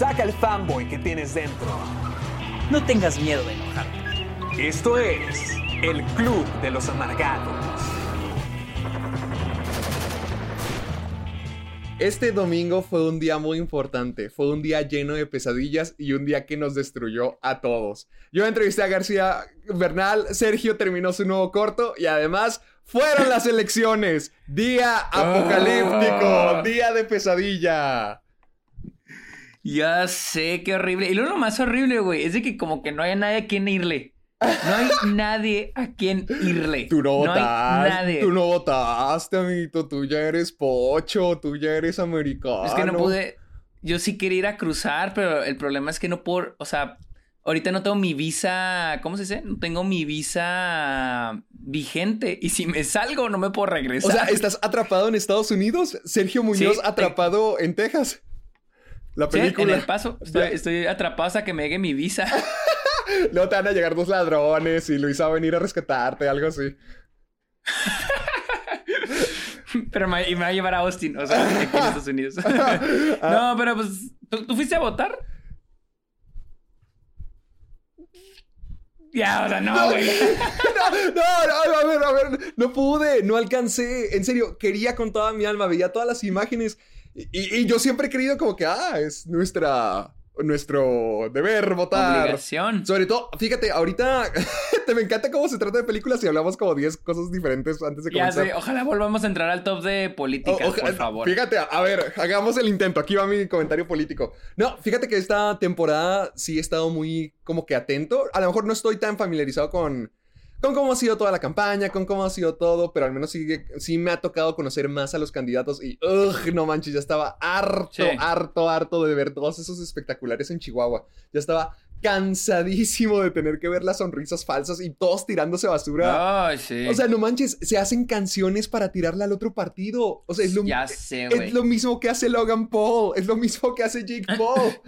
Saca el fanboy que tienes dentro. No tengas miedo de enojarte. Esto es el Club de los Amargados. Este domingo fue un día muy importante, fue un día lleno de pesadillas y un día que nos destruyó a todos. Yo entrevisté a García Bernal, Sergio terminó su nuevo corto y además fueron las elecciones. Día apocalíptico, día de pesadilla. Ya sé, qué horrible. Y lo más horrible, güey, es de que como que no hay nadie a quien irle. No hay nadie a quien irle. Tú no, votaste, tú no votaste, amiguito, tú ya eres pocho, tú ya eres americano. Es que no pude. Yo sí quería ir a cruzar, pero el problema es que no puedo. O sea, ahorita no tengo mi visa. ¿Cómo se dice? No tengo mi visa vigente. Y si me salgo, no me puedo regresar. O sea, ¿estás atrapado en Estados Unidos? Sergio Muñoz Sí, atrapado en Texas. La Sí, película. en el paso. Estoy, estoy atrapado hasta que me llegue mi visa. Luego te van a llegar dos ladrones y Luisa va a venir a rescatarte, algo así. pero me, y me va a llevar a Austin, o sea, aquí en Estados Unidos. no, pero pues, ¿tú, tú fuiste a votar? Ya, o sea, no, güey. No, no, a ver, a ver, no pude, no alcancé. En serio, quería con toda mi alma, veía todas las imágenes y, yo siempre he creído como que, ah, es nuestra, nuestro deber votar. Obligación. Sobre todo, fíjate, ahorita te me encanta cómo se trata de películas y hablamos como 10 cosas diferentes antes de Ya comenzar. sé, ojalá volvamos a entrar al top de política, por favor. Fíjate, a ver, hagamos el intento. Aquí va mi comentario político. No, fíjate que esta temporada sí he estado muy como que atento. A lo mejor no estoy tan familiarizado con, con cómo ha sido toda la campaña, con cómo ha sido todo, pero al menos sí, sí me ha tocado conocer más a los candidatos y, ugh, no manches, ya estaba harto, Sí. harto, harto de ver todos esos espectaculares en Chihuahua. Ya estaba cansadísimo de tener que ver las sonrisas falsas y todos tirándose basura. Ay, sí. O sea, no manches, se hacen canciones para tirarle al otro partido. O sea, es lo, ya sé, es lo mismo que hace Logan Paul, es lo mismo que hace Jake Paul.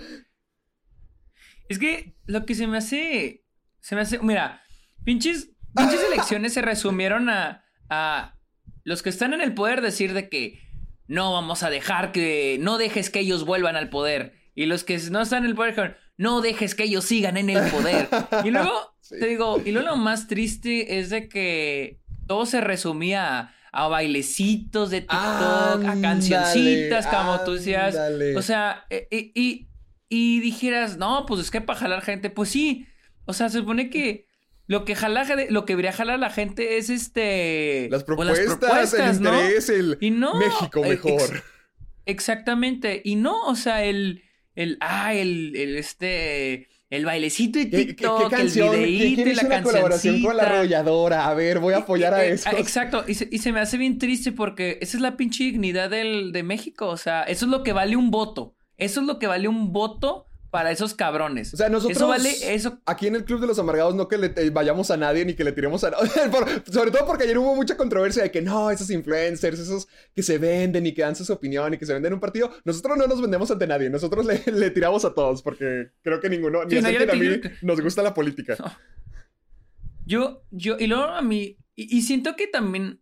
Es que lo que se me hace. Se me hace. Mira, pinches, pinches elecciones se resumieron a, a los que están en el poder decir de que no vamos a dejar que. No dejes que ellos vuelvan al poder. Y los que no están en el poder dijeron, no dejes que ellos sigan en el poder. Y luego, Sí. te digo, y luego lo más triste es de que todo se resumía a, a bailecitos de TikTok, a cancioncitas, como tú decías. O sea, eh, eh, y, y dijeras, no, pues es que para jalar gente, pues sí. O sea, se supone que lo que jala, lo que debería jalar a la gente es este. las pues, propuestas, el ¿no? interés, el Y no. México eh, mejor. ex- exactamente. Y no, o sea, el. El. Ah, el. el este. El bailecito de ¿Qué, qué- qué TikTok, canción? el ¿Quién videíto, y la una colaboración con la arrolladora? A ver, voy a apoyar a Eh, eso. Exacto, y se, y se me hace bien triste porque esa es la pinche dignidad del, de México. O sea, eso es lo que vale un voto. Eso es lo que vale un voto para esos cabrones. O sea, nosotros Eso vale, eso. aquí en el Club de los Amargados no que le eh, vayamos a nadie ni que le tiremos a sobre todo porque ayer hubo mucha controversia de que no, esos influencers, esos que se venden y que dan su opinión y que se venden en un partido, nosotros no nos vendemos ante nadie, nosotros le, le tiramos a todos porque creo que ninguno, ni Sí, no, a mí, nos gusta la política. Yo, yo, y luego a mí. Y, y siento que también.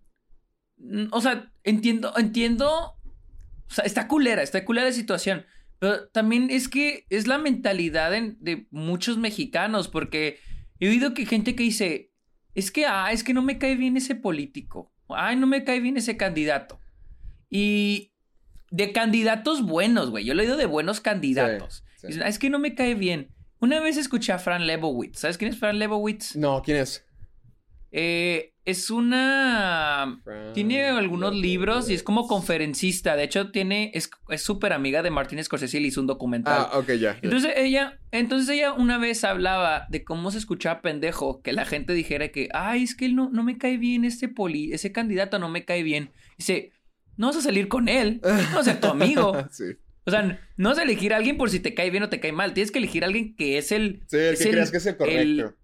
mm, O sea, entiendo, entiendo. O sea, está culera, está culera la situación. Pero también es que es la mentalidad en- de muchos mexicanos, porque he oído que gente que dice, es que, ah, es que no me cae bien ese político, ay, no me cae bien ese candidato. Y de candidatos buenos, güey, yo lo he oído de buenos candidatos. sí. Dicen, "Ah, es que no me cae bien. Una vez escuché a Fran Lebowitz, ¿sabes quién es Fran Lebowitz? No, ¿quién es? Eh, es una... Tiene algunos libros y es como conferencista. De hecho, tiene... Es súper amiga de Martin Scorsese y le hizo un documental. Ah, ok, ya. Entonces ella, entonces ella una vez hablaba de cómo se escuchaba pendejo que la gente dijera que, ay, es que él no, no me cae bien este poli, ese candidato no me cae bien. Dice, no vas a salir con él, no vas a ser tu amigo. sí. O sea, no vas a elegir a alguien por si te cae bien o te cae mal. Tienes que elegir a alguien que es el. Sí, el es que creas que es el correcto. El,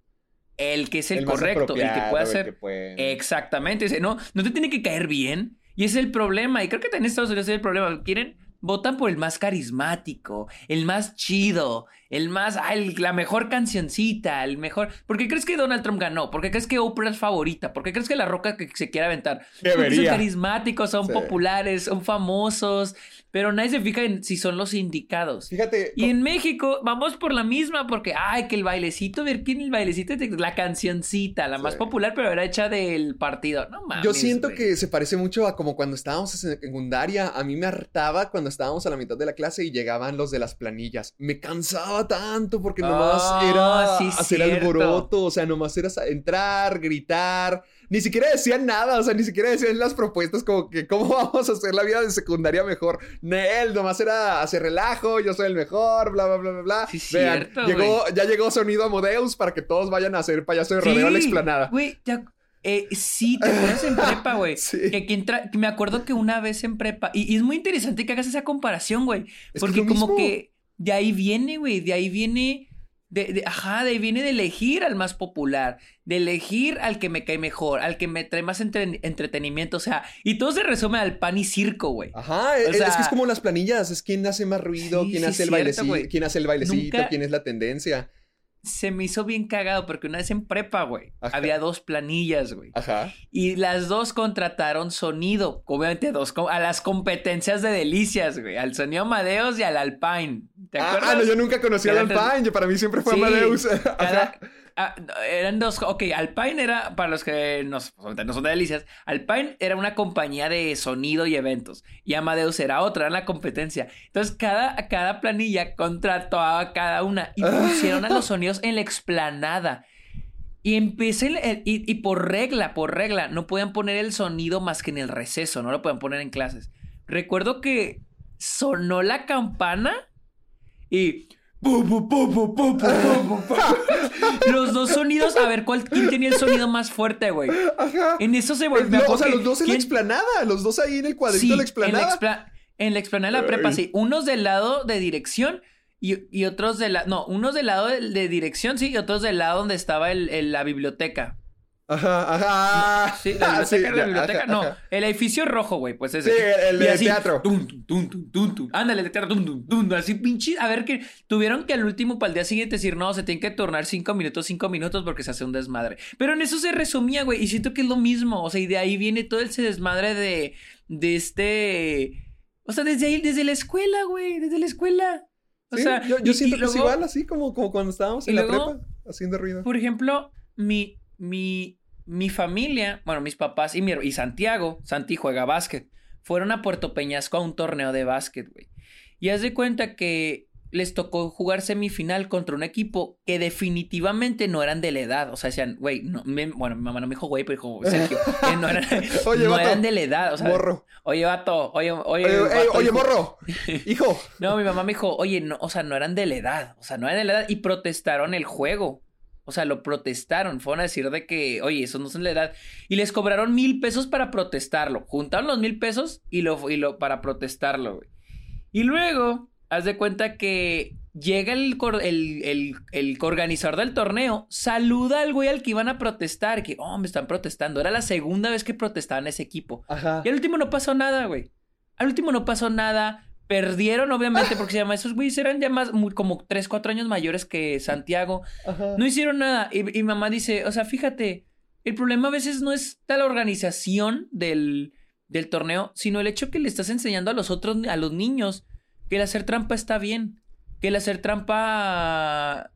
que es el, El correcto, el que puede el hacer. que Exactamente. Dice, no, no te tiene que caer bien. Y ese es el problema. Y creo que en Estados Unidos es el problema. Quieren, votan por el más carismático, el más chido, el más, ah, el- la mejor cancioncita, el mejor. ¿Por qué crees que Donald Trump ganó? ¿Por qué crees que Oprah es favorita? ¿Por qué crees que la roca que se quiere aventar? Porque son carismáticos, son Sí. populares, son famosos, pero nadie se fija en si son los indicados. Fíjate. Y en México vamos por la misma porque, ay, que el bailecito, ver quién el bailecito, la cancioncita, la más popular, pero era hecha del partido. No mames. Yo siento güey. que se parece mucho a como cuando estábamos en secundaria. A mí me hartaba cuando estábamos a la mitad de la clase y llegaban los de las planillas. Me cansaba tanto porque nomás Ah, era sí, hacer cierto. alboroto. O sea, nomás era entrar, gritar. Ni siquiera decían nada. O sea, ni siquiera decían las propuestas como que cómo vamos a hacer la vida de secundaria mejor. Nel, nomás era hacer relajo. Yo soy el mejor, bla, bla, bla, bla, bla. Sí, Vean, cierto, llegó, ya llegó sonido Amadeus para que todos vayan a hacer payaso de rodeo a la Sí, explanada. Güey, ac- eh, sí, te acuerdas en prepa, güey. Sí. Que que me acuerdo que una vez en prepa, y, y es muy interesante que hagas esa comparación, güey. Porque que como mismo. que de ahí viene, güey, de ahí viene, de, de- ajá, de ahí viene de elegir al más popular, de elegir al que me cae mejor, al que me trae más entre- entretenimiento, o sea, y todo se resume al pan y circo, güey. Ajá, es, sea- es que es como las planillas, es quién hace más ruido, Sí, quién sí, hace el bailecito, quién hace el bailecito, quién es la tendencia. Se me hizo bien cagado porque una vez en prepa, güey, Ajá. había dos planillas, güey. Ajá. Y las dos contrataron sonido. Obviamente, dos a las competencias de delicias, güey. Al sonido Amadeus y al Alpine. ¿Te Ah, acuerdas? ah, no, yo nunca conocí al Alpine, yo- para mí siempre fue Sí, Amadeus. cada-. Ah, eran dos. Ok, Alpine era, para los que nos- no son de delicias, Alpine era una compañía de sonido y eventos. Y Amadeus era otra, era la competencia. Entonces, cada, cada planilla contrató a cada una y pusieron a los sonidos en la explanada. Y empecé, el- y, y por regla, por regla, no podían poner el sonido más que en el receso, no lo podían poner en clases. Recuerdo que sonó la campana y... Los dos sonidos, a ver cuál, quién tenía el sonido más fuerte, güey. Ajá. En eso se volvió. o sea, los dos en la explanada, los dos ahí en el cuadrito de la explanada. En la, expla- en la explanada de la prepa, Ay. sí. Unos del lado de dirección y, y otros del lado. No, unos del lado de, de dirección, sí, y otros del lado donde estaba el- el- la biblioteca. Ajá, ajá. Sí, la biblioteca, sí, la biblioteca. ajá, no, ajá. el edificio rojo, güey, pues ese. Sí, el de teatro. tum, tum, tum, tum. Ándale, el de teatro. Tum, tum, tum, así pinche. A ver que tuvieron que al último, para el día siguiente, decir, no, se tienen que turnar cinco minutos, cinco minutos porque se hace un desmadre. Pero en eso se resumía, güey. Y siento que es lo mismo. O sea, y de ahí viene todo ese desmadre de, de este. O sea, desde ahí, desde la escuela, güey. Desde la escuela. O Sí, sea, yo, yo y- siento y que es igual, así como, como cuando estábamos en la prepa, haciendo ruido. Por ejemplo, mi, mi, mi familia, bueno, mis papás y, mi, y Santiago, Santi juega básquet, fueron a Puerto Peñasco a un torneo de básquet, güey. Y haz de cuenta que les tocó jugar semifinal contra un equipo que definitivamente no eran de la edad. O sea, decían, güey, no, me- bueno, mi mamá no me dijo güey, pero dijo Sergio, que no eran, Oye, no vato, eran de la edad. O sea, morro. oye, vato, oye, oye, Oye, vato, ey, oye, hijo". morro. Hijo. No, mi mamá me dijo, oye, no, o sea, no eran de la edad, o sea, no eran de la edad y protestaron el juego. O sea, lo protestaron, fueron a decir de que, oye, esos no de la edad. Y les cobraron mil pesos para protestarlo. Juntaron los mil pesos y lo, y lo para protestarlo, güey. Y luego, haz de cuenta que llega el, el, el, el organizador del torneo, saluda al güey al que iban a protestar, que, oh, me están protestando. Era la segunda vez que protestaban ese equipo. Ajá. Y al último no pasó nada, güey. Al último no pasó nada. Perdieron, obviamente, porque se llama esos güeyes eran ya más, muy- como 3, 4 años mayores que Santiago. Ajá. No hicieron nada. Y, y mamá dice, o sea, fíjate, el problema a veces no es la organización del, del torneo, sino el hecho que le estás enseñando a los otros, a los niños, que el hacer trampa está bien. Que el hacer trampa.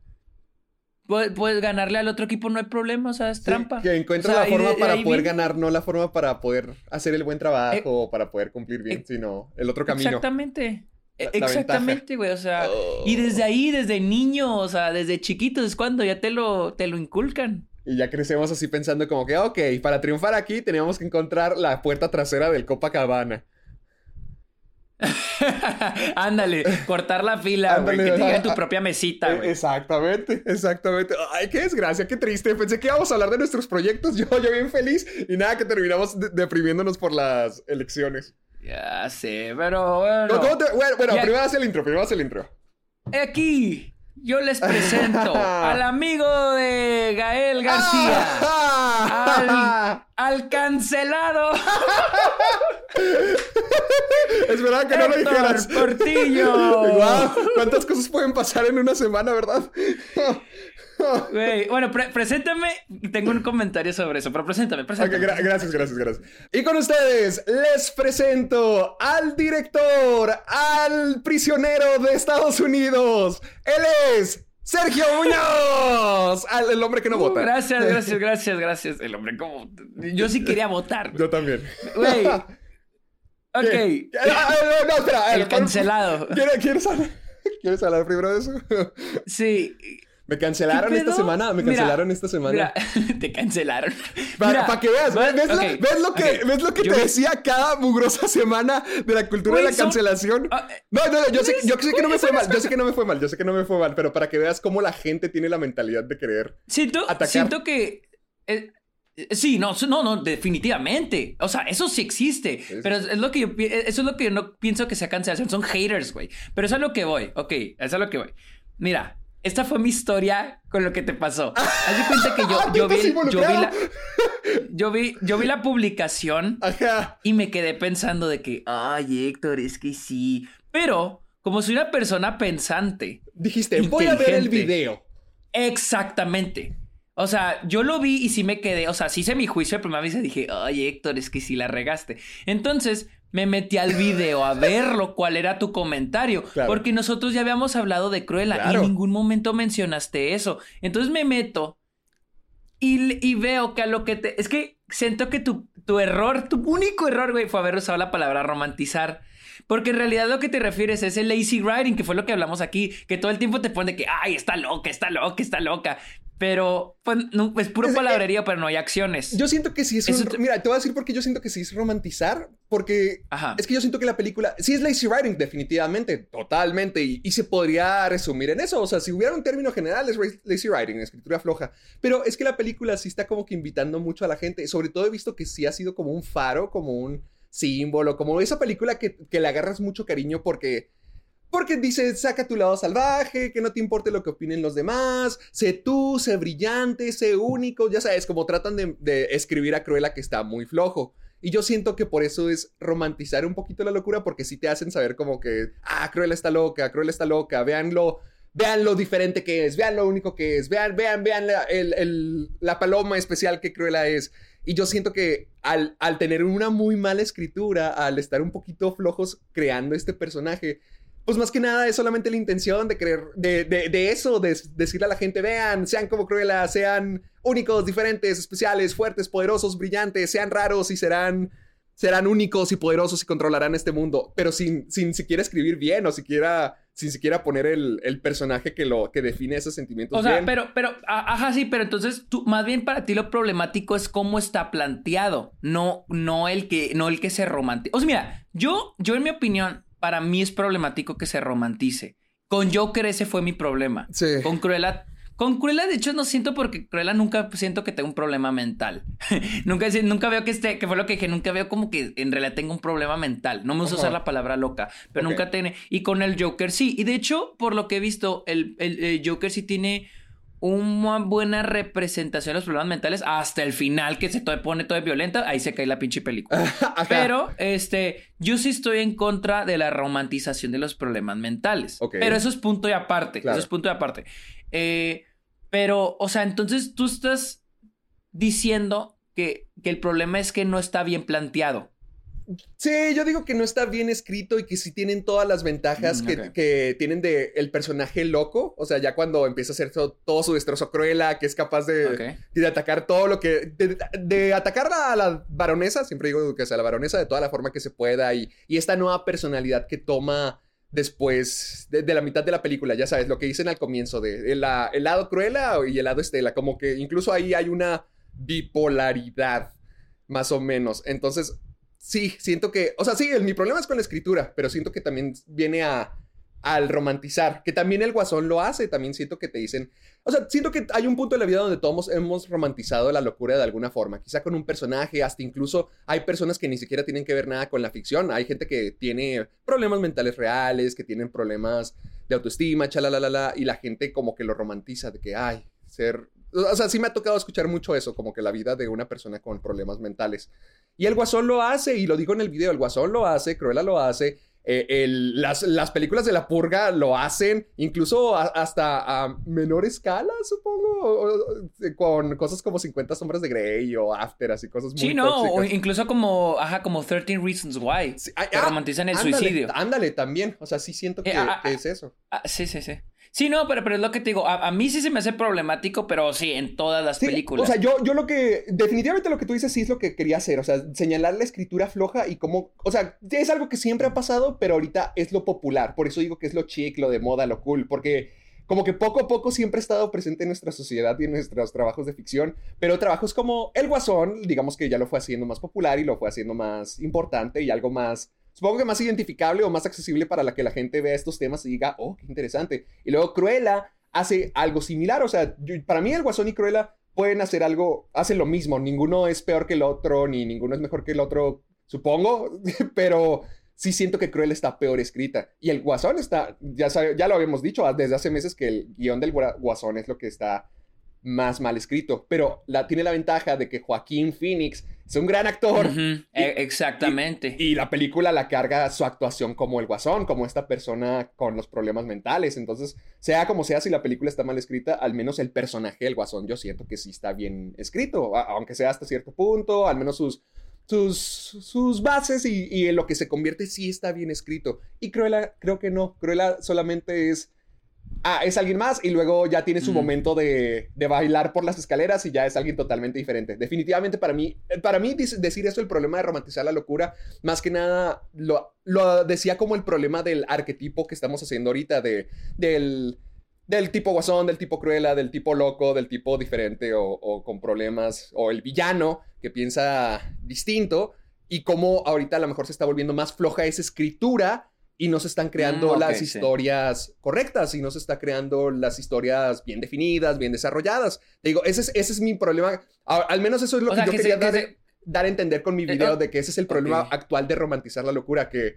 Puedes, puedes ganarle al otro equipo, no hay problema, o sea, es Sí, trampa. que encuentres O sea, la forma de- para poder viene- ganar, no la forma para poder hacer el buen trabajo Eh, o para poder cumplir bien, eh, sino el otro camino. Exactamente. La- E- la Exactamente, güey. O sea, Oh. y desde ahí, desde niño, o sea, desde chiquitos es cuando ya te lo, te lo inculcan. Y ya crecemos así pensando como que, ok, para triunfar aquí teníamos que encontrar la puerta trasera del Copacabana. Ándale, cortar la fila, güey. Que te tu propia mesita, güey. Exactamente, exactamente. Ay, qué desgracia, qué triste. Pensé que íbamos a hablar de nuestros proyectos. Yo, yo bien feliz. Y nada, que terminamos de- deprimiéndonos por las elecciones. Ya sé, pero bueno. ¿Cómo- cómo te- bueno, primero haz el intro, primero haz el intro. Aquí yo les presento al amigo de Gael García. Al cancelado Esperaba que no lo dijeras. Portillo. Guau, ¿Cuántas cosas pueden pasar en una semana, verdad? Bueno, pre- preséntame. Tengo un comentario sobre eso, pero preséntame, preséntame. gra- gracias, gracias, gracias. Y con ustedes les presento al director, al prisionero de Estados Unidos. Él es Sergio Muñoz, el hombre que no Uh, vota. gracias, gracias, gracias, gracias. El hombre, como. Yo sí quería votar. Yo también. Güey. Ok. ¿Qué? Ah, ah, no, espera. ver, El cancelado. ¿Quieres, quieres hablar? ¿Quieres hablar primero de eso? Sí. Me cancelaron ¿Qué esta semana, me Mira, cancelaron esta semana. Mira, te cancelaron. Para, Mira, para que veas, ¿ves, lo, ok, ves lo que, ok. ¿ves lo que Yo te decía cada mugrosa semana de la cultura de Güey, la cancelación? Eh, No, no, no, yo sé, yo sé que no me fue mal, yo sé que no me fue mal, yo sé que no me fue mal, pero para que veas cómo la gente tiene la mentalidad de querer. Siento, Atacar. siento que. eh, eh, sí, no, no, no, definitivamente. O sea, eso sí existe. Sí, pero es, es lo que yo eh, eso es lo que yo no pienso que sea cancelación. Son haters, güey. Pero eso es a lo que voy. Ok, eso es a lo que voy. Mira, esta fue mi historia con lo que te pasó. Haz de cuenta que yo, Ah, yo, ¿tú vi, yo vi la. involucrado? Yo vi, yo vi la publicación Ajá. y me quedé pensando de que, ay, Héctor, es que sí. Pero, como soy una persona pensante, Dijiste, voy a ver el video. Exactamente. O sea, yo lo vi y sí me quedé, o sea, sí hice mi juicio de primera vez y dije, ay Héctor, es que sí la regaste. Entonces me metí al video a verlo, cuál era tu comentario, Claro. porque nosotros ya habíamos hablado de Cruella y en ningún momento mencionaste eso. Entonces me meto y, y veo que a lo que te... Es que siento que tu, tu error, tu único error, güey, fue haber usado la palabra romantizar. Porque en realidad lo que te refieres es el lazy writing, que fue lo que hablamos aquí, que todo el tiempo te pone que, ay, está loca, está loca, está loca. Pero pues, no, es puro Es- palabrería, pero no hay acciones. Yo siento que sí es Eso un... te- Mira, te voy a decir por qué yo siento que sí es romantizar. Porque Ajá. es que yo siento que la película... Sí es lazy writing, definitivamente. Totalmente. Y, y se podría resumir en eso. O sea, si hubiera un término general es lazy writing, escritura floja. Pero es que la película sí está como que invitando mucho a la gente. Sobre todo he visto que sí ha sido como un faro, como un símbolo, como esa película que, que le agarras mucho cariño porque... Porque dice, saca tu lado salvaje, que no te importe lo que opinen los demás, sé tú, sé brillante, sé único, ya sabes, como tratan de, escribir a Cruella que está muy flojo. Y yo siento que por eso es romantizar un poquito la locura, porque sí te hacen saber como que, ah, Cruella está loca, Cruella está loca, vean lo diferente que es, vean lo único que es, vean, vean, vean la, la paloma especial que Cruella es. Y yo siento que al, al tener una muy mala escritura, al estar un poquito flojos creando este personaje, pues más que nada es solamente la intención de creer, de, de, de eso, de decirle a la gente, vean, sean como Cruella, sean únicos, diferentes, especiales, fuertes, poderosos, brillantes, sean raros y serán, serán únicos y poderosos y controlarán este mundo, pero sin, sin siquiera escribir bien o siquiera, sin siquiera poner el, el personaje que, lo, que define esos sentimientos O sea, bien. pero, pero, ajá, sí, pero entonces tú, más bien para ti lo problemático es cómo está planteado, no, no el que, no el que se romantice. O sea, mira, yo, yo en mi opinión, para mí es problemático que se romantice. Con Joker ese fue mi problema. Sí. Con Cruella, con Cruella de hecho no siento porque Cruella nunca siento que tenga un problema mental. nunca, nunca veo que esté, que fue lo que dije, nunca veo como que en realidad tenga un problema mental. No me gusta usar la palabra loca, pero nunca tiene. Y con el Joker sí. Y de hecho, por lo que he visto, el, el- el Joker sí tiene una buena representación de los problemas mentales hasta el final que se todo, pone todo violenta, ahí se cae la pinche película. Pero, este, yo sí estoy en contra de la romantización de los problemas mentales. Pero eso es punto y aparte. Claro. Eso es punto y aparte. Eh, pero, o sea, entonces tú estás diciendo que, que el problema es que no está bien planteado. Sí, yo digo que no está bien escrito y que sí tienen todas las ventajas Mm, que, que tienen de el personaje loco. O sea, ya cuando empieza a hacer todo, todo su destrozo cruela, que es capaz de, de atacar todo lo que. De, de atacar a la baronesa, siempre digo que sea la baronesa de toda la forma que se pueda. Y, y esta nueva personalidad que toma después de, de la mitad de la película, ya sabes, lo que dicen al comienzo de el, el lado Cruella y el lado Estela, como que incluso ahí hay una bipolaridad, más o menos. Entonces, sí, siento que, o sea, sí, el- mi problema es con la escritura, pero siento que también viene a al romantizar, que también el guasón lo hace, también siento que te dicen, o sea, siento que hay un punto de la vida donde todos hemos romantizado la locura de alguna forma, quizá con un personaje, hasta incluso hay personas que ni siquiera tienen que ver nada con la ficción, hay gente que tiene problemas mentales reales, que tienen problemas de autoestima, chalalala, y la gente como que lo romantiza de que, ay, ser... O sea, sí me ha tocado escuchar mucho eso, como que la vida de una persona con problemas mentales. Y el Guasón lo hace, y lo digo en el video, el Guasón lo hace, Cruella lo hace, eh, el- las, las películas de la purga lo hacen, incluso a- hasta a menor escala, supongo, o- o- con cosas como 50 sombras de Grey o After, así cosas muy Sí, no, o incluso como, ajá, como 13 Reasons Why. Sí, ah, que ah, romantizan el ándale, suicidio. Ándale, también, o sea, sí siento que, Eh, ah, que ah, es eso. Ah, sí, sí, sí. Sí, no, pero, pero es lo que te digo. A, a mí sí se me hace problemático, pero sí, en todas las Sí, películas. O sea, yo, yo lo que. Definitivamente lo que tú dices sí es lo que quería hacer. O sea, señalar la escritura floja y cómo. O sea, es algo que siempre ha pasado, pero ahorita es lo popular. Por eso digo que es lo chic, lo de moda, lo cool. Porque como que poco a poco siempre ha estado presente en nuestra sociedad y en nuestros trabajos de ficción. Pero trabajos como El Guasón, digamos que ya lo fue haciendo más popular y lo fue haciendo más importante y algo más. Supongo que más identificable o más accesible para la que la gente vea estos temas y diga, oh, qué interesante. Y luego Cruella hace algo similar. O sea, para mí el Guasón y Cruella pueden hacer algo, hacen lo mismo. Ninguno es peor que el otro, ni ninguno es mejor que el otro, supongo. Pero sí siento que Cruella está peor escrita. Y el Guasón está, ya, sabe- ya lo habíamos dicho desde hace meses que el guion del Gua- Guasón es lo que está más mal escrito. Pero tiene la ventaja de que Joaquín Phoenix es un gran actor. E- exactamente. Y la película la carga su actuación como el guasón, como esta persona con los problemas mentales. Entonces, sea como sea, si la película está mal escrita, al menos el personaje del guasón yo siento que sí está bien escrito, aunque sea hasta cierto punto, al menos sus, sus, sus bases y, y en lo que se convierte sí está bien escrito. Y Cruella creo que no, Cruella solamente es... Ah, es alguien más y luego ya tiene su Mm. momento de, de bailar por las escaleras y ya es alguien totalmente diferente. Definitivamente para mí, para mí decir eso, el problema de romantizar la locura, más que nada lo, lo decía como el problema del arquetipo que estamos haciendo ahorita, de, del, del tipo guasón, del tipo cruela, del tipo loco, del tipo diferente o, o con problemas, o el villano que piensa distinto y cómo ahorita a lo mejor se está volviendo más floja esa escritura y no se están creando Mm, las sí. historias correctas y no se está creando las historias bien definidas, bien desarrolladas. Te digo, ese es, ese es mi problema. A- al menos eso es lo O que sea, yo que se- quería que dar, se- dar a entender con mi Eh, video oh, de que ese es el problema actual de romantizar la locura, que,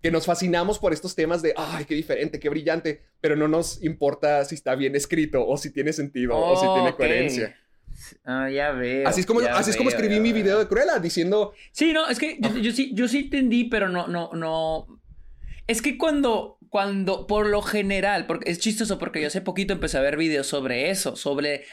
que nos fascinamos por estos temas de, ay, qué diferente, qué brillante, pero no nos importa si está bien escrito o si tiene sentido o si tiene coherencia. Ah, ya veo. Así es como, así es como escribí mi veo. video de Cruella, diciendo, Sí, no, es que yo, yo sí, yo sí entendí, pero no, no, no. Es que cuando, cuando, por lo general, porque es chistoso porque yo hace poquito empecé a ver videos sobre eso, sobre,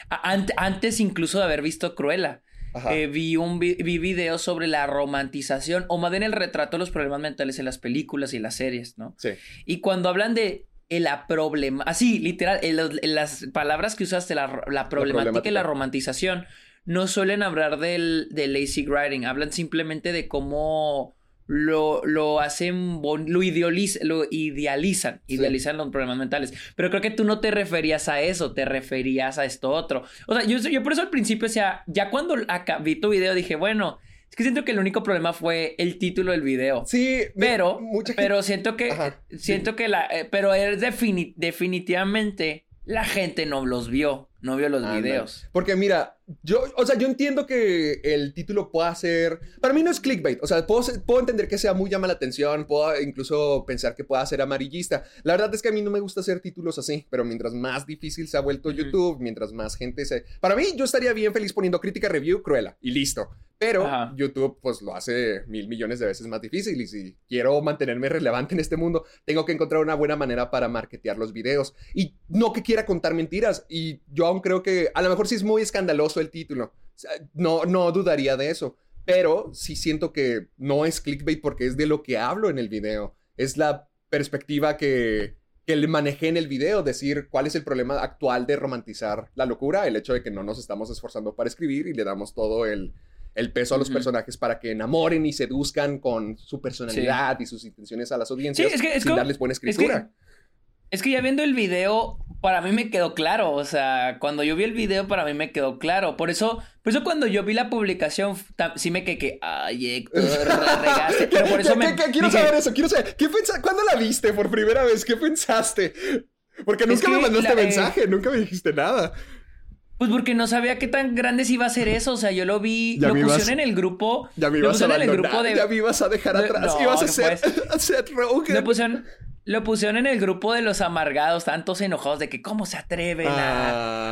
antes incluso de haber visto Cruella. ajá, Eh, vi un vi, vi videos sobre la romantización, o más bien el retrato de los problemas mentales en las películas y las series, ¿no? sí, Y cuando hablan de la problema, así, literal, las palabras que usaste, la, la problemática y la romantización, no suelen hablar del, del lazy writing, hablan simplemente de cómo lo, lo hacen, lo, idealiz- lo idealizan, Sí. idealizan los problemas mentales. Pero creo que tú no te referías a eso, te referías a esto otro. O sea, yo, yo por eso al principio, o sea, ya cuando acá vi tu video dije, bueno, es que siento que el único problema fue el título del video. sí, Pero, mucha gente- pero siento que, Ajá, siento que la, eh, pero es defini- definitivamente la gente no los vio, no vio los videos. Porque mira, yo, o sea, yo entiendo que el título pueda ser, para mí no es clickbait, o sea, puedo, puedo entender que sea muy llama la atención, puedo incluso pensar que pueda ser amarillista. La verdad es que a mí no me gusta hacer títulos así, pero mientras más difícil se ha vuelto. YouTube, mientras más gente se... Para mí yo estaría bien feliz poniendo crítica review Cruella y listo. Pero Ajá. YouTube pues lo hace mil millones de veces más difícil y si quiero mantenerme relevante en este mundo, tengo que encontrar una buena manera para marketear los videos. Y no que quiera contar mentiras. Y yo aún creo que a lo mejor sí es muy escandaloso el título. No, no dudaría de eso. Pero sí siento que no es clickbait porque es de lo que hablo en el video. Es la perspectiva que, que le manejé en el video, decir cuál es el problema actual de romantizar la locura, el hecho de que no nos estamos esforzando para escribir y le damos todo el, el peso a los personajes para que enamoren y seduzcan con su personalidad y sus intenciones a las audiencias Sí, es que- es sin como- darles buena es que- escritura. Es que ya viendo el video, para mí me quedó claro. O sea, cuando yo vi el video, para mí me quedó claro. Por eso, por eso cuando yo vi la publicación, sí me quedé que, ay, Héctor, regaste. Pero por eso ¿Qué- me. qué- qué- quiero dije, saber eso, quiero saber. ¿Qué ¿Cuándo la viste por primera vez? ¿Qué pensaste? Porque nunca me mandaste la- eh, mensaje, nunca me dijiste nada. Pues porque no sabía qué tan grande se iba a hacer eso. O sea, yo lo vi, Ya lo pusieron en el grupo. Ya me ibas a en el grupo de. ya me ibas a dejar de- atrás, no, ibas a ser, a Rogen. Lo pusieron, lo pusieron en el grupo de los amargados, tantos enojados de que cómo se atreven a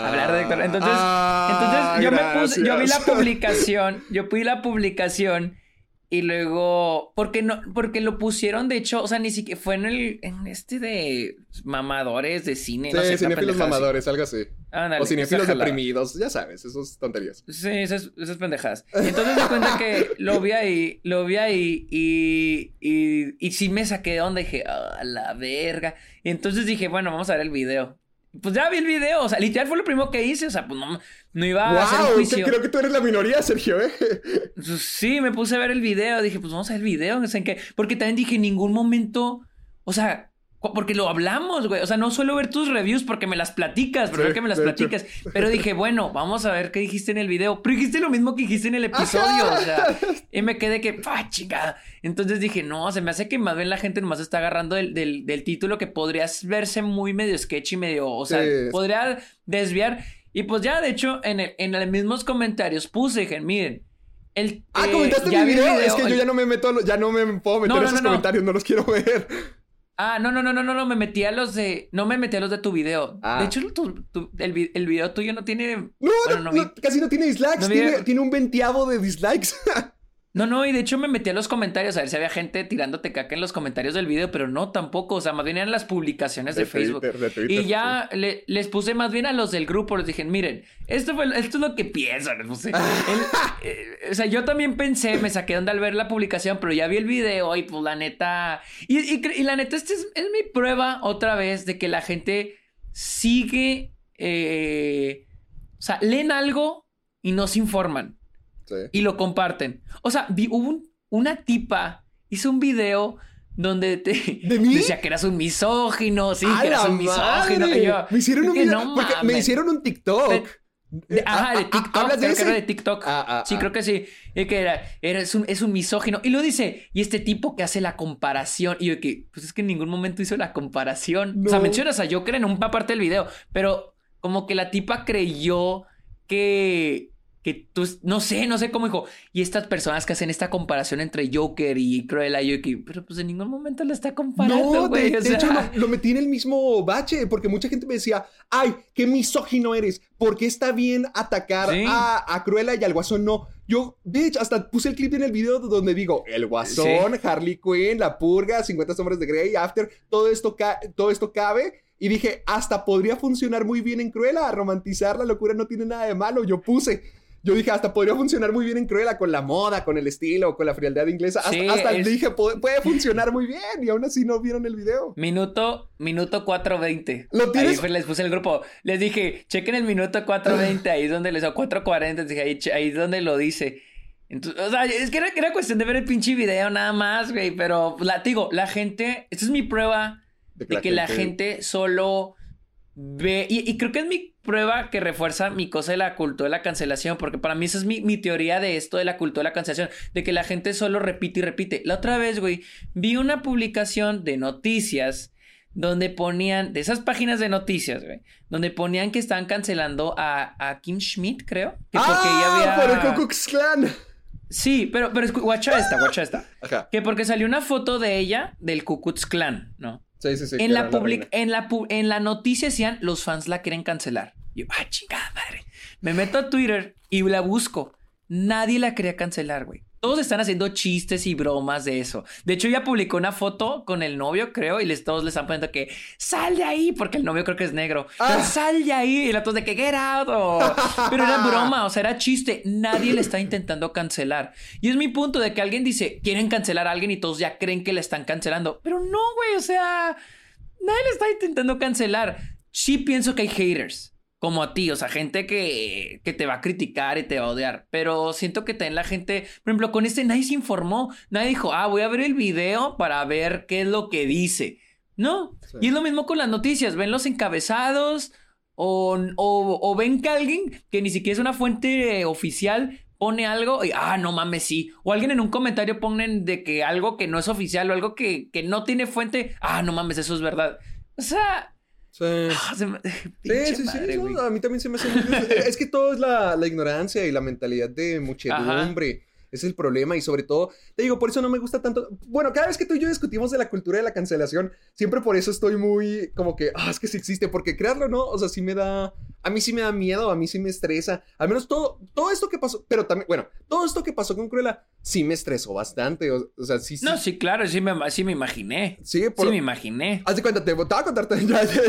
Ah. hablar de Héctor. Entonces, Ah, entonces yo me puse, yo vi la gracias. publicación, yo vi la publicación y luego, porque no, porque lo pusieron, de hecho, o sea, ni siquiera fue en el, en este de mamadores de cine, Sí, no sé, cinéfilos pendejada así. mamadores, algo así. Ándale, o jalada. deprimidos, ya sabes, esos tonterías. Sí, esas, esas pendejadas. Entonces me cuenta que lo vi ahí, lo vi ahí y, y, y sí me saqué de onda. Dije, a la verga. Y entonces dije, bueno, vamos a ver el video. Pues ya vi el video, o sea, literal fue lo primero que hice, o sea, pues no, no iba a hacer un juicio. creo que tú eres la minoría, Sergio, ¿eh? Pues Sí, me puse a ver el video, dije, pues vamos a ver el video, no sé en qué. Porque también dije, en ningún momento, o sea, porque lo hablamos, güey. O sea, no suelo ver tus reviews porque me las platicas, pero Sí, que me las hecho. platicas. Pero dije, bueno, vamos a ver qué dijiste en el video. Pero dijiste lo mismo que dijiste en el episodio, o sea, y me quedé que, ¡ah, chingada! Entonces dije, no, se me hace que más bien la gente nomás está agarrando del, del, del título que podría verse muy medio sketchy, medio, o sea, Sí. podría desviar. Y pues ya, de hecho, en, el, en los mismos comentarios puse, dije, miren, el, Ah, eh, comentaste mi video. Es que el- yo ya no me meto, lo- ya no me puedo meter No, no, esos no, comentarios, no los quiero ver. Ah, no, no, no, no, no, no, me metí a los de. No me metí a los de tu video. Ah. De hecho, tu- tu- el, el video tuyo no tiene. No, Bueno, no, no vi- no, casi no tiene dislikes, vi- tiene, un veintiavo de dislikes. No, no, y de hecho me metí a los comentarios a ver si había gente tirándote caca en los comentarios del video, pero no tampoco. O sea, más bien eran las publicaciones de, Facebook. Twitter, de Twitter, Y ya le- les puse más bien a los del grupo, les dije, miren, esto, fue, esto es lo que pienso, les puse. El- eh, o sea, yo también pensé, me saqué de onda al ver la publicación, pero ya vi el video y pues la neta... Y, y cre- y la neta, esta es, es mi prueba otra vez de que la gente sigue... eh, o sea, leen algo y no se informan Sí. y lo comparten. O sea, vi, hubo un- una tipa, hizo un video donde te ¿De mí? decía que eras un misógino, sí, ¡A que eras un misógino. yo, me hicieron un video, no porque me hicieron un TikTok. De- de- ajá, de Ah, ah, TikTok. ¿hablas de creo que era de TikTok. Ah, ah, sí, ah. creo que sí. Y que era, era es, un, es un misógino. Y lo dice, y este tipo que hace la comparación. Y yo que, pues es que en ningún momento hizo la comparación. O sea, mencionas a Joker en una parte del video, pero como que la tipa creyó que. Que tú, no sé, no sé cómo dijo. Y estas personas que hacen esta comparación entre Joker y Cruella, yo que, pero pues en ningún momento la está comparando, No, de, o de sea, hecho lo, lo metí en el mismo bache, porque mucha gente me decía, ay, qué misógino eres, ¿por qué está bien atacar Sí. a, a Cruella y al Guasón no? Yo, bitch, hasta puse el clip en el video donde digo, el Guasón, Harley Quinn, La Purga, 50 sombras de Grey, After, todo esto, todo esto cabe. Y dije, hasta podría funcionar muy bien en Cruella, romantizar la locura no tiene nada de malo, yo puse. Yo dije, hasta podría funcionar muy bien en Cruella con la moda, con el estilo, con la frialdad inglesa. Hasta, Sí, hasta es- dije, puede, puede funcionar muy bien. Y aún así no vieron el video. Minuto, minuto 4.20. ¿Lo tienes? Ahí les puse el grupo. Les dije, chequen el minuto 4.20, ahí es donde les... O 4.40, dije, ahí, ahí es donde lo dice. Entonces, o sea, es que era, era cuestión de ver el pinche video nada más, güey. Pero, la, te digo, la gente... Esta es mi prueba de que la gente solo ve... Y, y creo que es mi prueba que refuerza mi cosa de la cultura de la cancelación. Porque para mí esa es mi, mi teoría de esto de la cultura de la cancelación. De que la gente solo repite y repite. La otra vez, güey, vi una publicación de noticias donde ponían, de esas páginas de noticias, güey, donde ponían que estaban cancelando a, a Kim Schmidt, creo. Que porque ¡Ah! ella había... Por el Klan. Sí, pero, pero guacha esta, guacha esta. Ajá. Que porque salió una foto de ella del Ku Klux Klan, ¿no? Sí, sí, sí. que en, la public- en, la pu- en la noticia decían, los fans la quieren cancelar. Y yo, ah, chingada madre. Me meto a Twitter y la busco. Nadie la quería cancelar, güey. Todos están haciendo chistes y bromas de eso. De hecho, ella publicó una foto con el novio, creo, y les, todos le están poniendo que sal de ahí, porque el novio creo que es negro. Ah. Sal de ahí. Y la todos de que get out. Pero era broma, o sea, era chiste. Nadie le está intentando cancelar. Y es mi punto de que alguien dice, quieren cancelar a alguien y todos ya creen que le están cancelando. Pero no, güey, o sea, nadie le está intentando cancelar. Sí pienso que hay haters. Como a ti, o sea, gente que, que te va a criticar y te va a odiar, pero siento que también la gente, por ejemplo, con este nadie se informó, nadie dijo, ah, voy a ver el video para ver qué es lo que dice. No, y es lo mismo con las noticias, ven los encabezados o, o, o ven que alguien que ni siquiera es una fuente oficial pone algo y, ah, no mames, sí. O alguien en un comentario ponen de que algo que no es oficial o algo que, que no tiene fuente, ah, no mames, eso es verdad. O sea, Sí. ah, se me- Sí, sí, sí, eso a mí también se me hace muy... Es que todo es la, la ignorancia y la mentalidad de muchedumbre. Ese es el problema y sobre todo, te digo, por eso no me gusta tanto. Bueno, cada vez que tú y yo discutimos de la cultura de la cancelación, siempre por eso estoy muy como que, ah, es que sí existe, porque crearlo, ¿no? O sea, sí me da, a mí sí me da miedo, a mí sí me estresa. Al menos todo, todo esto que pasó, pero también, bueno, todo esto que pasó con Cruella sí me estresó bastante. O, o sea, sí, sí. No, sí, claro, sí me, sí me imaginé. Sí, por, Sí me imaginé. Haz de cuenta, te, te voy a contarte ya, ya,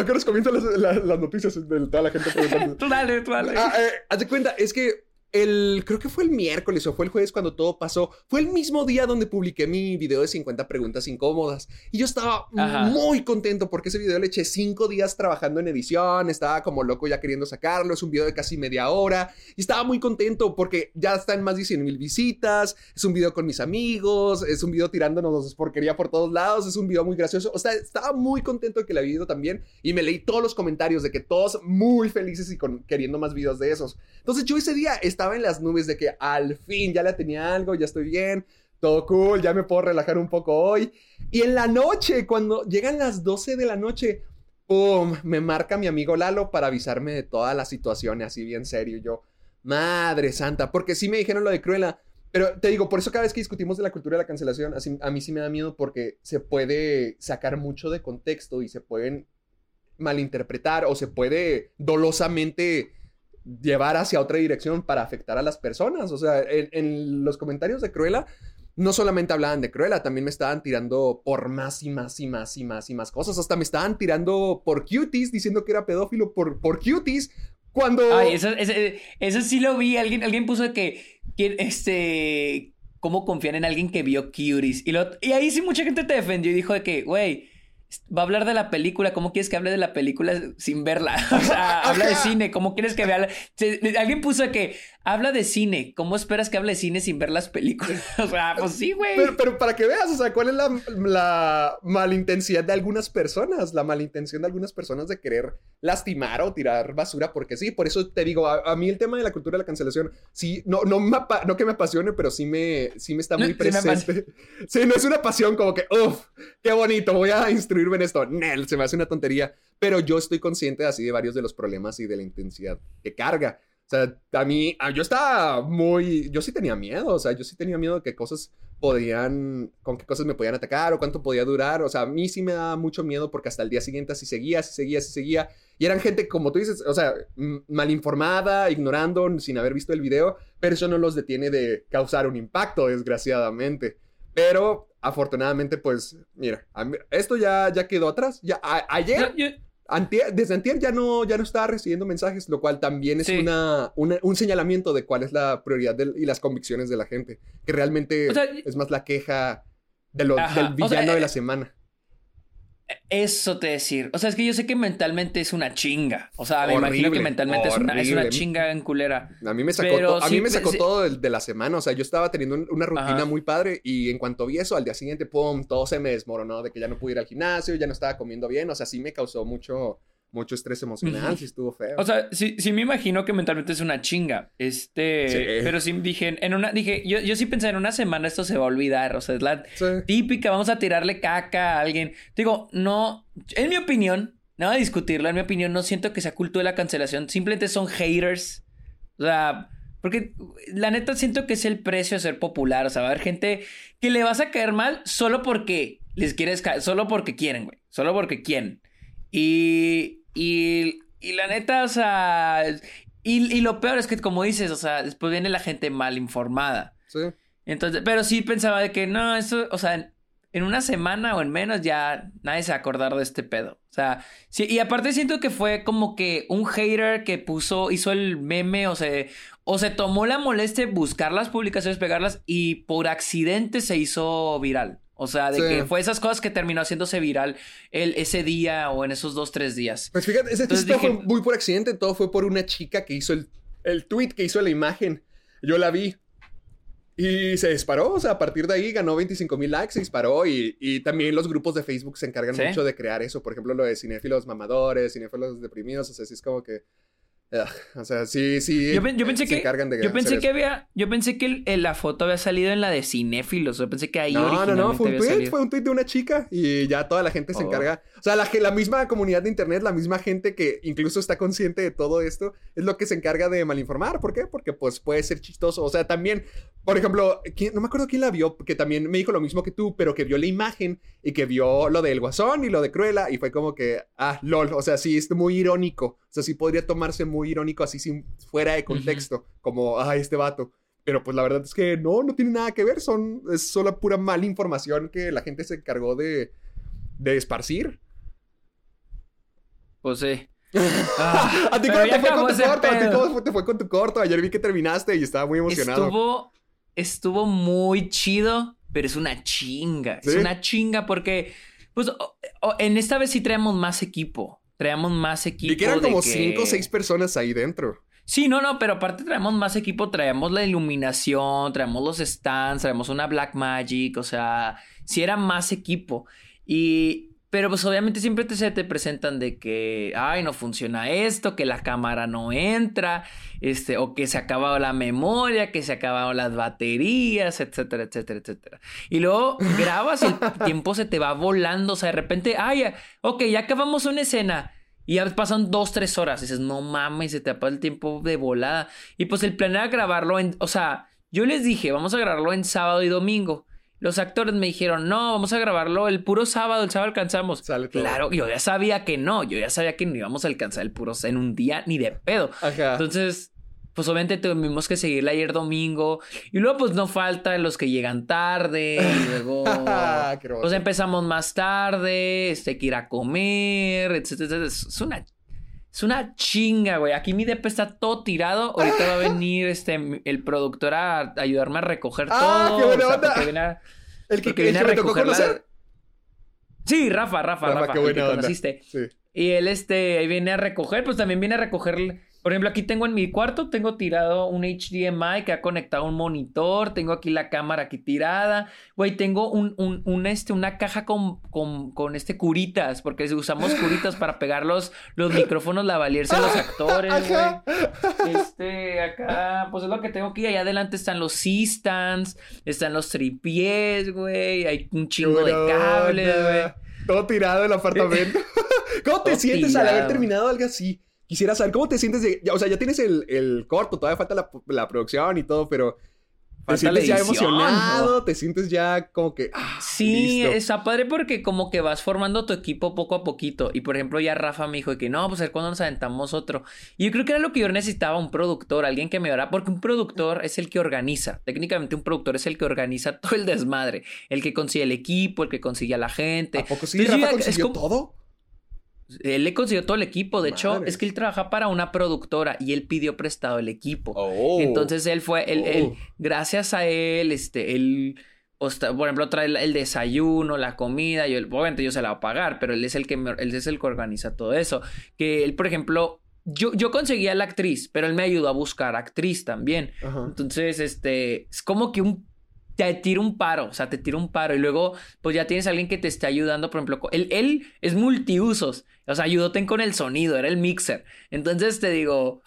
¿a qué horas comienzan las, las- las noticias de toda la gente preguntando? Tú dale, tú dale. Ah, eh, haz de cuenta, es que el, creo que fue el miércoles o fue el jueves cuando todo pasó. Fue el mismo día donde publiqué mi video de 50 preguntas incómodas. Y yo estaba Ajá. muy contento porque ese video le eché cinco días trabajando en edición. Estaba como loco ya queriendo sacarlo. Es un video de casi media hora. Y estaba muy contento porque ya están más de 100 mil visitas. Es un video con mis amigos. Es un video tirándonos porquería por todos lados. Es un video muy gracioso. O sea, estaba muy contento de que le había ido también. Y me leí todos los comentarios de que todos muy felices y con, queriendo más videos de esos. Entonces yo ese día estaba en las nubes de que al fin ya le tenía algo, ya estoy bien, todo cool, ya me puedo relajar un poco hoy. Y en la noche, cuando llegan las 12 de la noche, ¡pum! Me marca mi amigo Lalo para avisarme de toda la situación, así bien serio. Yo, madre santa, porque sí me dijeron lo de Cruella. Pero te digo, por eso cada vez que discutimos de la cultura de la cancelación, así, a mí sí me da miedo porque se puede sacar mucho de contexto y se pueden malinterpretar o se puede dolosamente llevar hacia otra dirección para afectar a las personas. O sea, en, los comentarios de Cruella, no solamente hablaban de Cruella, también me estaban tirando por más y más y más y más y más cosas. Hasta me estaban tirando por cuties, diciendo que era pedófilo por, por cuties. Cuando... Ay, eso, sí lo vi. Alguien, alguien puso que, este, cómo confiar en alguien que vio Cuties. Y, lo, y ahí sí mucha gente te defendió y dijo de que, güey, va a hablar de la película. ¿Cómo quieres que hable de la película sin verla? O sea, habla de cine. ¿Cómo quieres que vea? la- Alguien puso que habla de cine. ¿Cómo esperas que hable de cine sin ver las películas? O sea, pues sí, güey. Pero, pero para que veas, o sea, cuál es la, la malintensidad de algunas personas, la malintención de algunas personas de querer lastimar o tirar basura, porque sí, por eso te digo, a, a mí el tema de la cultura de la cancelación, sí, no, no, me no que me apasione, pero sí me, sí me está muy presente. Sí, no es una pasión como que, uff, qué bonito, voy a instruirme en esto. Nel, se me hace una tontería, pero yo estoy consciente así de varios de los problemas y de la intensidad que carga. O sea, a mí, yo estaba muy, yo sí tenía miedo, o sea, yo sí tenía miedo de que cosas podían, con qué cosas me podían atacar o cuánto podía durar, o sea, a mí sí me daba mucho miedo porque hasta el día siguiente así seguía, así seguía, así seguía, y eran gente, como tú dices, o sea, mal informada, ignorando, sin haber visto el video, pero eso no los detiene de causar un impacto, desgraciadamente. Pero, afortunadamente, pues, mira, mí- esto ya, ya quedó atrás, ya, a- ayer... Antier- desde antier ya no, ya no estaba recibiendo mensajes, lo cual también es Sí. una, una- un señalamiento de cuál es la prioridad del- y las convicciones de la gente. Que realmente O sea, es más la queja de lo- del o villano sea, de eh, la semana. Eso te decir. O sea, es que yo sé que mentalmente es una chinga. O sea, me imagino que mentalmente es una, es una chinga en culera. A mí me sacó, to- a mí sí, me sacó sí. todo de, de la semana. O sea, yo estaba teniendo un- una rutina Ajá. muy padre y en cuanto vi eso, al día siguiente, pum, todo se me desmoronó de que ya no pude ir al gimnasio, ya no estaba comiendo bien. O sea, sí me causó mucho, mucho estrés emocional, sí estuvo feo. O sea, sí, sí me imagino que mentalmente es una chinga. Este. Sí. Pero sí dije, en una. Dije, yo, yo sí pensé en una semana esto se va a olvidar. O sea, es la Sí. típica, vamos a tirarle caca a alguien. Digo, no. En mi opinión, nada de discutirlo. En mi opinión, no siento que sea culto de la cancelación. Simplemente son haters. O sea. Porque la neta siento que es el precio de ser popular. O sea, va a haber gente que le vas a caer mal solo porque les quieres caer. Solo porque quieren, güey. Solo porque quieren. Y. Y. Y la neta, o sea. Y, y lo peor es que, como dices, o sea, después viene la gente mal informada. Sí. Entonces, pero sí pensaba de que no, eso, o sea, en, en una semana o en menos ya nadie se va a acordar de este pedo. O sea, sí, y aparte siento que fue como que un hater que puso, hizo el meme o se, o se tomó la molestia de buscar las publicaciones, pegarlas y por accidente se hizo viral. O sea, de Sí. que fue esas cosas que terminó haciéndose viral el, ese día o en esos dos, tres días. Pues fíjate, ese Entonces todo dije- fue muy por accidente, todo fue por una chica que hizo el, el tweet, que hizo la imagen. Yo la vi. Y se disparó, o sea, a partir de ahí ganó 25 mil likes, se disparó y, y también los grupos de Facebook se encargan ¿Sí? mucho de crear eso. Por ejemplo, lo de cinéfilos mamadores, cinéfilos deprimidos, o sea, sí es como que... ugh, o sea, sí, sí. Yo, pen- yo pensé se que, encargan de yo pensé que había, yo pensé que el- el- la foto había salido en la de cinéfilos. Yo pensé que ahí No, no, no, fue un tweet, salido. fue un tweet de una chica y ya toda la gente se Oh. encarga. O sea, la, la misma comunidad de internet, la misma gente que incluso está consciente de todo esto, es lo que se encarga de malinformar. ¿Por qué? Porque pues puede ser chistoso. O sea, también, por ejemplo, ¿quién- no me acuerdo quién la vio, que también me dijo lo mismo que tú, pero que vio la imagen y que vio lo del guasón y lo de Cruella y fue como que, ah, lol, o sea, sí, es muy irónico. O sea, sí podría tomarse muy irónico así sin fuera de contexto, como, ah, este vato. Pero pues la verdad es que no, no tiene nada que ver, son, es solo pura mala información que la gente se encargó de, de esparcir. Pues sí. Ah, ¿A ti cómo te fue con tu corto? ¿A ti pedo. cómo te fue con tu corto? Ayer vi que terminaste y estaba muy emocionado. Estuvo, estuvo muy chido, pero es una chinga. Es una chinga porque, pues, o- o- en esta vez sí traemos más equipo. Traemos más equipo. Vi que eran como que- cinco o seis personas ahí dentro. Sí, no, no, pero aparte traemos más equipo, traemos la iluminación, traemos los stands, traemos una Black Magic, o sea, sí era más equipo. Y, pero pues obviamente siempre te, se te presentan de que, ay, no funciona esto, que la cámara no entra, este, o que se ha acabado la memoria, que se acabaron las baterías, etcétera, etcétera, etcétera. Y luego grabas y el tiempo se te va volando, o sea, de repente, ay, ok, ya acabamos una escena. Y ya pasan dos, tres horas. Y dices, no mames, se te pasa el tiempo de volada. Y pues el plan era grabarlo en. O sea, yo les dije, vamos a grabarlo en sábado y domingo. Los actores me dijeron, no, vamos a grabarlo el puro sábado, el sábado alcanzamos. Sale todo. Claro, yo ya sabía que no, yo ya sabía que no íbamos a alcanzar el puro en un día ni de pedo. Ajá. Entonces, pues obviamente tuvimos que seguirla ayer domingo. Y luego, pues no falta los que llegan tarde. Y luego. Pues empezamos más tarde, este, que ir a comer, etcétera, es una, es una chinga, güey. Aquí mi DP está todo tirado. Ahorita va a venir este, el productor a ayudarme a recoger ¡Ah, todo. qué buena o sea, onda! a- el que, el viene a recoger la-. Sí, Rafa, Rafa, Rafa, Rafa, qué el buena que onda. conociste. Sí. Y él, este, ahí viene a recoger, pues también viene a recoger. Por ejemplo, aquí tengo en mi cuarto, tengo tirado un HDMI que ha conectado un monitor, tengo aquí la cámara aquí tirada, güey, tengo un, un, un, este, una caja con, con, con este curitas, porque usamos curitas para pegar los, los micrófonos lavalierse a los actores, güey. Este, acá, pues es lo que tengo aquí, allá adelante están los C-stands, están los tripiés, güey, hay un chingo de cables, güey. Todo tirado el apartamento. ¿Cómo te Todo sientes al haber terminado algo así? Quisiera saber, ¿cómo te sientes? De, ya, o sea, ya tienes el, el corto, todavía falta la, la producción y todo, pero ¿te sientes ya emocionado? ¿no? ¿Te sientes ya como que... ah, Sí, listo? está padre porque como que vas formando tu equipo poco a poquito. Y por ejemplo, ya Rafa me dijo que no, pues a ver cuándo nos aventamos otro. Y yo creo que era lo que yo necesitaba, un productor, alguien que me ayudara, porque un productor es el que organiza. Técnicamente un productor es el que organiza todo el desmadre. El que consigue el equipo, el que consigue a la gente. ¿A poco sí? Entonces, ¿Rafa consiguió como- todo? Él le consiguió todo el equipo. De hecho, es que él trabaja para una productora y él pidió prestado el equipo. Oh. Entonces él fue, él, Oh. él- gracias a él, este, él, por ejemplo, trae el, el desayuno, la comida, yo, obviamente yo se la voy a pagar, pero él es el que me- él es el que organiza todo eso. Que él, por ejemplo, yo, yo conseguía la actriz, pero él me ayudó a buscar actriz también. Ajá. Entonces, este, es como que un te tira un paro, o sea, te tira un paro y luego pues ya tienes a alguien que te esté ayudando, por ejemplo, él, él es multiusos, o sea, ayúdate con el sonido, era el mixer. Entonces te digo,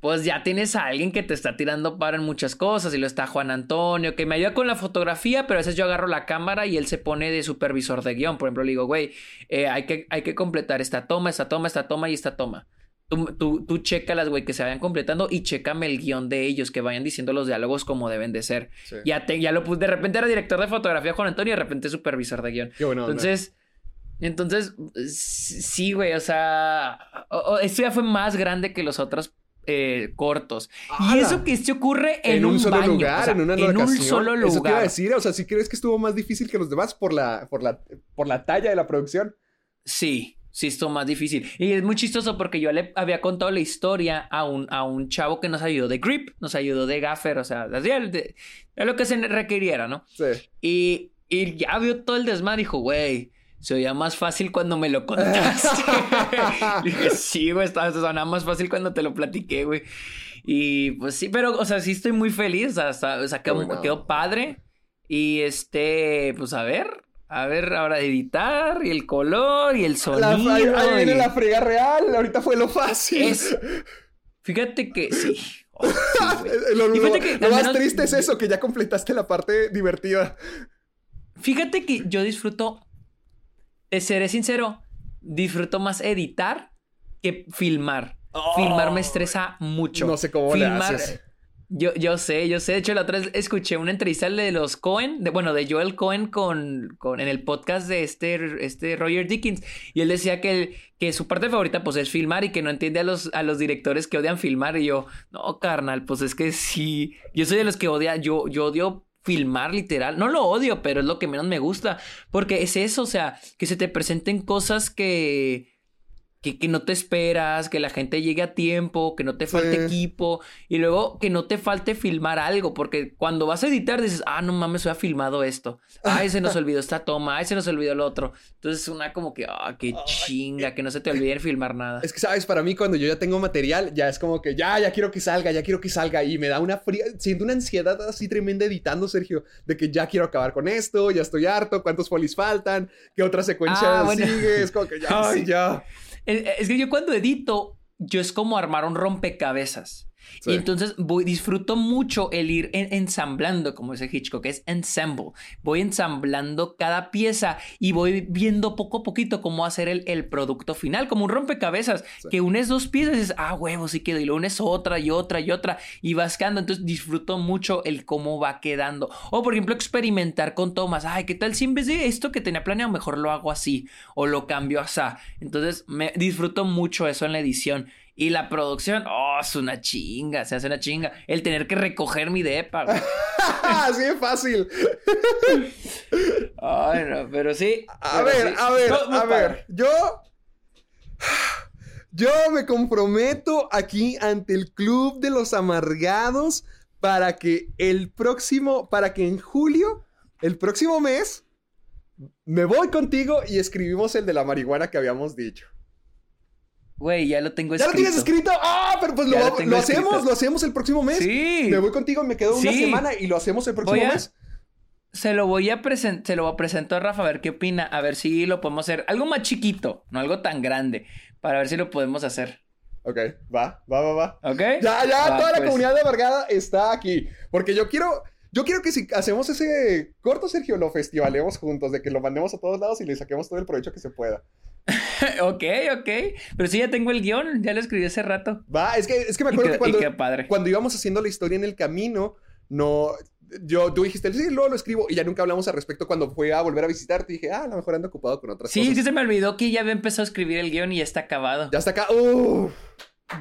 pues ya tienes a alguien que te está tirando paro en muchas cosas y lo está Juan Antonio, que me ayuda con la fotografía, pero a veces yo agarro la cámara y él se pone de supervisor de guion, por ejemplo, le digo, güey, eh, hay, que, hay que completar esta toma, esta toma, esta toma y esta toma. Tú, tú, tú chécalas, güey, que se vayan completando y chécame el guion de ellos, que vayan diciendo los diálogos como deben de ser. Sí. Ya, te, ya lo puse, de repente era director de fotografía Juan Antonio y de repente supervisor de guion. Onda. Entonces, entonces, sí, güey, o sea, o- o- esto ya fue más grande que los otros eh, cortos. Y eso que este ocurre en, en un, solo baño, lugar, o sea, en una en un solo Eso te iba a lugar. decir, o sea, si crees que estuvo más difícil que los demás por la, por la, por la talla de la producción. Sí, sí, estuvo más difícil. Y es muy chistoso porque yo le había contado la historia a un, a un chavo que nos ayudó de grip, nos ayudó de gaffer, o sea, de- de lo que se requiriera, ¿no? Sí. Y Y ya vio todo el desmadre. Dijo, güey, se oía más fácil cuando me lo contaste. dije, sí, güey, estaba sonaba más fácil cuando te lo platiqué, güey. Y pues sí, pero, o sea, sí estoy muy feliz. O sea, o sea quedó, bueno. quedó padre. Y este, pues a ver, a ver, ahora editar y el color y el La- sonido. ahí, ahí viene y- la frega real. Ahorita fue lo fácil. Es- Fíjate que sí. Oh, sí, güey. lo, Y lo- fíjate que lo al más triste es eso, que ya completaste la parte divertida. Fíjate que yo disfruto, te seré sincero, disfruto más editar que filmar. Filmar me estresa mucho. No sé cómo le filmar, haces. Yo, yo sé, yo sé. De hecho, la otra vez escuché una entrevista de los Cohen, bueno, de Joel Cohen con, con, en el podcast de este, este Roger Dickens. Y él decía que, que su parte favorita, pues, es filmar y que no entiende a los, a los directores que odian filmar. Y yo, no, carnal, pues es que sí. Yo soy de los que odia, yo, yo odio filmar literal. No lo odio, pero es lo que menos me gusta. Porque es eso, o sea, que se te presenten cosas que. Que, que no te esperas, que la gente llegue a tiempo, que no te falte Sí. equipo y luego que no te falte filmar algo, porque cuando vas a editar dices, ah, no mames, había filmado esto, ay, se nos olvidó esta toma, ay, se nos olvidó lo otro. Entonces una como que, ah, qué chinga, que no se te olvide filmar nada. Es que, ¿sabes? Para mí, cuando yo ya tengo material, ya es como que ya, ya quiero que salga, ya quiero que salga. Y me da una fría, siento una ansiedad así tremenda editando, Sergio, de que ya quiero acabar con esto, ya estoy harto, cuántos folis faltan, qué otra secuencia Ah, bueno. sigue. Es como que ya, Ay. sí, ya. Es, que yo cuando edito, yo es como armar un rompecabezas. Sí. Y entonces voy, disfruto mucho el ir en- ensamblando, como dice Hitchcock, es ensemble. Voy ensamblando cada pieza y voy viendo poco a poquito cómo hacer el, el producto final, como un rompecabezas, Sí. que unes dos piezas y dices, ah, huevo, sí quedó, y lo unes otra y otra y otra, y vas quedando. Entonces disfruto mucho el cómo va quedando. O, por ejemplo, experimentar con tomas. Ay, ¿qué tal si en vez de esto que tenía planeado, mejor lo hago así o lo cambio así? Entonces, me disfruto mucho eso en la edición. Y la producción, oh, es una chinga, se hace una chinga. El tener que recoger mi depa, güey. Así de fácil. Ay, no, pero sí. A pero ver, sí. a ver, No, no a ver. Yo. Yo me comprometo aquí ante el Club de los Amargados para que el próximo, para que en julio, el próximo mes, me voy contigo y escribimos el de la marihuana que habíamos dicho. Güey, ya lo tengo ¿Ya lo escrito. tienes escrito? ¡Ah! Pero pues lo, lo lo escrito. hacemos, lo hacemos el próximo mes. Sí. Me voy contigo, me quedo una Sí. semana y lo hacemos el próximo a- mes. Se lo voy a presentar, se lo voy a Rafa a ver qué opina, a ver si lo podemos hacer. Algo más chiquito, no algo tan grande, para ver si lo podemos hacer. Ok, va, va, va, va. ¿Ok? Ya, ya, Va, toda la pues. comunidad de Amargada está aquí. Porque yo quiero, yo quiero que si hacemos ese corto, Sergio, lo festivalemos juntos, de que lo mandemos a todos lados y le saquemos todo el provecho que se pueda. ok, ok. Pero sí, ya tengo el guion, ya lo escribí hace rato. Va, es que, es que me acuerdo qué, que cuando, padre. cuando íbamos haciendo la historia en el camino, no, yo, tú dijiste, sí, luego lo escribo, y ya nunca hablamos al respecto cuando fue a volver a visitarte, dije, ah, a lo mejor ando ocupado con otras Sí, es cosas. que se me olvidó que ya había empezado a escribir el guion y ya está acabado. Ya está acá, uh, Ujú.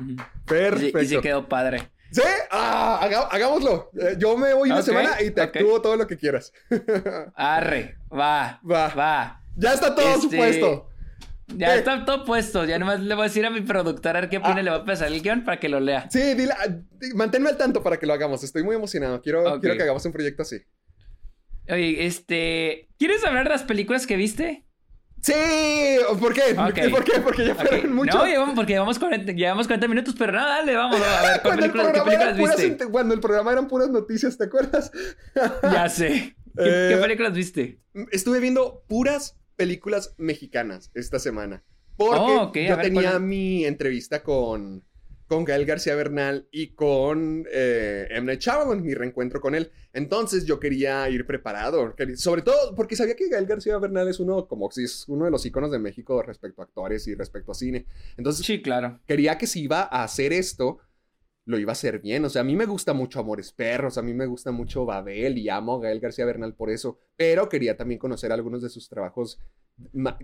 Y, perfecto. y se quedó padre. ¿Sí? Ah, haga- hagámoslo. Eh, yo me voy una semana y te ok. actúo todo lo que quieras. Arre, va, Va. va. ya está todo Este, supuesto. Ya Eh. está todo puesto. Ya nomás le voy a decir a mi productora qué opina. Ah. Le voy a pasar el guion para que lo lea. Sí, dile, ah, manténme al tanto para que lo hagamos. Estoy muy emocionado. Quiero, quiero que hagamos un proyecto así. Oye, este. ¿Quieres hablar de las películas que viste? Sí, ¿por qué? ¿Por qué? ¿Por qué? Porque ya fueron mucho. No, llevamos, porque llevamos 40, llevamos 40 minutos, pero nada, dale, vamos, a ver, ¿cuál cuando, el películas, ¿qué programa eran películas puras viste? int- cuando el programa eran puras noticias, ¿te acuerdas? Ya sé. ¿Qué, Eh, qué películas viste? Estuve viendo puras películas mexicanas esta semana. Porque Oh, ok, a yo ver, tenía ¿cuál? mi entrevista con, con Gael García Bernal y con eh, M. Night Shyamalan, mi reencuentro con él. Entonces yo quería ir preparado, sobre todo porque sabía que Gael García Bernal es uno, como es uno de los iconos de México respecto a actores y respecto a cine. Entonces Sí, claro. quería que si iba a hacer esto, lo iba a hacer bien. O sea, a mí me gusta mucho Amores Perros, a mí me gusta mucho Babel y amo a Gael García Bernal por eso. Pero quería también conocer algunos de sus trabajos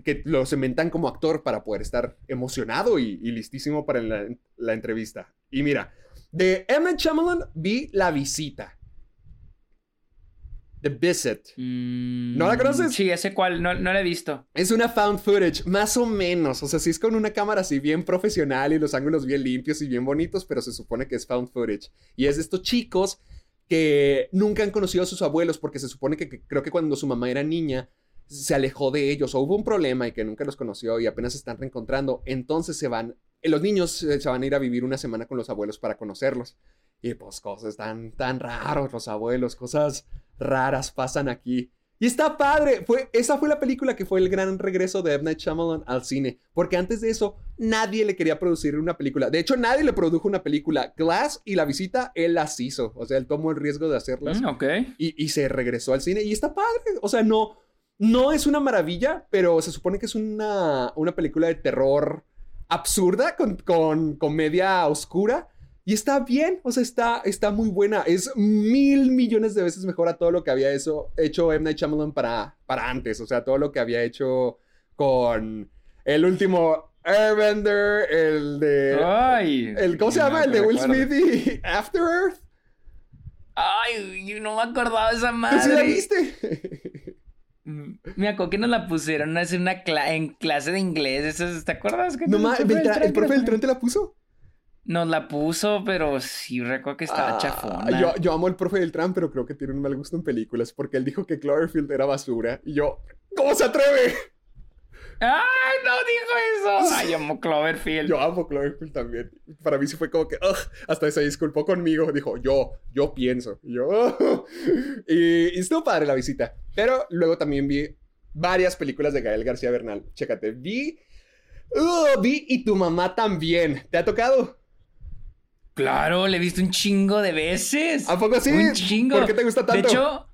que lo cementan como actor para poder estar emocionado y, listísimo para la, entrevista. Y mira, de M. Shyamalan vi La Visita. The Visit. Mm, ¿No la conoces? Sí, ese cual, no, no la he visto. Es una found footage, más o menos. O sea, sí es con una cámara así bien profesional y los ángulos bien limpios y bien bonitos, pero se supone que es found footage. Y es de estos chicos que nunca han conocido a sus abuelos porque se supone que, que creo que cuando su mamá era niña se alejó de ellos o hubo un problema y que nunca los conoció y apenas se están reencontrando, entonces se van, eh, los niños eh, se van a ir a vivir una semana con los abuelos para conocerlos. Y pues cosas tan, tan raros los abuelos, cosas raras pasan aquí. Y está padre. Fue, esa fue la película que fue el gran regreso de M. Night Shyamalan al cine. Porque antes de eso, nadie le quería producir una película. De hecho, nadie le produjo una película. Glass y la visita, él las hizo. O sea, él tomó el riesgo de hacerlas. Mm, ok. Y, y se regresó al cine. Y está padre. O sea, no, no es una maravilla, pero se supone que es una, una película de terror absurda con, con comedia oscura. Y está bien, o sea, está, está muy buena. Es mil millones de veces mejor a todo lo que había eso, hecho M. Night Shyamalan para, para antes. O sea, todo lo que había hecho con el último Airbender, el de... Ay. el, ¿Cómo se no llama? El de Will recuerdo. Smith y After Earth. Ay, yo no me acordaba de esa ¿Tú madre. sí la viste? Me acuerdo que nos la pusieron una cla- en clase de inglés. ¿Te acuerdas? que no el ¿El profe que Beltrán te la puso? Nos la puso, pero sí recuerdo que estaba Ah, chafona. Yo, yo amo al profe Beltrán, pero creo que tiene un mal gusto en películas porque él dijo que Cloverfield era basura. Y yo, ¿cómo se atreve? ¡Ay, no dijo eso! Ay, amo Cloverfield. Yo amo Cloverfield también. Para mí sí fue como que, "Ugh", hasta se disculpó conmigo. Dijo, yo, yo pienso. Y yo, "Ugh". y, y estuvo padre la visita. Pero luego también vi varias películas de Gael García Bernal. Chécate, vi, uh, vi y tu mamá también. ¿Te ha tocado? Claro, le he visto un chingo de veces. ¿A poco sí? Un chingo. ¿Por qué te gusta tanto? De hecho,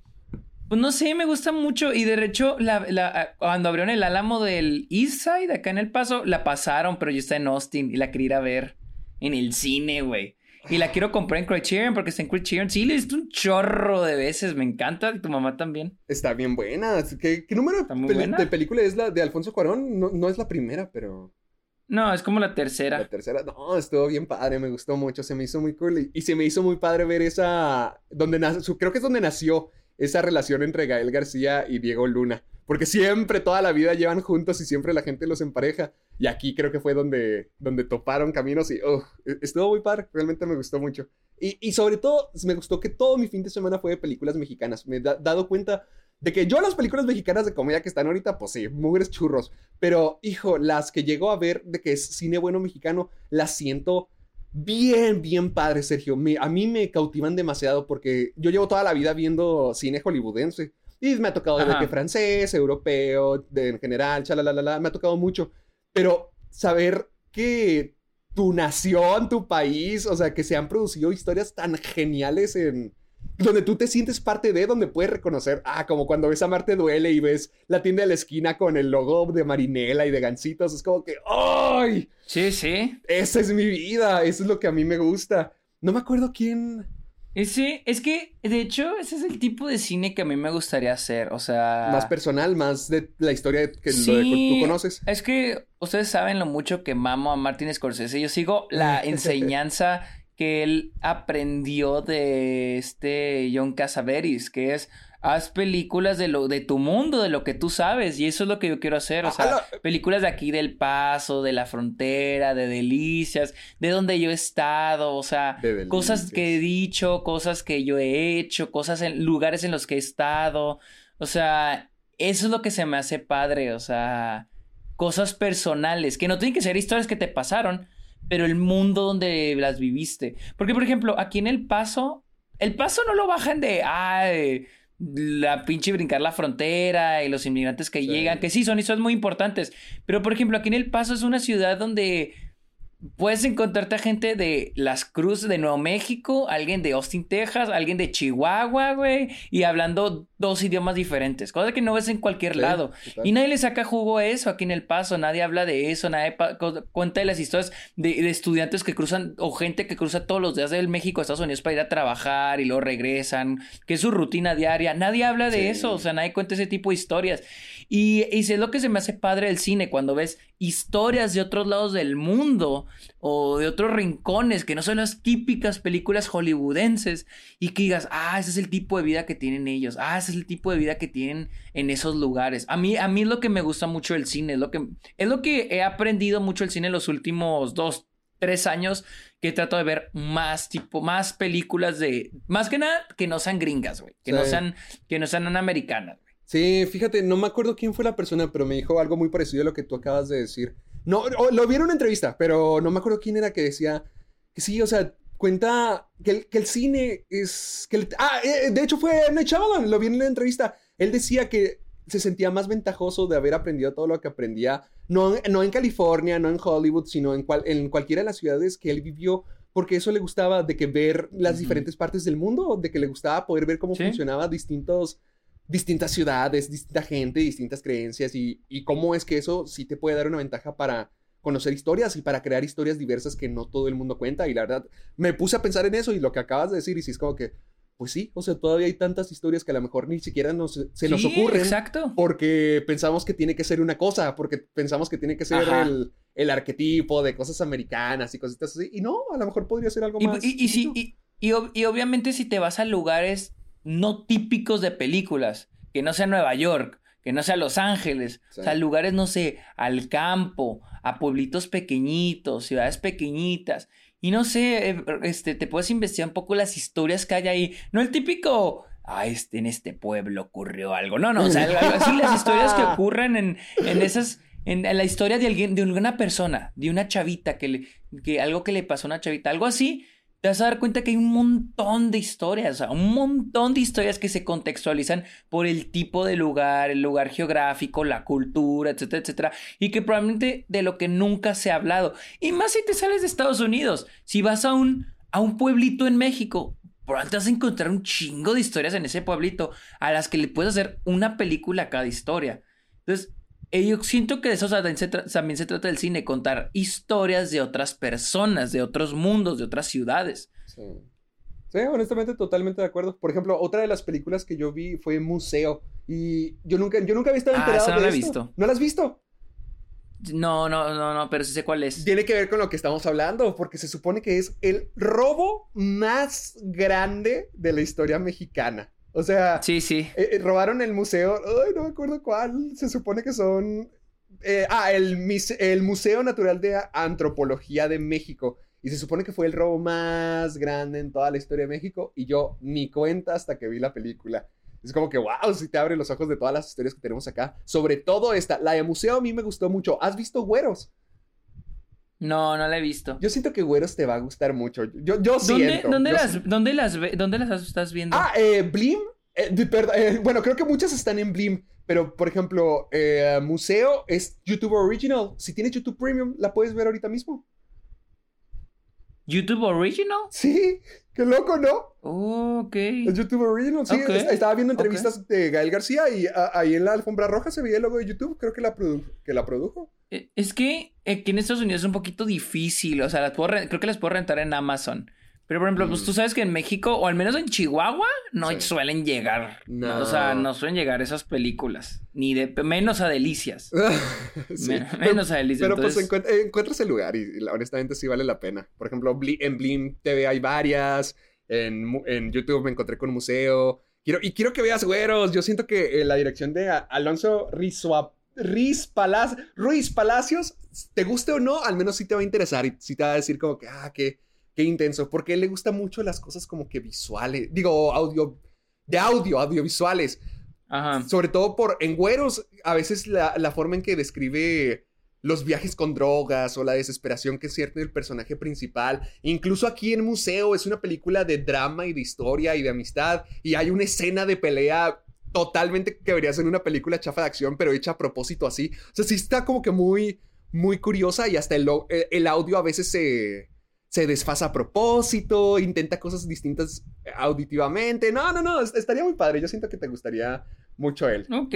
pues no sé, me gusta mucho. Y de hecho, la, la- cuando abrieron el álamo del East Side, acá en El Paso, la pasaron, pero yo está en Austin y la quería ir a ver en el cine, güey. Y la quiero comprar en Criterion porque está en Criterion. Sí, le he visto un chorro de veces. Me encanta. Y tu mamá también. Está bien buena. ¿Qué, qué número Está muy peli- buena. de película es la de Alfonso Cuarón? No, no es la primera, pero No, es como la la tercera. tercera. No, estuvo bien padre, me gustó mucho, se me hizo muy cool. Y, se me hizo muy padre ver esa. Donde nace, creo que es donde nació esa relación entre Gael García y Diego Luna. Porque siempre, toda la vida llevan juntos y siempre la gente los empareja. Y aquí creo que fue donde, donde toparon caminos y oh, e- estuvo muy padre, realmente me gustó mucho. Y, y sobre todo, me gustó que todo mi fin de semana fue de películas mexicanas. Me he da- dado cuenta de que yo las películas mexicanas de comedia que están ahorita, pues sí, mugres churros. Pero, hijo, las que llego a ver de que es cine bueno mexicano, las siento bien, bien padre, Sergio. Me- a mí me cautivan demasiado porque yo llevo toda la vida viendo cine hollywoodense. Y me ha tocado de Ajá. que francés, europeo, de, en general, chalalala, me ha tocado mucho. Pero saber que tu nación, tu país, o sea, que se han producido historias tan geniales en... Donde tú te sientes parte de, donde puedes reconocer, ah, como cuando ves a Marte Duele y ves la tienda de la esquina con el logo de Marinela y de Gancitos, es como que, ¡ay! Sí, sí. Esa es mi vida, eso es lo que a mí me gusta. No me acuerdo quién... Ese, es que, de hecho, ese es el tipo de cine que a mí me gustaría hacer. O sea. Más personal, más de la historia que lo de- Sí, tú conoces. Es que ustedes saben lo mucho que mamo a Martin Scorsese. Yo sigo la enseñanza que él aprendió de este John Casaveris, que es haz películas de lo de tu mundo, de lo que tú sabes, y eso es lo que yo quiero hacer, o sea, Ala. películas de aquí del Paso, de la frontera, de Delicias, de donde yo he estado, o sea, cosas que he dicho, cosas que yo he hecho, cosas en lugares en los que he estado, o sea, eso es lo que se me hace padre, o sea, cosas personales, que no tienen que ser historias que te pasaron, pero el mundo donde las viviste. Porque, por ejemplo, aquí en El Paso, El Paso no lo bajan de, ay, la pinche brincar la frontera y los inmigrantes que Sí. llegan, que sí, son historias muy importantes. Pero, por ejemplo, aquí en El Paso es una ciudad donde puedes encontrarte a gente de Las Cruces de Nuevo México, alguien de Austin, Texas, alguien de Chihuahua, güey, y hablando dos idiomas diferentes, cosa que no ves en cualquier Sí, lado. Y nadie le saca jugo a eso aquí en El Paso, nadie habla de eso, nadie cuenta de las historias de, de estudiantes que cruzan o gente que cruza todos los días del México a Estados Unidos para ir a trabajar y luego regresan, que es su rutina diaria. Nadie habla de Sí. eso, o sea, nadie cuenta ese tipo de historias. Y, y es lo que se me hace padre del cine, cuando ves historias de otros lados del mundo o de otros rincones que no son las típicas películas hollywoodenses y que digas, ah, ese es el tipo de vida que tienen ellos, ah, ese es el tipo de vida que tienen en esos lugares. A mí, a mí es lo que me gusta mucho del cine, es lo que, es lo que he aprendido mucho del cine en los últimos dos, tres años que trato de ver más tipo, más películas de, más que nada, que no sean gringas, güey, que no sean, que no sean americanas. Sí, fíjate, no me acuerdo quién fue la persona, pero me dijo algo muy parecido a lo que tú acabas de decir. No, lo vi en una entrevista, pero no me acuerdo quién era que decía que sí, o sea, cuenta que el, que el cine es... Que el- ah, eh, de hecho fue Shyamalan, lo vi en la entrevista. Él decía que se sentía más ventajoso de haber aprendido todo lo que aprendía, no, no en California, no en Hollywood, sino en, cual, en cualquiera de las ciudades que él vivió, porque eso le gustaba de que ver las diferentes partes del mundo, de que le gustaba poder ver cómo Sí. funcionaba distintos distintas ciudades, distinta gente, distintas creencias y, y cómo es que eso sí te puede dar una ventaja para conocer historias y para crear historias diversas que no todo el mundo cuenta. Y la verdad, me puse a pensar en eso y lo que acabas de decir y sí es como que, pues sí, o sea, todavía hay tantas historias que a lo mejor ni siquiera nos, se nos ocurren Exacto. porque pensamos que tiene que ser una cosa, porque pensamos que tiene que ser el, el arquetipo de cosas americanas y cositas así. Y no, a lo mejor podría ser algo Y, más. y, y y obviamente si te vas a lugares no típicos de películas, que no sea Nueva York, que no sea Los Ángeles, Sí. o sea, lugares, no sé, al campo, a pueblitos pequeñitos, ciudades pequeñitas, y no sé, eh, este, te puedes investigar un poco las historias que hay ahí, no el típico... Ah, este, en este pueblo ocurrió algo. No, no, o sea, así las historias que ocurren en, en esas, en, en la historia de alguien, de alguna persona, de una chavita que le, que algo que le pasó a una chavita, algo así, te vas a dar cuenta que hay un montón de historias, un montón de historias que se contextualizan por el tipo de lugar, el lugar geográfico, la cultura, etcétera, etcétera, y que probablemente de lo que nunca se ha hablado. Y más si te sales de Estados Unidos, si vas a un, a un pueblito en México, probablemente vas a encontrar un chingo de historias en ese pueblito a las que le puedes hacer una película a cada historia. Entonces, eh, yo siento que de eso también se, tra- también se trata del cine, contar historias de otras personas, de otros mundos, de otras ciudades. Sí. Sí, honestamente, totalmente de acuerdo. Por ejemplo, otra de las películas que yo vi fue Museo. Y yo nunca, yo nunca había estado Ah, enterado esa no de la he esto. visto. ¿No la has visto? No, no, no, no, pero sí sé cuál es. Tiene que ver con lo que estamos hablando, porque se supone que es el robo más grande de la historia mexicana. O sea, Sí, sí. eh, eh, robaron el museo, ay, no me acuerdo cuál, se supone que son... eh, ah, el, el Museo Natural de Antropología de México. Y se supone que fue el robo más grande en toda la historia de México. Y yo ni cuenta hasta que vi la película. Es como que, wow, si te abre los ojos de todas las historias que tenemos acá. Sobre todo esta, la de museo a mí me gustó mucho. ¿Has visto Güeros? No, no la he visto. Yo siento que Güeros te va a gustar mucho. Yo, yo ¿Dónde, siento. dónde yo las, siento. dónde las, ve- dónde las estás viendo? Ah, eh, Blim. eh, de- perd- eh, bueno, creo que muchas están en Blim. Pero, por ejemplo, eh, Museo es YouTube Original. Si tienes YouTube Premium, la puedes ver ahorita mismo. YouTube Original. Sí, qué loco, ¿no? Oh, ok. Es YouTube Original. Sí, estaba viendo entrevistas de Gael García y a- ahí en la alfombra roja se veía el logo de YouTube. Creo que la, produ- que la produjo. Eh, Es que aquí en Estados Unidos es un poquito difícil. O sea, las puedo re- creo que las puedo rentar en Amazon. Pero, por ejemplo, pues Mm. tú sabes que en México, o al menos en Chihuahua, no Sí. suelen llegar. No. O sea, no suelen llegar esas películas. Ni de menos a delicias. Sí. Men- Pero- menos a delicias. Pero pues encuent- eh, encuentras el lugar y, honestamente sí vale la pena. Por ejemplo, Bli- en Blim TV hay varias. En, en YouTube me encontré con museo. Quiero, y quiero que veas güeros. Yo siento que eh, la dirección de Alonso Rizua- Riz Palac- Ruiz Palacios, te guste o no, al menos sí te va a interesar y sí te va a decir como que, ah, qué, qué intenso. Porque a él le gustan mucho las cosas como que visuales. Digo, audio, de audio, audiovisuales. Ajá. Sobre todo por en güeros, a veces la, la forma en que describe los viajes con drogas o la desesperación que siente el personaje principal. Incluso aquí en Museo es una película de drama y de historia y de amistad y hay una escena de pelea totalmente que debería ser una película chafa de acción, pero hecha a propósito así. O sea, sí está como que muy, muy curiosa y hasta el- el audio a veces se, se desfasa a propósito, intenta cosas distintas auditivamente. No, no, no, est- estaría muy padre. Yo siento que te gustaría mucho él. Ok,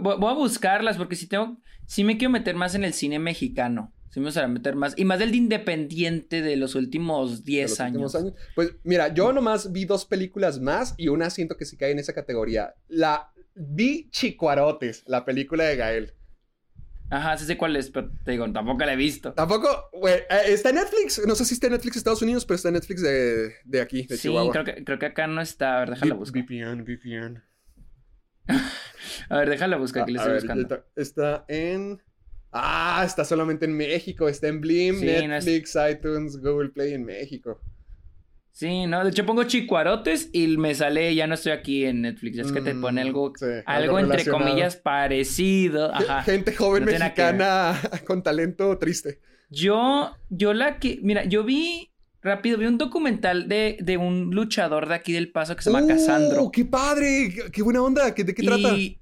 voy a buscarlas porque si tengo, sí me quiero meter más en el cine mexicano. Sí me gustaría meter más. Y más del de independiente de los últimos de 10 los años. últimos Pues mira, yo nomás vi dos películas más y una siento que sí cae en esa categoría. La vi Chicuarotes, la película de Gael. Ajá, sí sé cuál es, pero te digo, tampoco la he visto. Tampoco, güey, eh, está en Netflix. No sé si está en Netflix de Estados Unidos, pero está en Netflix de, de aquí, de Sí, Chihuahua. creo que, creo que acá no está. A ver, déjala buscar. VPN, VPN. A ver, déjala buscar, aquí la A estoy ver, buscando. está, está en Ah, está solamente en México. Está en Blim, Sí, no es- Netflix, iTunes, Google Play en México. Sí, no, de hecho pongo chicuarotes y me sale, ya no estoy aquí en Netflix, es que te pone Mm, algo, sí, algo, algo entre comillas parecido. Ajá. Gente joven No mexicana con talento triste. Yo, yo la que, mira, yo vi, rápido, vi un documental de, de un luchador de aquí del Paso que se llama ¡Uh, Casandro. ¡Qué padre! ¡Qué, buena onda! ¿Qué- ¿De qué trata? Y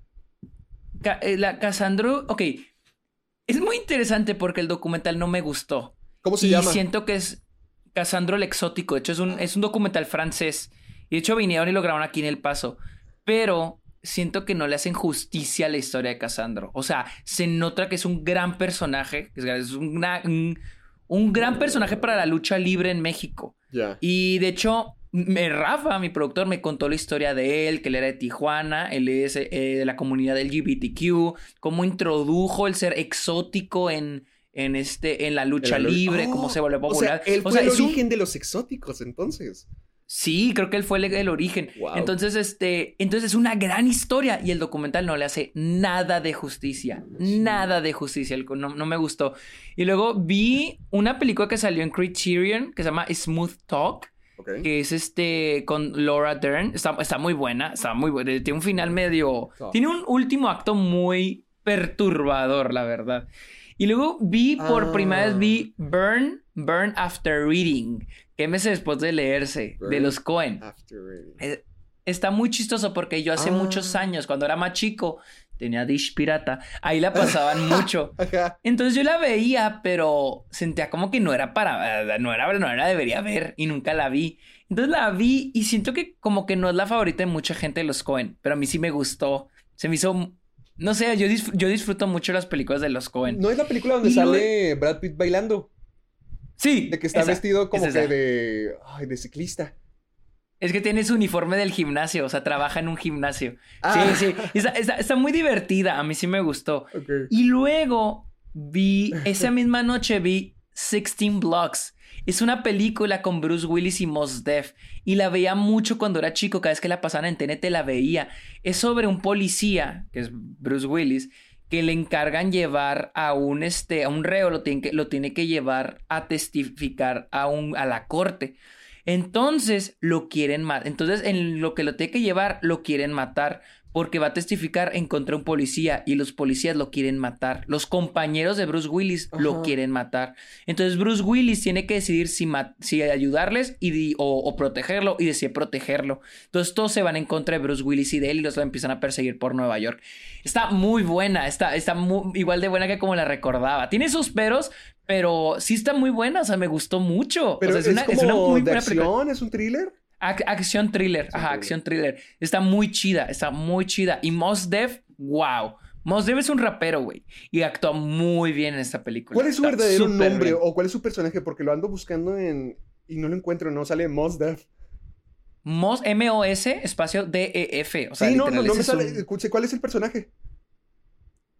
Ca- eh, la Casandro, ok, es muy interesante porque el documental no me gustó. ¿Cómo se y llama? siento que es Casandro el Exótico. De hecho, es un, es un documental francés. Y de hecho, vinieron y lo grabaron aquí en El Paso. Pero siento que no le hacen justicia a la historia de Casandro. O sea, se nota que es un gran personaje. Es una- un, gran personaje para la lucha libre en México. Y de hecho, me, Rafa, mi productor, me contó la historia de él, que él era de Tijuana, él es eh, de la comunidad LGBTQ, cómo introdujo el ser exótico en, en, este, en la lucha la libre, cómo Oh, se volvió O sea, popular. él O fue sea, el es un- origen de los exóticos, entonces. Sí, creo que él fue el, el origen. Wow. Entonces, este, entonces es una gran historia y el documental no le hace nada de justicia, nada de justicia, el- no, no me gustó. Y luego vi una película que salió en Criterion que se llama Smooth Talk, que es este con Laura Dern. Está, está muy buena, está muy buena. Tiene un final medio. Tiene un último acto muy perturbador, la verdad. Y luego vi por Ah. primera vez vi Burn, Burn After Reading, que meses después de leerse, de los Cohen. After reading. Eh, Está muy chistoso porque yo hace Ah. muchos años, cuando era más chico, tenía Dish Pirata, ahí la pasaban mucho. Entonces yo la veía, pero sentía como que no era para, no era, no era, debería ver y nunca la vi. Entonces la vi y siento que como que no es la favorita de mucha gente de los Cohen, pero a mí sí me gustó. Se me hizo, no sé, yo, disfr- yo disfruto mucho las películas de los Cohen. ¿No es la película donde Y no- sale Brad Pitt bailando? sí, De que está esa, vestido como es que de. Ay, de ciclista. Es que tiene su uniforme del gimnasio, o sea, trabaja en un gimnasio. Ah. Sí, sí, está, está- está muy divertida, a mí sí me gustó. Y luego vi, esa misma noche vi 16 Blocks. Es una película con Bruce Willis y Mos Def. Y la veía mucho cuando era chico, cada vez que la pasaban en TNT la veía. Es sobre un policía, que es Bruce Willis, que le encargan llevar a un, este, a un reo, lo tiene que, lo tiene que llevar a testificar a, un, a la corte. Entonces lo quieren matar. Entonces, en lo que lo tiene que llevar, lo quieren matar. Porque va a testificar en contra de un policía y los policías lo quieren matar. Los compañeros de Bruce Willis lo quieren matar. Entonces Bruce Willis tiene que decidir si, ayudarles y o, o protegerlo y decide protegerlo. Entonces todos se van en contra de Bruce Willis y de él y los empiezan a perseguir por Nueva York. Está muy buena, está, está mu- igual de buena que como la recordaba. Tiene sus peros, pero sí está muy buena, o sea, me gustó mucho. Pero O sea, es, es, una, como es una muy de buena película. es un thriller. Ac- acción thriller, Acción ajá, thriller. acción thriller. Está muy chida, está muy chida. Y Mos Def, wow. Mos Def es un rapero, güey. Y actúa muy bien en esta película. ¿Cuál es su Está verdadero nombre bien. o cuál es su personaje? Porque lo ando buscando en. Y no lo encuentro, no sale Mos Def. Mos, M-O-S, espacio D-E-F. O sea, sí, no, no, no me sale. un- ¿cuál es el personaje?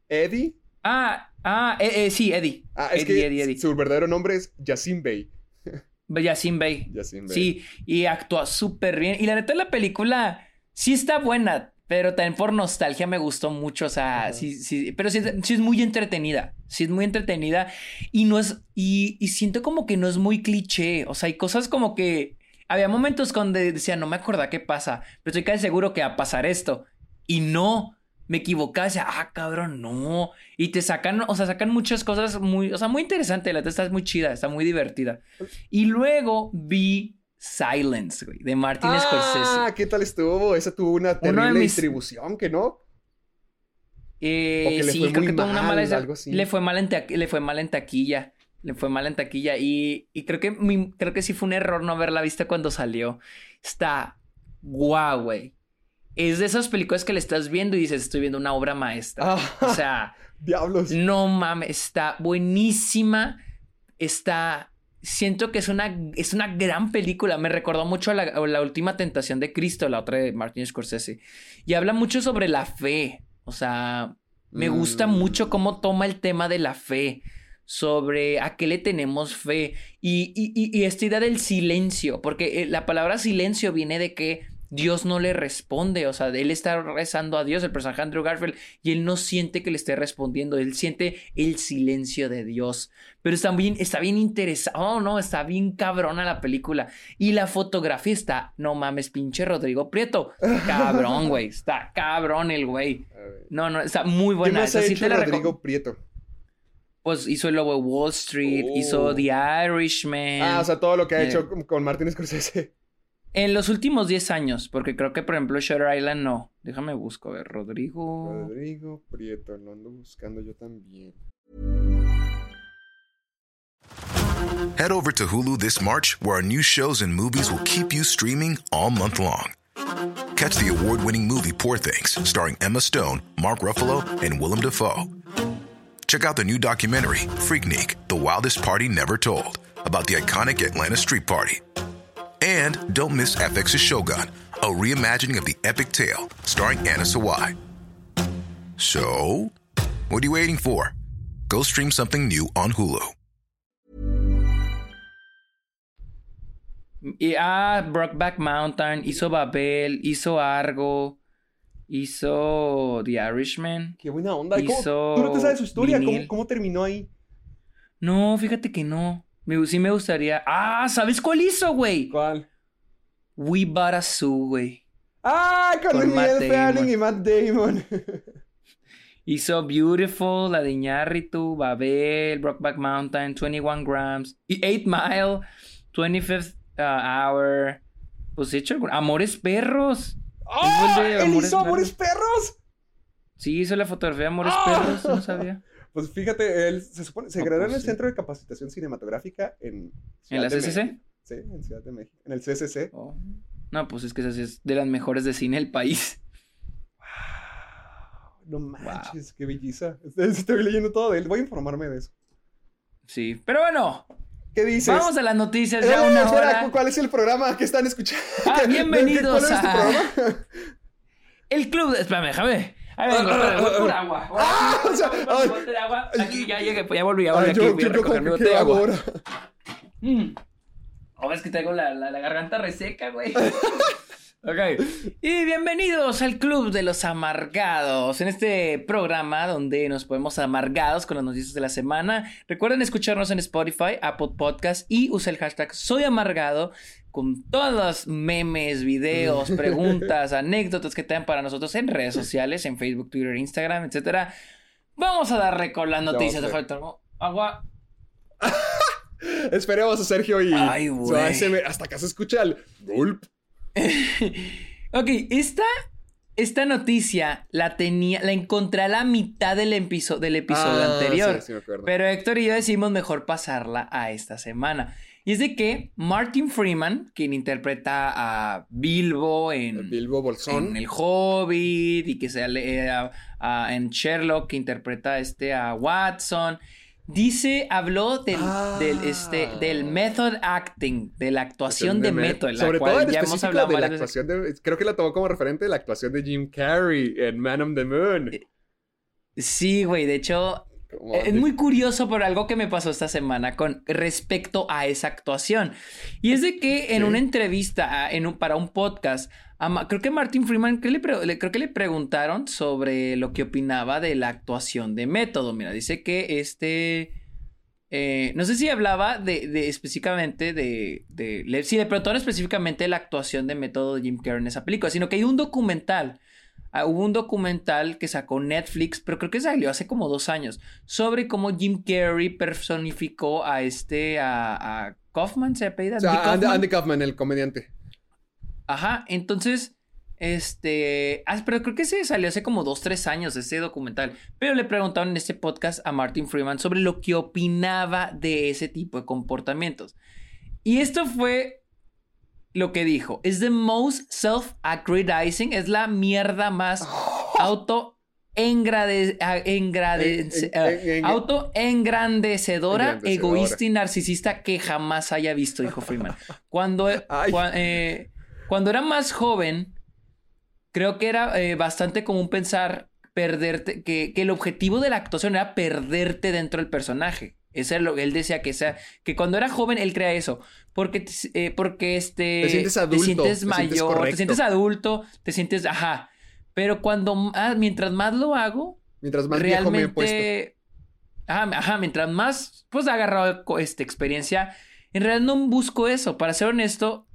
¿Eddie? Ah, ah, eh, eh, sí, Eddie. Ah, es Eddie, que Eddie, Eddie. su verdadero nombre es Yacine Bey. Yacine Bey. Bey. Sí, y actúa súper bien. Y la neta, la película sí está buena, pero también por nostalgia me gustó mucho. O sea, sí, sí, pero sí, es- sí es muy entretenida. Sí es muy entretenida. Y no es, y, y siento como que no es muy cliché. O sea, hay cosas como que. Había momentos donde decía, no me acordaba qué pasa, pero estoy casi seguro que va a pasar esto. Y no. Me equivocaba, decía, ah, cabrón, no. Y te sacan, o sea, sacan muchas cosas muy, o sea, muy interesante. La neta está muy chida, está muy divertida. Y luego vi Silence, güey, de Martin Ah, Scorsese. ¿qué tal estuvo? Esa tuvo una terrible mis- distribución, ¿que no? Eh, que sí, fue creo que tuvo una mal, mala. algo así. Le fue mal en, ta- le fue mal en taquilla. Le fue mal en taquilla. Y, y creo que mi- creo que sí fue un error no haberla visto cuando salió. Está guau, güey. Es de esas películas que le estás viendo y dices, estoy viendo una obra maestra. Ah, O sea. diablos. No mames, está buenísima. Está. Siento que es una, es una gran película. Me recordó mucho a la, a la última tentación de Cristo, la otra de Martin Scorsese. Y habla mucho sobre la fe. O sea, me gusta Mm. mucho cómo toma el tema de la fe. Sobre a qué le tenemos fe. Y, y, y- y esta idea del silencio. Porque eh, la palabra silencio viene de que Dios no le responde, o sea, él está rezando a Dios, el personaje Andrew Garfield, y él no siente que le esté respondiendo, él siente el silencio de Dios. Pero está bien, está bien interesado, oh, no, está bien cabrona la película. Y la fotografía está, no mames, pinche Rodrigo Prieto. Cabrón, güey, está cabrón el güey. No, no, está muy buena. ¿Qué más Esa ha sí hecho te la Rodrigo Prieto? Pues hizo el lobo de Wall Street, hizo Oh. The Irishman. Ah, o sea, todo lo que ha eh, hecho con- con Martin Scorsese. En los últimos 10 años, porque creo que, por ejemplo, Shutter Island no. Déjame busco, a ver, Rodrigo. Rodrigo Prieto, lo ando buscando yo también. Head over to Hulu this March, where our new shows and movies will keep you streaming all month long. Catch the award winning movie Poor Things, starring Emma Stone, Mark Ruffalo, and Willem Dafoe. Check out the new documentary, Freaknik The Wildest Party Never Told, about the iconic Atlanta Street Party. And don't miss FX's Shogun, a reimagining of the epic tale, starring Anna Sawai. So, what are you waiting for? Go stream something new on Hulu. Y, ah, Brokeback Mountain, hizo Babel, hizo Argo, hizo The Irishman. Qué buena onda. Cómo- Hizo Tú no te sabes su historia. ¿Cómo, cómo terminó ahí? No, fíjate que no. Me, sí me gustaría. Ah, ¿sabes cuál hizo, güey? ¿Cuál? We Bought a Zoo, güey. ¡Ah! Con, Con Miguel Fanning y Matt Damon. Hizo Beautiful, la de Iñárritu, Babel, Brokeback Mountain, 21 Grams, y 8 Mile, 25th uh, Hour. Pues hecho algún- Amores Perros. ¡Ah! ¿Él hizo Amores Perros? Sí, hizo la fotografía de Amores ¡Ah! Perros, no sabía. Pues fíjate, él se supone, se graduó en pues el sí. Centro de Capacitación Cinematográfica en ¿En Ciudad la de CCC? México. Sí, en Ciudad de México. En el CCC. Oh. No, pues es que esa sí es de las mejores de cine del país. No manches, qué belleza. Estoy, leyendo todo de él. Voy a informarme de eso. Sí, pero bueno, ¿Qué dices? vamos a las noticias Eh, ya una espera, hora. ¿cuál es el programa que están escuchando? Ah, ¿Qué- bienvenidos ¿Cuál es tu a- programa? El club, de- espérame, déjame. Ahí vengo, voy por agua. Ah, o sea, de agua. Aquí ya llegué, pues ya volví, volví aquí, voy a recoger mi como bote que de agua. ahora. Mm. Ahora es que la, la, la garganta reseca, güey. ok. Y bienvenidos al Club de los Amargados. En este programa donde nos ponemos amargados con las noticias de la semana. Recuerden escucharnos en Spotify, Apple Podcast y usa el hashtag Soy Amargado con todos los memes, videos, preguntas, anécdotas que tengan para nosotros en redes sociales, en Facebook, Twitter, Instagram, etcétera. Vamos a darle con las noticias. de falta agua. Esperemos a Sergio y Ay, güey. Hasta acá se escucha el gulp. ok, esta, esta noticia la tenía, la encontré a la mitad del, episo- del episodio Ah, anterior. sí, sí me acuerdo. Pero Héctor y yo decidimos mejor pasarla a esta semana. Y es de que Martin Freeman, quien interpreta a Bilbo en, Bilbo Bolsón. en El Hobbit y que sale eh, a- a- en Sherlock, que interpreta este a Watson. Dice, habló del, Ah. del, este, del method acting, de la actuación de, la Sobre cual todo en ya hemos hablado de la actuación de... Creo que la tomó como referente de la actuación de Jim Carrey en Man on the Moon. Sí, güey, de hecho, es muy curioso por algo que me pasó esta semana con respecto a esa actuación. Y es de que en Sí. una entrevista, a- en un- para un podcast, a creo que Martin Freeman, que le creo que le preguntaron sobre lo que opinaba de la actuación de método. Mira, dice que este... eh, no sé si hablaba de, de específicamente de, de... le- Si le preguntaron específicamente la actuación de método de Jim Carrey en esa película, sino que hay un documental Ah, hubo un documental que sacó Netflix, pero creo que salió hace como dos años, sobre cómo Jim Carrey personificó a este, a, a Kaufman, ¿se apellida? O sea, Andy Andy, Kaufman. Andy Kaufman, el comediante. Ajá, entonces, este, ah, pero creo que se salió hace como dos, tres años ese documental, pero le preguntaron en este podcast a Martin Freeman sobre lo que opinaba de ese tipo de comportamientos. Y esto fue lo que dijo, es the most self-aggrandizing, es la mierda más auto engrade, a- engrade- En- en- en- auto engrandecedora, Engrandecedora. egoísta y narcisista que jamás haya visto, dijo Freeman. Cuando, cua- eh, cuando era más joven, creo que era eh, bastante común pensar perderte, que, que el objetivo de la actuación era perderte dentro del personaje. Eso es lo que él decía que sea, que cuando era joven él crea eso, porque te- eh, porque este Te sientes adulto, te sientes te sientes mayor, te sientes adulto, te sientes ajá. Pero cuando ah, mientras más lo hago, Mientras más viejo me he puesto. realmente ajá, ajá, mientras más pues agarrado este experiencia, en realidad no busco eso, para ser honesto,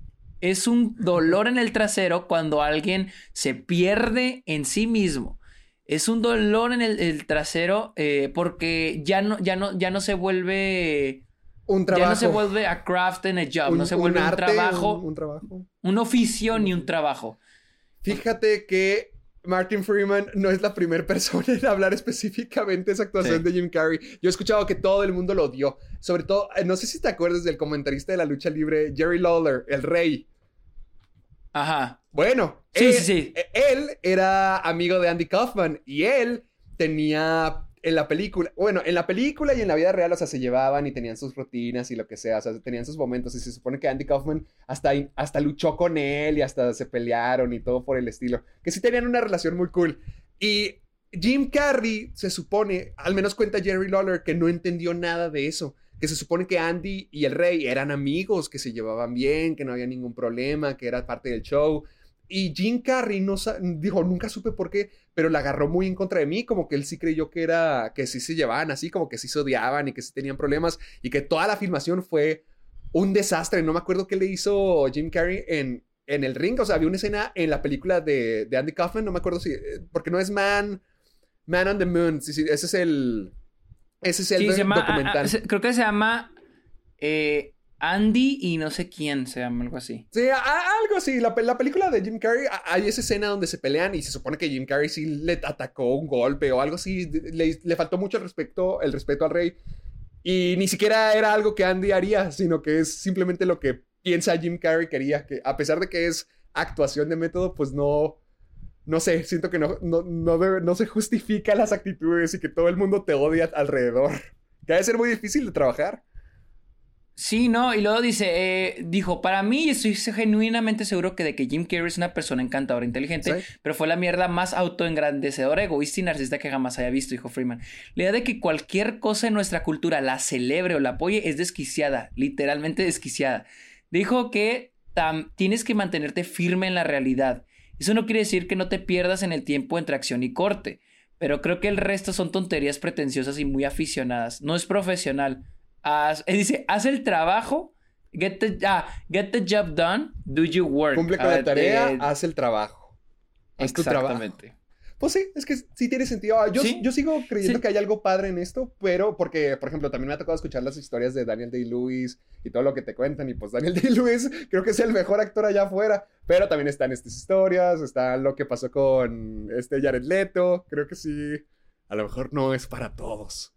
es un dolor en el trasero cuando alguien se pierde en sí mismo. Es un dolor en el, el trasero eh, porque ya no, ya no, ya no se vuelve. Un trabajo. Ya no se vuelve a craft en a job. no se vuelve un, arte, trabajo, Un, un trabajo. un oficio ni un trabajo. Fíjate que Martin Freeman no es la primera persona en hablar específicamente de esa actuación Sí. de Jim Carrey. Yo he escuchado que todo el mundo lo odió. Sobre todo, eh, no sé si te acuerdas del comentarista de la lucha libre, Jerry Lawler, el rey. Ajá. Bueno, Sí, él, sí, sí. eh, él era amigo de Andy Kaufman y él tenía en la película, bueno, en la película y en la vida real, o sea, se llevaban y tenían sus rutinas y lo que sea, o sea, tenían sus momentos y se supone que Andy Kaufman hasta, hasta luchó con él y hasta se pelearon y todo por el estilo, que sí tenían una relación muy cool. Y Jim Carrey se supone, al menos cuenta Jerry Lawler, que no entendió nada de eso. Que se supone que Andy y el rey eran amigos, que se llevaban bien, que no había ningún problema, que era parte del show. Y Jim Carrey no dijo, nunca supe por qué, pero la agarró muy en contra de mí, como que él sí creyó que era, que sí se llevaban así, como que sí se odiaban y que sí tenían problemas y que toda la filmación fue un desastre. No me acuerdo qué le hizo Jim Carrey en, en el ring. O sea, había una escena en la película de, de Andy Kaufman, no me acuerdo si, eh, porque no es Man, Man on the Moon. Sí, sí, ese es el, ese es el Sí, do- se llama, documental. ah, ah, se- creo que se llama eh, Andy y no sé quién se llama, algo así. Sí, a- a- algo así. La, la película de Jim Carrey, a- hay esa escena donde se pelean y se supone que Jim Carrey sí le atacó un golpe o algo así. Le, le faltó mucho el respeto, el respeto al rey. Y ni siquiera era algo que Andy haría, sino que es simplemente lo que piensa Jim Carrey quería. Que a pesar de que es actuación de método, pues no. No sé, siento que no, no, no, debe- no se justifica las actitudes y que todo el mundo te odia alrededor. Que ha de ser muy difícil de trabajar. Sí, no, y luego dice, eh, dijo, para mí estoy genuinamente seguro que de que Jim Carrey es una persona encantadora, inteligente, Sí. pero fue la mierda más autoengrandecedora, egoísta y narcisista que jamás haya visto, dijo Freeman. La idea de que cualquier cosa en nuestra cultura la celebre o la apoye es desquiciada, literalmente desquiciada. Dijo que tam- tienes que mantenerte firme en la realidad. Eso no quiere decir que no te pierdas en el tiempo entre acción y corte, pero creo que el resto son tonterías pretenciosas y muy aficionadas. No es profesional. Haz- eh, dice, haz el trabajo, get the, ah, get the job done, do your work. Cumple con la tarea, eh, haz el trabajo. Haz tu trabajo. Exactamente. Pues sí, es que sí tiene sentido. Ah, Yo, Sí. yo sigo creyendo Sí. que hay algo padre en esto, pero porque, por ejemplo, también me ha tocado escuchar las historias de Daniel Day-Lewis y todo lo que te cuentan. Y pues Daniel Day-Lewis creo que es el mejor actor allá afuera, pero también están estas historias, está lo que pasó con este Jared Leto. Creo que sí, a lo mejor no es para todos.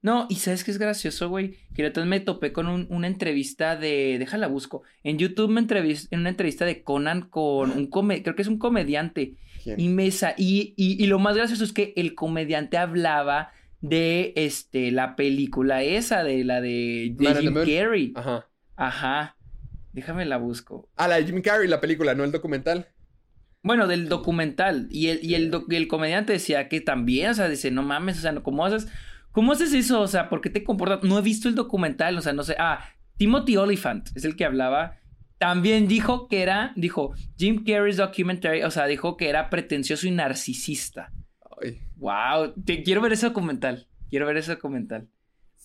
No, y sabes qué es gracioso, güey. Que vez me topé con un- una entrevista de. Déjala busco. En YouTube me entrevisté en una entrevista de Conan con un come, creo que es un comediante. ¿Quién? Y mesa. Y, y, y lo más gracioso es que el comediante hablaba de este la película esa, de la de, de Jim. Carrey. Ajá. Ajá. Déjame la busco. Ah, la de Jim Carrey, la película, no el documental. Bueno, del documental. Y el, y el, doc- y el comediante decía que también, o sea, dice, no mames, o sea, ¿cómo haces, ¿cómo haces eso? O sea, ¿por qué te comportas? No he visto el documental, o sea, no sé. Ah, Timothy Oliphant es el que hablaba. También dijo que era, dijo, Jim Carrey's documentary, o sea, dijo que era pretencioso y narcisista. Ay, Wow, te, quiero ver ese documental. Quiero ver ese documental.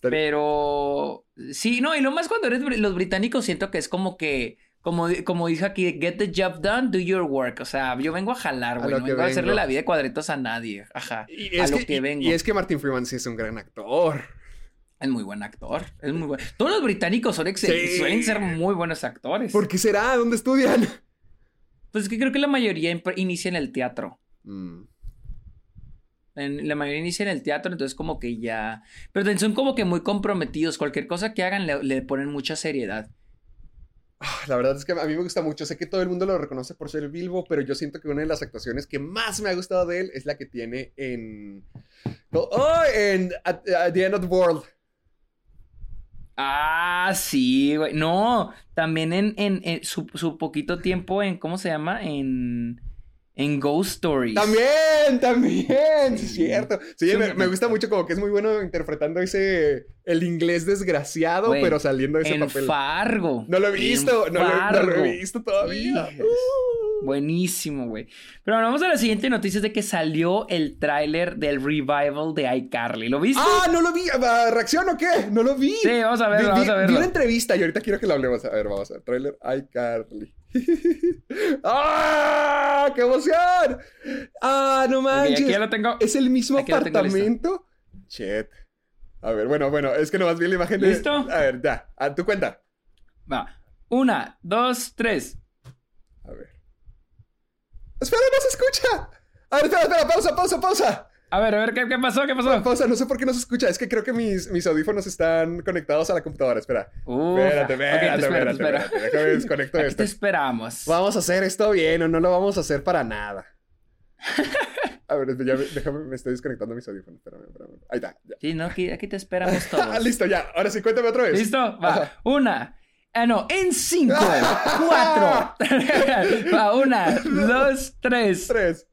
Pero sí, no, y lo más cuando eres los británicos siento que es como que, como, como dice aquí, get the job done, do your work. O sea, yo vengo a jalar, güey. No que vengo a hacerle vengo. la vida de cuadritos a nadie. Ajá. y a lo que, vengo. y es que Martin Freeman sí es un gran actor. Es muy buen actor. Es muy bueno. Todos los británicos son excel- Sí. suelen ser muy buenos actores. ¿Por qué será? ¿Dónde estudian? Pues es que creo que la mayoría inicia en el teatro. Mm. En- la mayoría inicia en el teatro, entonces como que ya... Pero son como que muy comprometidos. Cualquier cosa que hagan le, le ponen mucha seriedad. Ah, La verdad es que a mí me gusta mucho. Sé que todo el mundo lo reconoce por ser Bilbo, pero yo siento que una de las actuaciones que más me ha gustado de él es la que tiene en. Oh, en At, at the End of the World. Ah, sí, güey. No, también en, en, en su, su poquito tiempo en, ¿cómo se llama? En, en Ghost Stories. También, también, sí, es cierto. Sí, Sí, me- me gusta mucho como que es muy bueno interpretando ese, el inglés desgraciado, Güey, pero saliendo de ese en papel. Fargo. No lo he visto, no lo, no lo Fargo. he visto todavía. Híjoles. Buenísimo, güey. Pero bueno, vamos a la siguiente noticia de que salió el tráiler del revival de iCarly. ¿Lo viste? Ah, no lo vi. Ah, ¿Reacción o qué? No lo vi. Sí, vamos a verlo, Vi- vamos vi- a Vi verlo. una entrevista y ahorita quiero que lo hablemos. A ver, vamos a ver. Trailer iCarly. ¡Ah! ¡Qué emoción! ¡Ah, no manches! aquí ya lo tengo. ¿Es el mismo Aquí apartamento? Chet. A ver, bueno, bueno, es que nomás vi la imagen de. ¿Listo? A ver, ya. A tu cuenta. Va. Una, dos, tres. A ver. ¡Espera, no se escucha! A ver, espera, espera, pausa, pausa, pausa. A ver, a ver, ¿qué, qué pasó? ¿Qué pasó? Pausa, no sé por qué no se escucha. Es que creo que mis, mis audífonos están conectados a la computadora. Espera. Ufa. Espérate, espérate, te espérate, espero. espérate. Déjame desconecto Aquí esto. te esperamos. Vamos a hacer esto bien o no lo vamos a hacer para nada. A ver, ya me- déjame, me estoy desconectando mis audífonos. Espérame, espérame. Ahí está. ya. Sí, no, aquí, aquí te esperamos Ah, todos. listo, ya. Ahora sí, cuéntame otra vez. ¿Listo? Va. Ajá. Una. Ah, no, en cinco, cuatro. Va, una, dos, tres. Tres.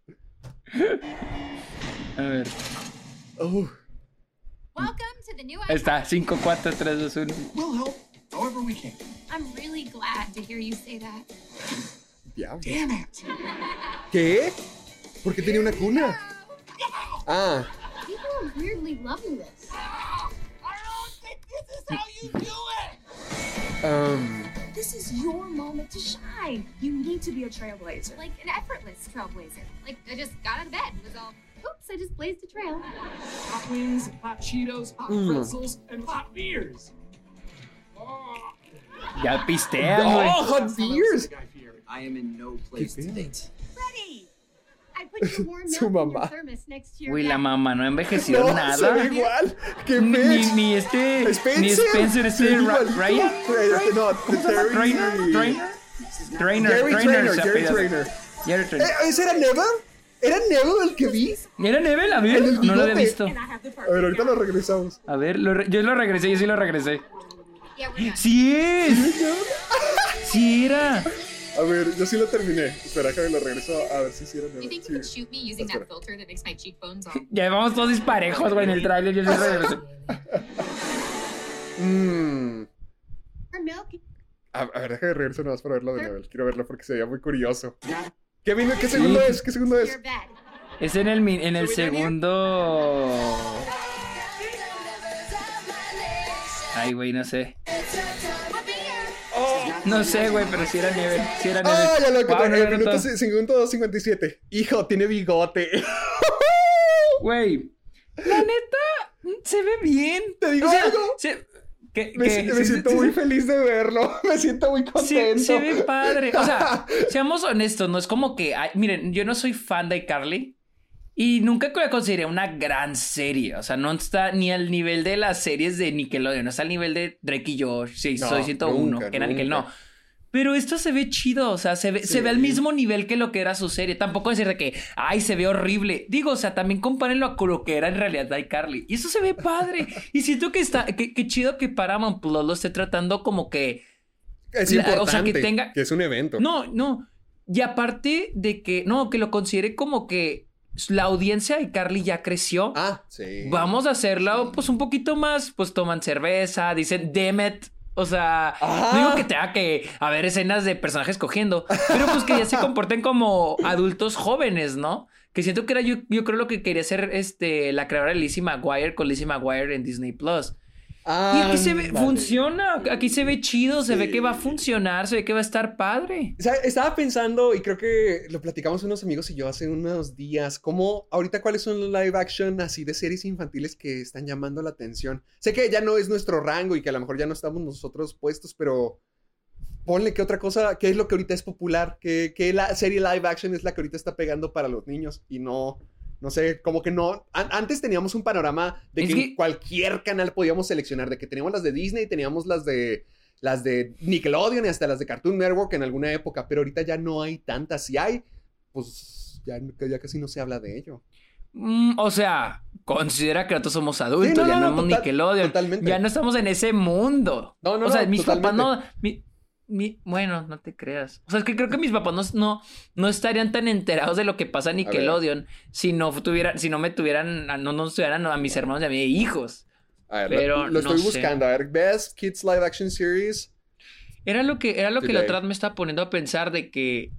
A ver. Uh, Welcome to the new está, cinco, cuatro, tres, dos, uno. We'll help however we can. I'm really glad to hear you say that. Damn it. ¿Qué? ¿Por qué tenía una cuna? Ah, People are weirdly loving this. I don't think this is how you do it. um, This is your moment to shine. You need to be a trailblazer. Like an effortless trailblazer. Like I just got out of bed and was all, oops, I just blazed a trail. Hot wings, hot Cheetos, hot Mm. pretzels, and hot beers. Oh. Ya pistean, oh, hot beers. I am in no place to date. Ready! Su mamá. Güey, la mamá no ha envejecido no, se nada. ve igual. ¿Qué Ni, ni este. Spencer. Ni Spencer, este Ra- igualito. Ryan. Ryan, No, Trainer. Trainer. Trainer. Trainer. Eh, ¿Ese era Neville? ¿Era Neville el que vi? ¿Era Nebel? A El ver, no lo había visto. A ver, ahorita lo regresamos. A ver, lo re- yo lo regresé, yo sí lo regresé. ¡Sí es! ¡Sí era! A ver, yo sí lo terminé. Espera, déjame lo regreso a ver si think Sí. you could shoot me using Espera. that filter that makes my cheekbones all Ya vamos todos disparejos, güey, en el trailer. Yo sí regresé. Mm. Our milk. A, a ver, déjame regreso nomás para verlo de Neville. Quiero verlo porque se veía muy curioso. ¿Qué, vino? ¿Qué segundo es? ¿Qué segundo es? Es en el, en el segundo. Ay, güey, no sé. No sé, güey, pero si era nieve. Si era nieve. Ah, ya lo encontré. El minuto, noto. ci- segundo 57. Hijo, tiene bigote. Güey, la neta, se ve bien. ¿Te digo O sea, algo? se- Me, sí, siento sí, muy sí. feliz de verlo. Me siento muy Sí, contento. se ve padre. O sea, seamos honestos, no es como que. ay, miren, yo no soy fan de iCarly. Y nunca la consideré una gran serie. O sea, no está ni al nivel de las series de Nickelodeon. No está al nivel de Drake y Josh. Sí, No, soy 101. nunca, que era Nickel, no. Pero esto se ve chido. O sea, se ve, se ve al mismo nivel que lo que era su serie. Tampoco decir de que, ay, se ve horrible. Digo, o sea, también compárenlo con lo que era en realidad iCarly. Y eso se ve padre. y siento que está. Que, que chido que Paramount Plus lo esté tratando como que. Es La- o sea, que tenga- que es un evento. No, no. Y aparte de que, no, que lo considere como que la audiencia de Carly ya creció. Ah, sí. Vamos a hacerlo, pues, un poquito más, pues toman cerveza, dicen Demet. O sea, Ajá. no digo que tenga que haber escenas de personajes cogiendo, pero pues que ya se comporten como adultos jóvenes, ¿no? Que siento que era yo, yo creo lo que quería hacer este, la creadora de Lizzie McGuire con Lizzie McGuire en Disney Plus. Y aquí se ve, funciona, aquí se ve chido, se ve que va a funcionar, se ve que va a estar padre. O sea, estaba pensando, y creo que lo platicamos unos amigos y yo hace unos días, como ahorita cuáles son los live action así de series infantiles que están llamando la atención. Sé que ya no es nuestro rango y que a lo mejor ya no estamos nosotros puestos, pero ponle qué otra cosa, qué es lo que ahorita es popular, qué, qué la serie live action es la que ahorita está pegando para los niños y no... No sé, como que no. an- antes teníamos un panorama de que, cualquier canal podíamos seleccionar, de que teníamos las de Disney, teníamos las de las de Nickelodeon y hasta las de Cartoon Network en alguna época, pero ahorita ya no hay tantas. Si hay, pues ya, ya casi no se habla de ello. Mm, o sea, considera que nosotros somos adultos, Sí, no, ya no, no, no, somos total- Nickelodeon, totalmente. ya no estamos en ese mundo. No, no, o sea, mis papás no, mi- mi- bueno, no te creas. O sea, es que creo que mis papás no, no, no estarían tan enterados de lo que pasa en. Nickelodeon si no tuvieran, si no me tuvieran, no nos tuvieran a mis hermanos y a mis hijos. A ver, Pero lo, lo no estoy sé. buscando. A ver, Best Kids Live Action Series. Era lo que, era lo que la otra me estaba poniendo a pensar de que,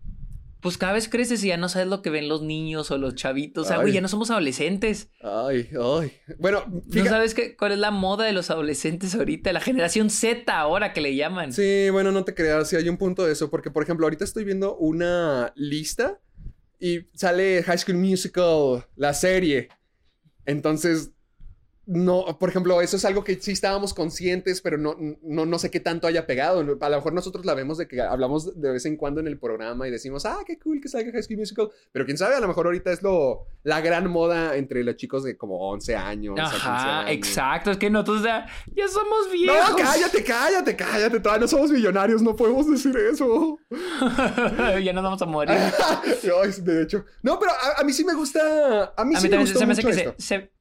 pues cada vez creces y ya no sabes lo que ven los niños o los chavitos. O sea, güey, ya no somos adolescentes. Ay, ay. Bueno, No sabes qué, cuál es la moda de los adolescentes ahorita, la generación Z ahora que le llaman. Sí, bueno, no te creas, sí hay un punto de eso, porque por ejemplo, ahorita estoy viendo una lista y sale High School Musical, la serie. Entonces, no, por ejemplo, eso es algo que sí estábamos conscientes, pero no, no, no sé qué tanto haya pegado. A lo mejor nosotros la vemos de que hablamos de vez en cuando en el programa y decimos, ah, qué cool que salga High School Musical. Pero quién sabe, a lo mejor ahorita es lo, la gran moda entre los chicos de como 11 años. a 15 Ajá, años. exacto. Es que nosotros ya, ya somos No, viejos. cállate, cállate, cállate. Todavía no somos millonarios, no podemos decir eso. ya nos vamos a morir. Ay, de hecho. No, pero a, a mí sí me gusta. A mí A sí mí me también gustó se me hace que esto. se, se-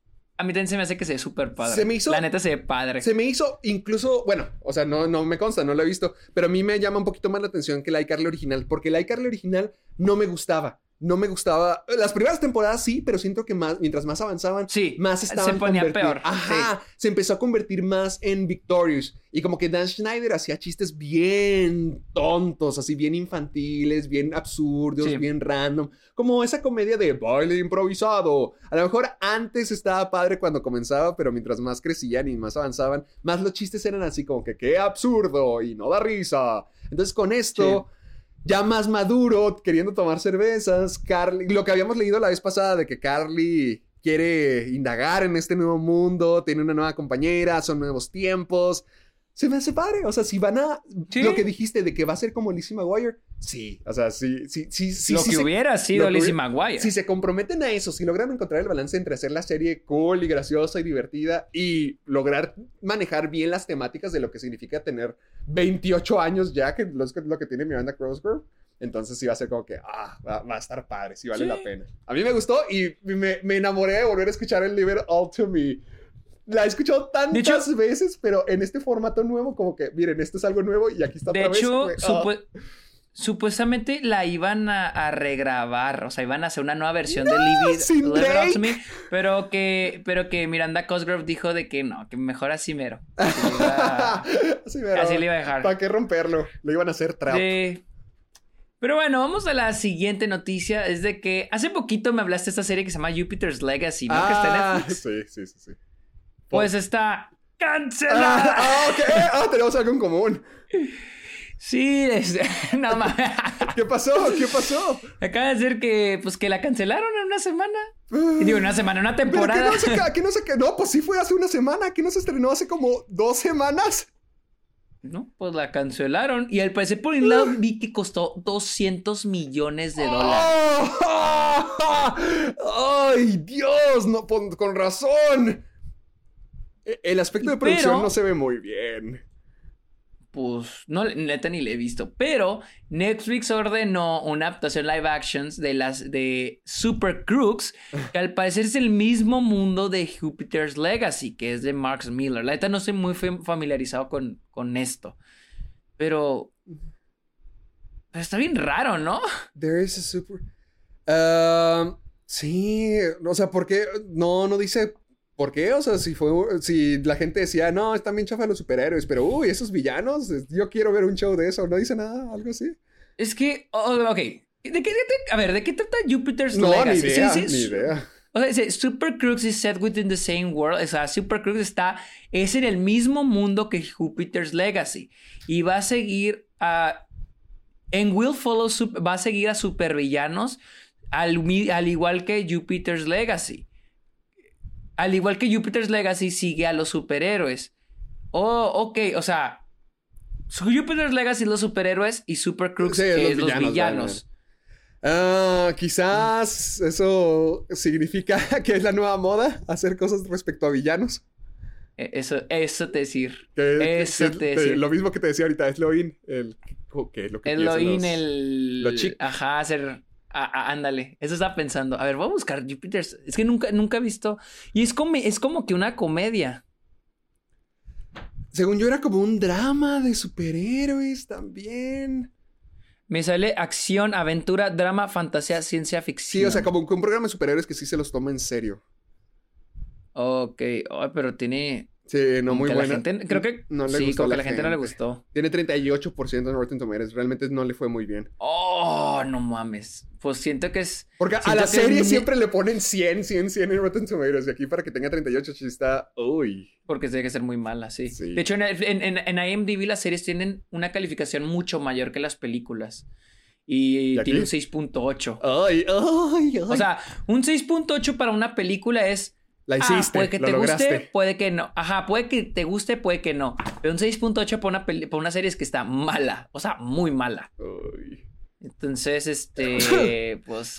A mí también se me hace que se ve súper padre. Se me hizo- La neta se ve padre. Se me hizo incluso, bueno, o sea, no, no me consta, no lo he visto, pero a mí me llama un poquito más la atención que la iCarly original, porque la iCarly original no me gustaba. No me gustaba. Las primeras temporadas sí, pero siento que más, mientras más avanzaban, Sí, más se estaban ponía convertir- peor, Ajá, se empezó a convertir más en Victorious. Y como que Dan Schneider hacía chistes bien tontos, así bien infantiles, bien absurdos, Sí. bien random. Como esa comedia de baile improvisado. A lo mejor antes estaba padre cuando comenzaba, pero mientras más crecían y más avanzaban, más los chistes eran así como que qué absurdo y no da risa. Entonces con esto ya más maduro, queriendo tomar cervezas, Carly, lo que habíamos leído la vez pasada de que Carly quiere indagar en este nuevo mundo, tiene una nueva compañera, son nuevos tiempos. Se me hace padre, o sea, si van a Sí. lo que dijiste de que va a ser como Lizzie McGuire, sí, o sea, sí, sí, sí, sí, lo sí que se- hubiera sido Lizzie McGuire. si se comprometen a eso, si logran encontrar el balance entre hacer la serie cool y graciosa y divertida y lograr manejar bien las temáticas de lo que significa tener 28 años ya, que es lo que tiene Miranda Cosgrove, entonces sí va a ser como que, ah, va, va a estar padre, sí vale la pena. A mí me gustó y me, me enamoré de volver a escuchar el It All to Me. La he escuchado tantas hecho- veces, pero en este formato nuevo, como que, miren, esto es algo nuevo y aquí está De otra hecho, vez. como que, ah. supue- supuestamente la iban a, a regrabar, o sea, iban a hacer una nueva versión de. Live pero que, pero que Miranda Cosgrove dijo de que no, que mejor así mero. Iba- Así, pero, así le iba a dejar. ¿Para qué romperlo? Le iban a hacer trap. Sí. Pero bueno, vamos a la siguiente noticia. Es de que hace poquito me hablaste de esta serie que se llama Jupiter's Legacy, ¿no? que está en Ah, Netflix. sí, sí, sí, sí. Pues está Ah, cancelada. ah, ok. Ah, tenemos algo en común. Sí, desde... no mames. ¿Qué pasó? ¿Qué pasó? Acaba de decir que, pues, que la cancelaron en una semana. Y digo, en una semana, una Pero temporada. no sé qué, no sé qué. No, pues sí fue hace una semana. Que no se estrenó hace como dos semanas. No, pues la cancelaron. Y al parecer por un lado vi que costó 200 millones de dólares. ¡Oh! ¡Ay, Dios! No, con razón. E- El aspecto de producción Pero- no se ve muy bien. Pues no, neta ni le he visto. Pero Netflix ordenó una adaptación live actions de las de Super Crooks, que al parecer es el mismo mundo de Jupiter's Legacy, que es de Mark Miller. La neta no estoy muy fam- familiarizado con, con esto. Pero. pero Está bien raro, ¿no? There is a super. Um, sí, o sea, ¿por qué? No, no dice por qué. O sea, si fue, si la gente decía, no, están bien chafa los superhéroes, pero uy, esos villanos, yo quiero ver un show de eso. No dice nada, algo así. Es que. oh, ok. ¿De qué, a ver, ¿de qué trata Jupiter's No, Legacy? ni idea, sí, ni idea. O sea, dice, Super Crooks is set within the same world. O sea, Super Crooks está, es en el mismo mundo que Jupiter's Legacy. Y va a seguir a... En Will Follow va a seguir a supervillanos al, al igual que Jupiter's Legacy. Al igual que Jupiter's Legacy sigue a los superhéroes. Oh, ok, o sea... Jupiter's Legacy es los superhéroes y Super Crooks Sí, es los los villanos, villanos. Ah, quizás eso significa que es la nueva moda hacer cosas respecto a villanos. Eh, Eso, eso te decir. Que, que- Eso que- te decía. lo mismo que te decía ahorita, es lo in, el que es lo que El loin, los- el. los chic. Ajá, hacer. Ah, ah, ándale. Eso estaba pensando. A ver, voy a buscar Jupiter's. Es que nunca, nunca he visto. Y es como, es como que una comedia. Según yo era como un drama de superhéroes también. Me sale acción, aventura, drama, fantasía, ciencia ficción. Sí, o sea, como un programa de superhéroes que sí se los toma en serio. Ok, pero tiene. Sí, no, muy que a la buena. gente- creo que. No le sí, gustó como que la la gente no le gustó. Tiene 38% en Rotten Tomatoes. Realmente no le fue muy bien. Oh, no mames. Pues siento que es. Porque a la serie siempre le ponen 100, 100, 100 en Rotten Tomatoes. Y aquí para que tenga 38 sí está... Uy. Porque tiene que ser muy mala, sí. Sí. De hecho, en, en, en- IMDb las series tienen una calificación mucho mayor que las películas. Y ¿Y tiene un 6.8. Ay, ay, ay. O sea, un 6.8 para una película es. La ah, hiciste, puede que lo te lograste. guste, puede que no. Ajá, puede que te guste, puede que no. Pero un 6.8 para una, peli- para una serie es que está mala. O sea, muy mala. Uy. Entonces, este. pues.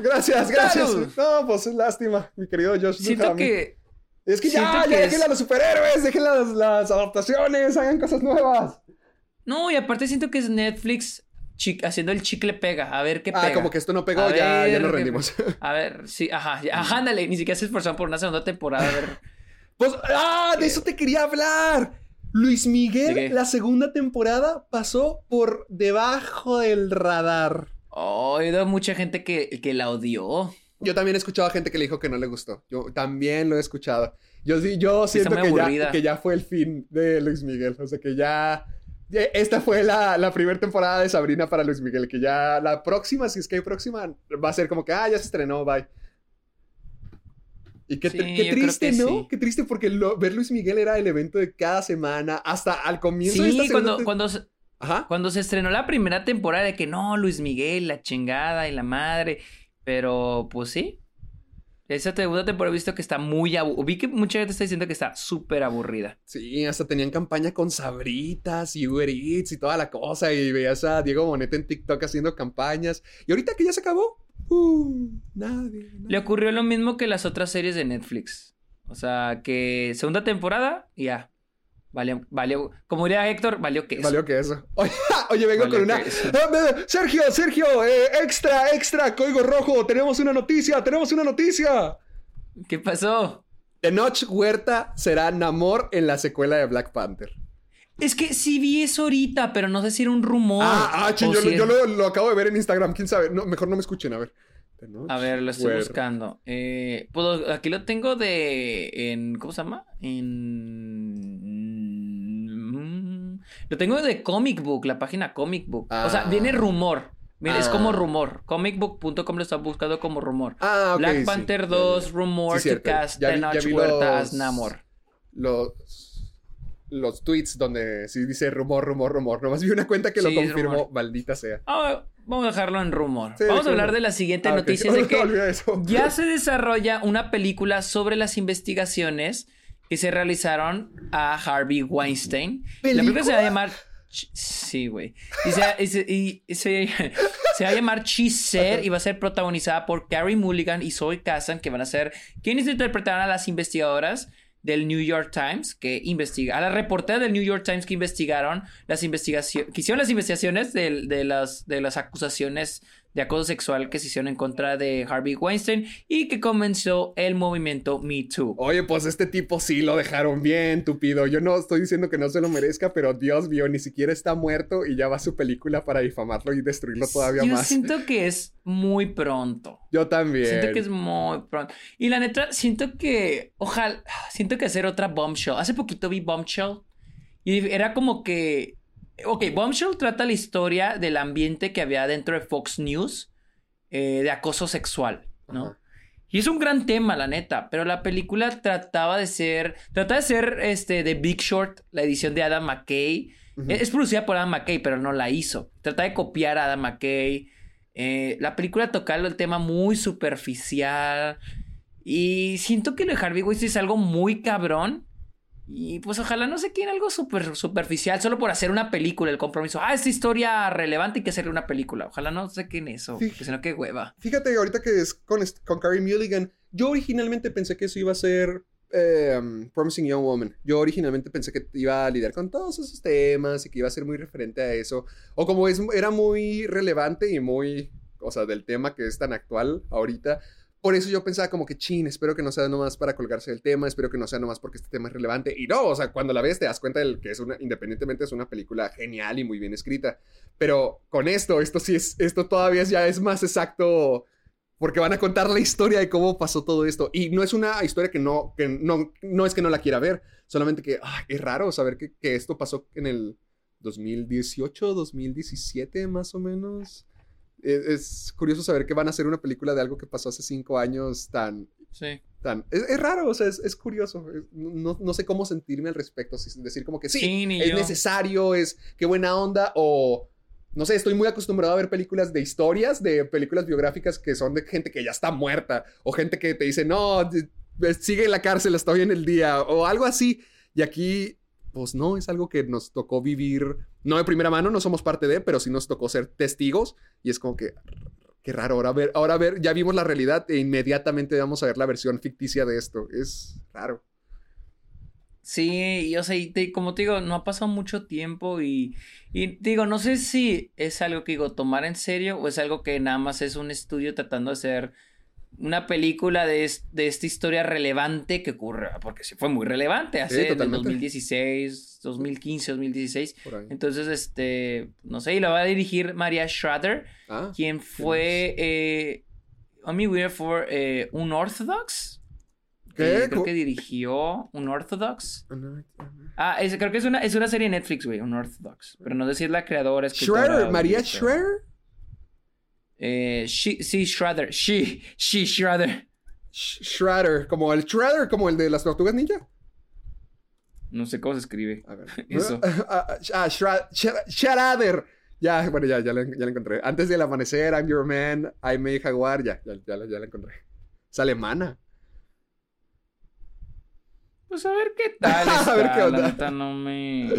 Gracias, gracias. No, pues lástima, mi querido Josh. Siento que. Es que ya, siento ya que dejen es- a los superhéroes, dejen las, las adaptaciones, hagan cosas nuevas. No, y aparte siento que es Netflix haciendo el chicle pega. A ver qué Ah, pega. como que esto no pegó, A ya, ya nos rendimos. A ver, sí, ajá, ya, ajá, ándale, ni siquiera se esforzaron por una segunda temporada. A ver. Pues, ah, de eso te quería hablar. Luis ¿De Miguel, la segunda temporada pasó por debajo del radar. Oh, he oído mucha gente que, que la odió. Yo también he escuchado a gente que le dijo que no le gustó. Yo también lo he escuchado. Yo yo siento que ya, que ya fue el fin de Luis Miguel. O sea que ya. Ya- Esta fue la, la primera temporada de Sabrina para Luis Miguel. Que ya la próxima, si es que hay próxima, va a ser como que, ah, ya se estrenó, bye. Y qué, Sí, qué triste, ¿no? sí. Qué triste porque lo- ver Luis Miguel era el evento de cada semana hasta al comienzo de esta segunda cuando, cuando, se- Ajá. cuando se estrenó la primera temporada de que no, Luis Miguel, la chingada y la madre. Pero, pues sí. Esa segunda temporada he visto que está muy aburrida. Vi que mucha gente está diciendo que está súper aburrida. Sí, hasta tenían campaña con Sabritas y Uber Eats y toda la cosa. Y veías a Diego Boneta en TikTok haciendo campañas. Y ahorita que ya se acabó, uh, nadie. Le nadie. ocurrió lo mismo que las otras series de Netflix. O sea, que segunda temporada y ya. Valió, valió, como diría Héctor, valió que Valió que eso. Oye, oye, vengo Valió con una. me- Sergio, Sergio, eh, extra, extra, código rojo. Tenemos una noticia, tenemos una noticia. ¿Qué pasó? Tenoch Huerta será Namor en la secuela de Black Panther. Es que sí vi eso ahorita, pero no sé si era un rumor. ah, ah, ching, yo, si lo- yo era- lo, lo acabo de ver en Instagram. ¿Quién sabe? No, mejor no me escuchen, a ver. Tenoch A ver, lo estoy Huerta. buscando. Eh, aquí lo tengo de. En, ¿Cómo se llama? En. Lo tengo de Comic Book, la página Comic Book. O sea, Ah. viene rumor. Mira, es como Ah. rumor. Comicbook.com lo está buscando como rumor. Ah, ok. Black sí, Panther ya, 2, ya. rumor Sí, cast Ya vi- Tenoch ya vi Huerta los- as Namor. Los, los tweets donde sí dice rumor, rumor, rumor. Nomás vi una cuenta que lo Sí, confirmó, maldita sea. Ah, vamos a dejarlo en rumor. Sí, vamos a hablar de la siguiente Ah, noticia. de que ya se desarrolla una película sobre las investigaciones que se realizaron a Harvey Weinstein. La película se va a llamar... Sí, güey. Y, se, y se- y se- se va a llamar Cheezer y va a ser protagonizada por Carrie Mulligan y Zoe Kazan, que van a ser quienes interpretarán a las investigadoras del New York Times que investiga a la reportera del New York Times que investigaron las investigaciones que hicieron las investigaciones de, de las de las acusaciones de acoso sexual que se hicieron en contra de Harvey Weinstein y que comenzó el movimiento Me Too. Oye, pues este tipo sí lo dejaron bien, tupido. Yo no estoy diciendo que no se lo merezca, pero Dios mío, ni siquiera está muerto y ya va su película para difamarlo y destruirlo todavía Yo más. siento que es muy pronto. Yo también. Siento que es muy pronto. Y la neta, siento que. Ojalá. Siento que hacer otra bombshell. Hace poquito vi bombshell. Y era como que. Ok, bombshell trata la historia del ambiente que había dentro de Fox News eh, de acoso sexual, ¿no? Y es un gran tema, la neta. Pero la película trataba de ser. Trataba de ser este, de Big Short, la edición de Adam McKay. Es producida por Adam McKay, pero no la hizo. Trata de copiar a Adam McKay. Eh, la película tocaba el tema muy superficial. Y siento que lo de Harvey Weinstein es algo muy cabrón. Y pues ojalá no se quede algo súper superficial solo por hacer una película, el compromiso. Ah, esta historia relevante hay que hacerle una película. Ojalá no se quede en eso, Sí. porque si no, qué hueva. Fíjate, ahorita que es con, con Carrie Mulligan, yo originalmente pensé que eso iba a ser eh, Promising Young Woman. Yo originalmente pensé que iba a lidiar con todos esos temas y que iba a ser muy referente a eso. O como es, era muy relevante y muy, o sea, del tema que es tan actual ahorita, por eso yo pensaba como que, chin, espero que no sea nomás para colgarse del tema, espero que no sea nomás porque este tema es relevante. Y no, o sea, cuando la ves te das cuenta de que es una, independientemente es una película genial y muy bien escrita. Pero con esto, esto sí es, esto todavía ya es más exacto porque van a contar la historia de cómo pasó todo esto. Y no es una historia que no, que no, no es que no la quiera ver, solamente que ay, es raro saber que, que esto pasó en el 2018, 2017 más o menos. Es, es curioso saber que van a hacer una película de algo que pasó hace cinco años tan... Sí. tan es, es raro, o sea, es, es curioso. No, no sé cómo sentirme al respecto. Si decir como que sí, es yo. necesario, es qué buena onda o... No sé, estoy muy acostumbrado a ver películas de historias, de películas biográficas que son de gente que ya está muerta o gente que te dice, no, sigue en la cárcel, estoy en el día o algo así. Y aquí, pues no, es algo que nos tocó vivir, no de primera mano, no somos parte de, pero sí nos tocó ser testigos y es como que, qué raro, ahora ver, ahora ver, ya vimos la realidad e inmediatamente vamos a ver la versión ficticia de esto. Es raro. Sí, y o sea, y como te digo, no ha pasado mucho tiempo y, digo, no sé si es algo que digo, tomar en serio o es algo que nada más es un estudio tratando de hacer una película de, es- de esta historia relevante que ocurre, porque sí fue muy relevante hace en el totalmente. 2016, 2015, 2016. Por ahí. Entonces, este, no sé, y lo va a dirigir Maria Schrader, Ah, quien fue eh, Weir for eh, Unorthodox. ¿Qué? Eh, creo que dirigió Unorthodox. Schroeder, Ah, es- creo que es una, es una serie de Netflix, güey, Unorthodox. Pero no sé si es la creadora, escritora. o María directora. Eh, she, sí, Schrader. She, she, Schrader. Sh- Shredder, como el Shredder, como el de las tortugas ninja. No sé cómo se escribe. A ver. Eso. Ah, ah, Shra- Shra- Shredder. Ya, bueno, ya, ya la, ya la encontré. Antes del amanecer, I'm Your Man, I May Jaguar, ya, ya, ya, la- ya la encontré. Es alemana. Pues a ver qué tal. A ver qué onda. La neta no me.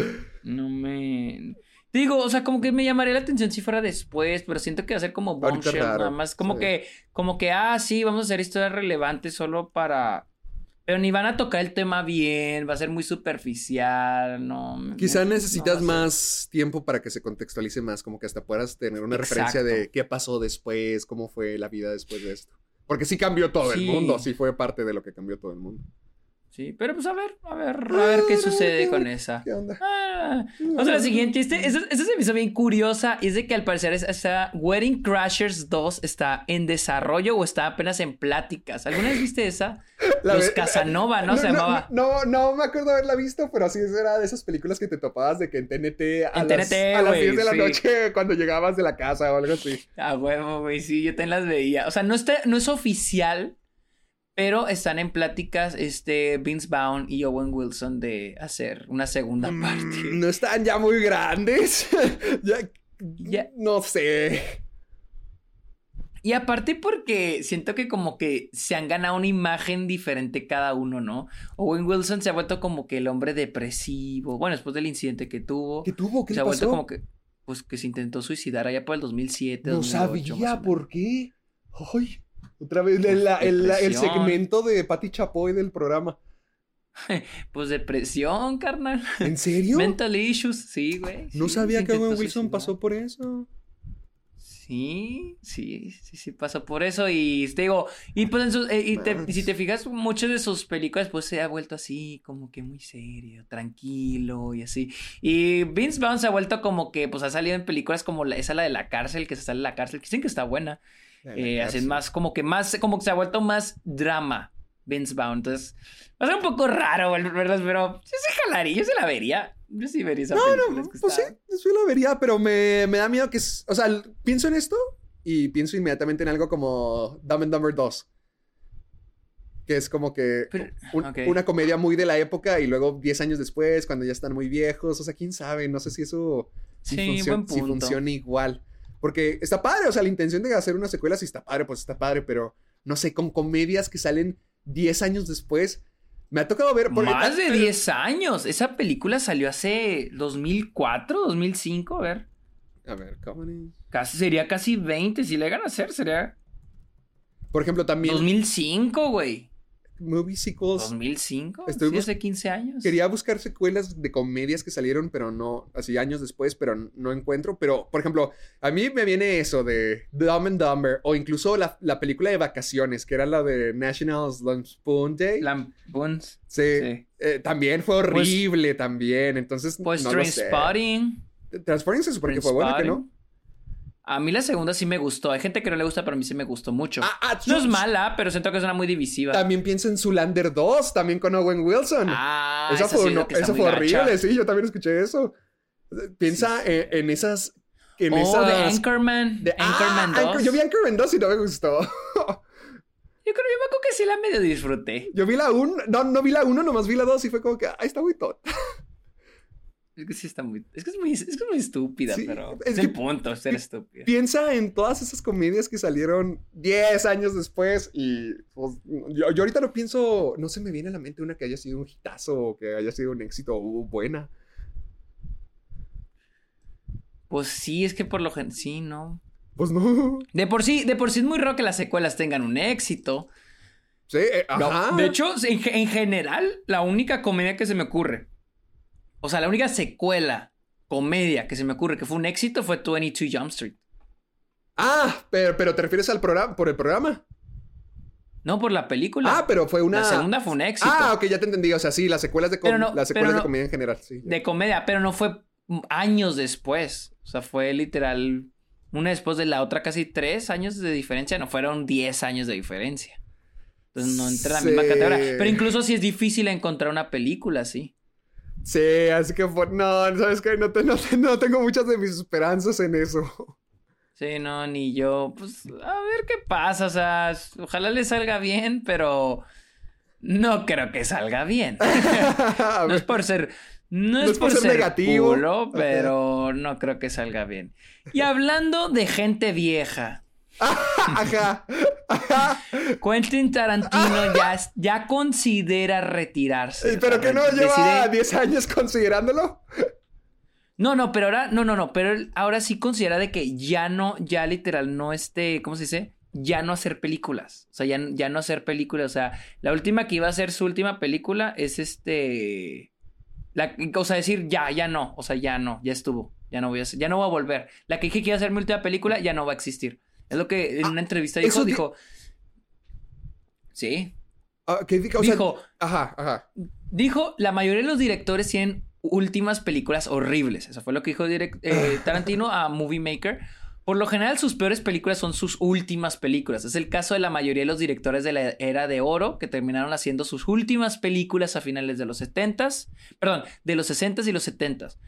No me. Digo, o sea, como que me llamaría la atención si fuera después, pero siento que va a ser como bombshell, nada más. Como sí. que, como que, ah, sí, vamos a hacer historias relevantes solo para. Pero ni van a tocar el tema bien, va a ser muy superficial, no. Quizá no- necesitas ser- más tiempo para que se contextualice más, como que hasta puedas tener una referencia de qué pasó después, cómo fue la vida después de esto. Porque sí cambió todo Sí. el mundo, sí fue parte de lo que cambió todo el mundo. Sí, pero pues a ver, a ver, a ver qué Ah, sucede con esa. ¿Qué onda? Ah, Vamos a la siguiente. Este, esta, esta se me hizo bien curiosa. Y es de que al parecer es- esta Wedding Crashers 2 está en desarrollo o está apenas en pláticas. ¿Alguna vez viste esa? La Los Casanova, ¿no? Se llamaba. No, no, me acuerdo haberla visto, pero sí era de esas películas que te topabas de que en TNT a, En las, TNT, a las güey, 10 de la sí. noche cuando llegabas de la casa o algo así. A huevo, güey. Sí, yo también las veía. O sea, no, está, no es oficial, pero están en pláticas este Vince Vaughn y Owen Wilson de hacer una segunda parte. Mm, No están ya muy grandes. ya, Ya. No sé. Y aparte porque siento que como que se han ganado una imagen diferente cada uno, ¿no? Owen Wilson se ha vuelto como que el hombre depresivo, bueno, después del incidente que tuvo, ¿Qué tuvo? ¿Qué se le ha vuelto pasó? como que, pues que se intentó suicidar allá por el 2007, No 2008, más sabía por qué. Ay, otra vez el, el- el segmento de Patti Chapoy del programa. Pues depresión, carnal. ¿En serio? Mental issues, sí, güey. no sí, sabía que Owen Wilson pasó por eso. Sí, sí, sí, sí pasó por eso y te digo, y pues en su- eh, y, te- si te fijas, muchas de sus películas pues se ha vuelto así, como que muy serio, tranquilo y así. Y Vince Vaughn se ha vuelto como que pues ha salido en películas como la, esa la de la cárcel, que se sale de la cárcel, que dicen que está buena. La Eh, hacen más, como que más, como que se ha vuelto más drama Vince Vaughn. Entonces, va a ser un poco raro, ¿verdad? Pero yo sí jalaría, yo se la vería. Yo sí vería esa No, no, que pues sí, está- sí lo vería, pero me, me da miedo que... es- O sea, pienso en esto y pienso inmediatamente en algo como Dumb and Dumber 2. Que es como que Pero- un- ok. una comedia muy de la época y luego 10 años después, cuando ya están muy viejos. O sea, quién sabe, no sé si eso si, Sí, funciona igual. Porque está padre, o sea, la intención de hacer una secuela sí está padre, pues está padre, pero no sé, con comedias que salen 10 años después. Me ha tocado ver... porque- Más de 10 años. Esa película salió hace 2004, 2005, a ver. A ver, comedy. Casi, sería casi 20. Si le llegan a hacer, sería Por ejemplo, también... 2005, güey. Movie sequels. 2005, Estoy sí, hace 15 años. Quería buscar secuelas de comedias que salieron, pero no, así años después, pero no encuentro. Pero, por ejemplo, a mí me viene eso de Dumb and Dumber, o incluso la, la película de vacaciones, que era la de National Lampoon Day. Lampoons. sí, sí. eh, también fue horrible, también. Entonces, Pues no lo sé. Trainspotting. Transporting se supone que fue buena, que no. A mí la segunda sí me gustó. Hay gente que no le gusta, pero a mí sí me gustó mucho. Ah, ah, no es mala, pero siento que es una muy divisiva. También piensa en Zulander 2, también con Owen Wilson. Ah, esa esa fue, sí, no- esa fue gacha. horrible, sí, yo también escuché eso. Piensa en, en esas. En oh, esas. de Anchorman. de- Anchorman Ah, 2. Anchor- yo vi Anchorman 2 y no me gustó. Yo creo, yo me acuerdo que sí la medio disfruté. Yo vi la 1, no, no vi la 1, nomás vi la 2 y fue como que, ay, está muy tonta. Es que sí está muy. Es que es muy, es que es muy estúpida, Sí, pero. es Es, el que- punto, ser estúpida. Piensa en todas esas comedias que salieron 10 años después y pues, yo, yo ahorita no pienso, no se me viene a la mente una que haya sido un hitazo o que haya sido un éxito o buena. Pues sí, es que por lo general. Sí, no. Pues no. De por sí, de por sí es muy raro que las secuelas tengan un éxito. Sí, eh, No, ajá. de hecho, en general, la única comedia que se me ocurre, o sea, la única secuela, comedia que se me ocurre que fue un éxito fue 22 Jump Street. Ah, pero, pero te refieres al programa, por el programa. No por la película. Ah, pero fue una. La segunda fue un éxito. Ah, ok, ya te entendí. O sea, sí, las secuelas de, com- no, las secuelas de comedia en general, sí. De comedia, pero no fue años después. O sea, fue literal una después de la otra casi tres años de diferencia. No fueron 10 años de diferencia. Entonces no entra en la misma Sí. categoría. Pero incluso si es difícil encontrar una película así. Sí, así que. No, ¿sabes qué? No, te- no, te- no tengo muchas de mis esperanzas en eso. Sí, no, ni yo. Pues a ver qué pasa. O sea, ojalá le salga bien, pero no creo que salga bien. No es por ser. No es, por, ser, negativo. culo, pero no creo que salga bien. Y hablando de gente vieja, Ajá. Quentin Tarantino ya, considera retirarse. Pero que no lleva Decide- 10 años considerándolo. No, no, pero ahora, no, no, no, pero él ahora sí considera de que ya no, ya literal no este, ¿cómo se dice? Ya no hacer películas. O sea, ya, ya no hacer películas. O sea, la última que iba a ser su última película es este. La, o sea, decir ya, ya no. O sea, ya no, ya estuvo. Ya no voy a hacer- ya no voy a volver. La que dije que iba a ser mi última película ya no va a existir. Es lo que en Ah, una entrevista dijo, di- dijo. Sí. Ah, que diga- o sea, Dijo, Ajá, ajá. Dijo, la mayoría de los directores tienen últimas películas horribles. Eso fue lo que dijo direct- eh, Tarantino a Movie Maker. Por lo general, sus peores películas son sus últimas películas. Es el caso de la mayoría de los directores de la era de oro que terminaron haciendo sus últimas películas a finales de los 70s. Perdón, de los 60s y los 70s.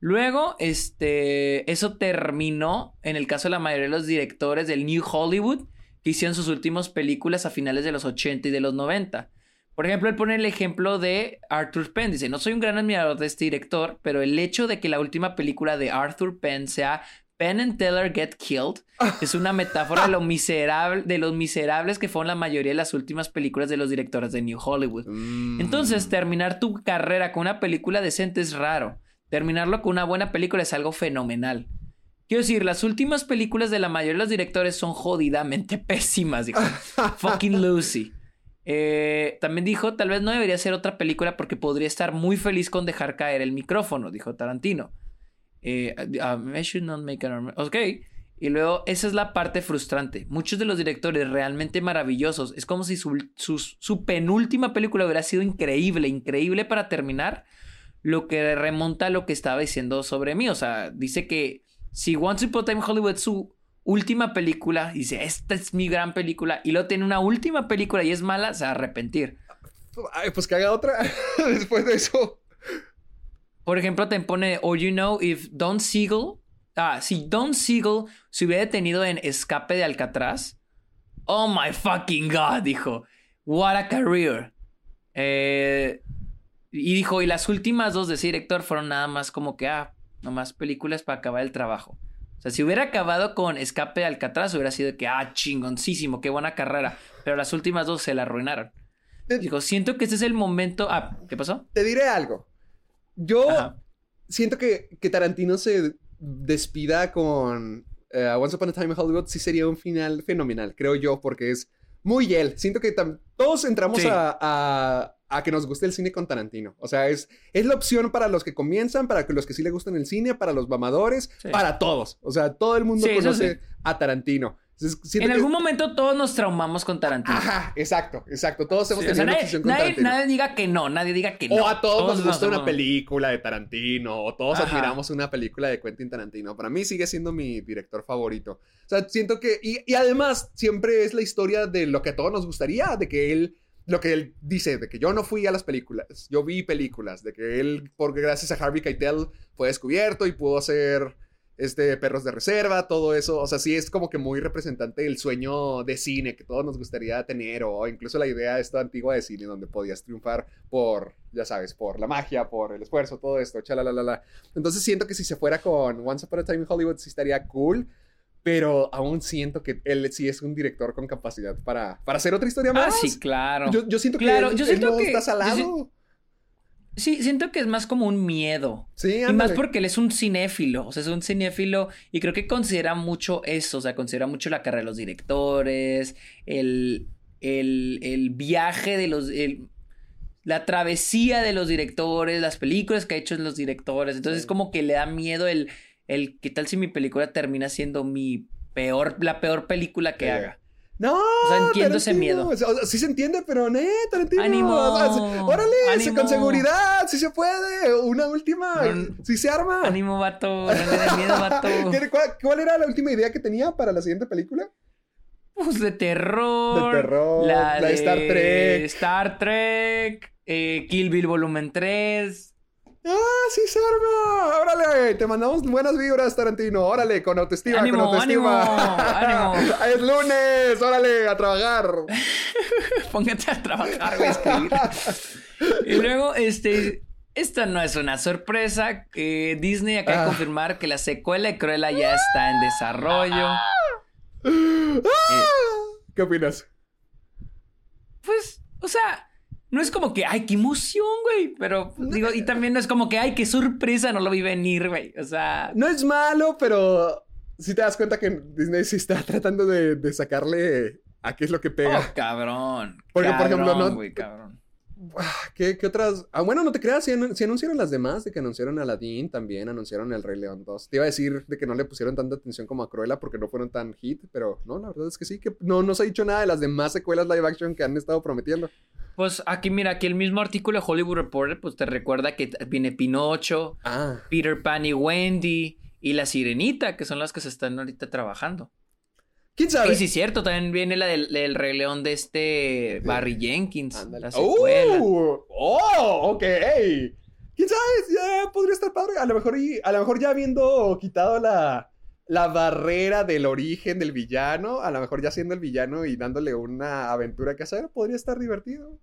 Luego, este, eso terminó en el caso de la mayoría de los directores del New Hollywood que hicieron sus últimas películas a finales de los 80 y de los 90. Por ejemplo, él pone el ejemplo de Arthur Penn. Dice, no soy un gran admirador de este director, pero el hecho de que la última película de Arthur Penn sea Penn and Teller Get Killed es una metáfora de, lo miserable, de los miserables que fueron la mayoría de las últimas películas de los directores de New Hollywood. Mm. Entonces, terminar tu carrera con una película decente es raro. Terminarlo con una buena película es algo fenomenal. Quiero decir, las últimas películas de la mayoría de los directores son jodidamente pésimas, dijo. Fucking Lucy. Eh, también dijo, tal vez no debería ser otra película porque podría estar muy feliz con dejar caer el micrófono, dijo Tarantino. Eh, um, I should not make an... Ok. Y luego, esa es la parte frustrante. Muchos de los directores realmente maravillosos, es como si su, su, su penúltima película hubiera sido increíble, increíble para terminar, lo que remonta a lo que estaba diciendo sobre mí. O sea, dice que si Once Upon a Time Hollywood es su última película, dice, esta es mi gran película, y luego tiene una última película y es mala, se va a arrepentir. Ay, pues que haga otra después de eso. Por ejemplo, te pone, or you know, if Don Siegel, ah, si Don Siegel se hubiera detenido en Escape de Alcatraz, oh my fucking god, dijo, what a career. Eh, y dijo, y las últimas dos de ese director fueron nada más como que, ah, nomás películas para acabar el trabajo. O sea, si hubiera acabado con Escape de Alcatraz, hubiera sido que, ah, chingoncísimo, qué buena carrera. Pero las últimas dos se la arruinaron. Te, Dijo, siento que este es el momento. Ah, ¿qué pasó? te diré algo. Yo Ajá. siento que, que Tarantino se despida con eh, Once Upon a Time in Hollywood sí sería un final fenomenal, creo yo, porque es muy él. Siento que todos entramos Sí. a, a- a que nos guste el cine con Tarantino. O sea, es, es la opción para los que comienzan, para que los que sí le gustan el cine, para los mamadores, Sí. para todos. O sea, todo el mundo Sí, conoce sí. a Tarantino. Entonces, En que- algún momento todos nos traumamos con Tarantino. Ajá, exacto, exacto. Todos hemos o tenido sea, una nadie, obsesión con nadie- Tarantino. nadie diga que no, nadie diga que no. O a todos, nos gusta una película de Tarantino, o todos Ajá. admiramos una película de Quentin Tarantino. Para mí sigue siendo mi director favorito. O sea, siento que. Y, y además, siempre es la historia de lo que a todos nos gustaría, de que él. Lo que él dice, de que yo no fui a las películas, yo vi películas, de que él, porque gracias a Harvey Keitel, fue descubierto y pudo hacer este, perros de reserva, todo eso. O sea, sí es como que muy representante del sueño de cine que todos nos gustaría tener, o incluso la idea esta antigua de cine donde podías triunfar por, ya sabes, por la magia, por el esfuerzo, todo esto, chalalalala. Entonces siento que si se fuera con Once Upon a Time in Hollywood sí estaría cool. Pero aún siento que él sí es un director con capacidad para, para hacer otra historia Ah, más. sí, claro. Yo, yo siento que él, yo él siento no que- está salado. Sí, siento que es más como un miedo. Sí, Y más ándale. porque él es un cinéfilo, o sea, es un cinéfilo y creo que considera mucho eso, o sea, considera mucho la carrera de los directores, el, el, el viaje de los... el- la travesía de los directores, las películas que ha hecho los directores, entonces Sí. es como que le da miedo el, el qué tal si mi película termina siendo mi peor, la peor película que Sí. haga. No, O sea, entiendo ese miedo. O sea, sí se entiende, pero no, Tarantino. Ánimo. Órale, Ánimo. con seguridad, sí se puede. Una última, No, sí se arma. Ánimo, vato, no le dé miedo, vato. ¿Qué- cuál, cuál era la última idea que tenía para la siguiente película? Pues de terror. De terror, la de Star Trek. Star Trek. eh, Kill Bill Volumen 3. ¡Ah, sí se arma! ¡Órale! Te mandamos buenas vibras, Tarantino. órale, con autoestima, Ánimo, con autoestima. ánimo, ánimo. es lunes, órale, a trabajar. Póngate a trabajar, güey, y luego, este. Esta no es una sorpresa. Disney acaba Ah. de confirmar que la secuela de Cruella ya está en desarrollo. ¿Qué opinas? Pues, o sea, no es como que, ay, qué emoción, güey. Pero, digo, y también no es como que, ay, qué sorpresa, no lo vi venir, güey. O sea. No es malo, pero si te das cuenta que Disney sí está tratando de, de sacarle a qué es lo que pega. Oh, cabrón. Porque, por ejemplo, Cabrón, no- güey, cabrón. ¿Qué, qué otras? Ah, bueno, no te creas, si, anunciaron las demás, de que anunciaron Aladdin también, anunciaron El Rey León 2. Te iba a decir de que no le pusieron tanta atención como a Cruella porque no fueron tan hit, pero no, la verdad es que sí, que no, no se ha dicho nada de las demás secuelas live action que han estado prometiendo. Pues aquí, mira, aquí el mismo artículo de Hollywood Reporter, pues te recuerda que viene Pinocho, Ah, Peter Pan y Wendy y La Sirenita, que son las que se están ahorita trabajando. ¿Quién sabe? Y sí, cierto, también viene la del, del Rey León de este Barry Jenkins, la secuela. ¡Oh! ¡Oh! Ok. ¿Quién sabe? Ya podría estar padre. A lo mejor, y, a lo mejor ya habiendo quitado la, la barrera del origen del villano, a lo mejor ya siendo el villano y dándole una aventura que hacer, podría estar divertido.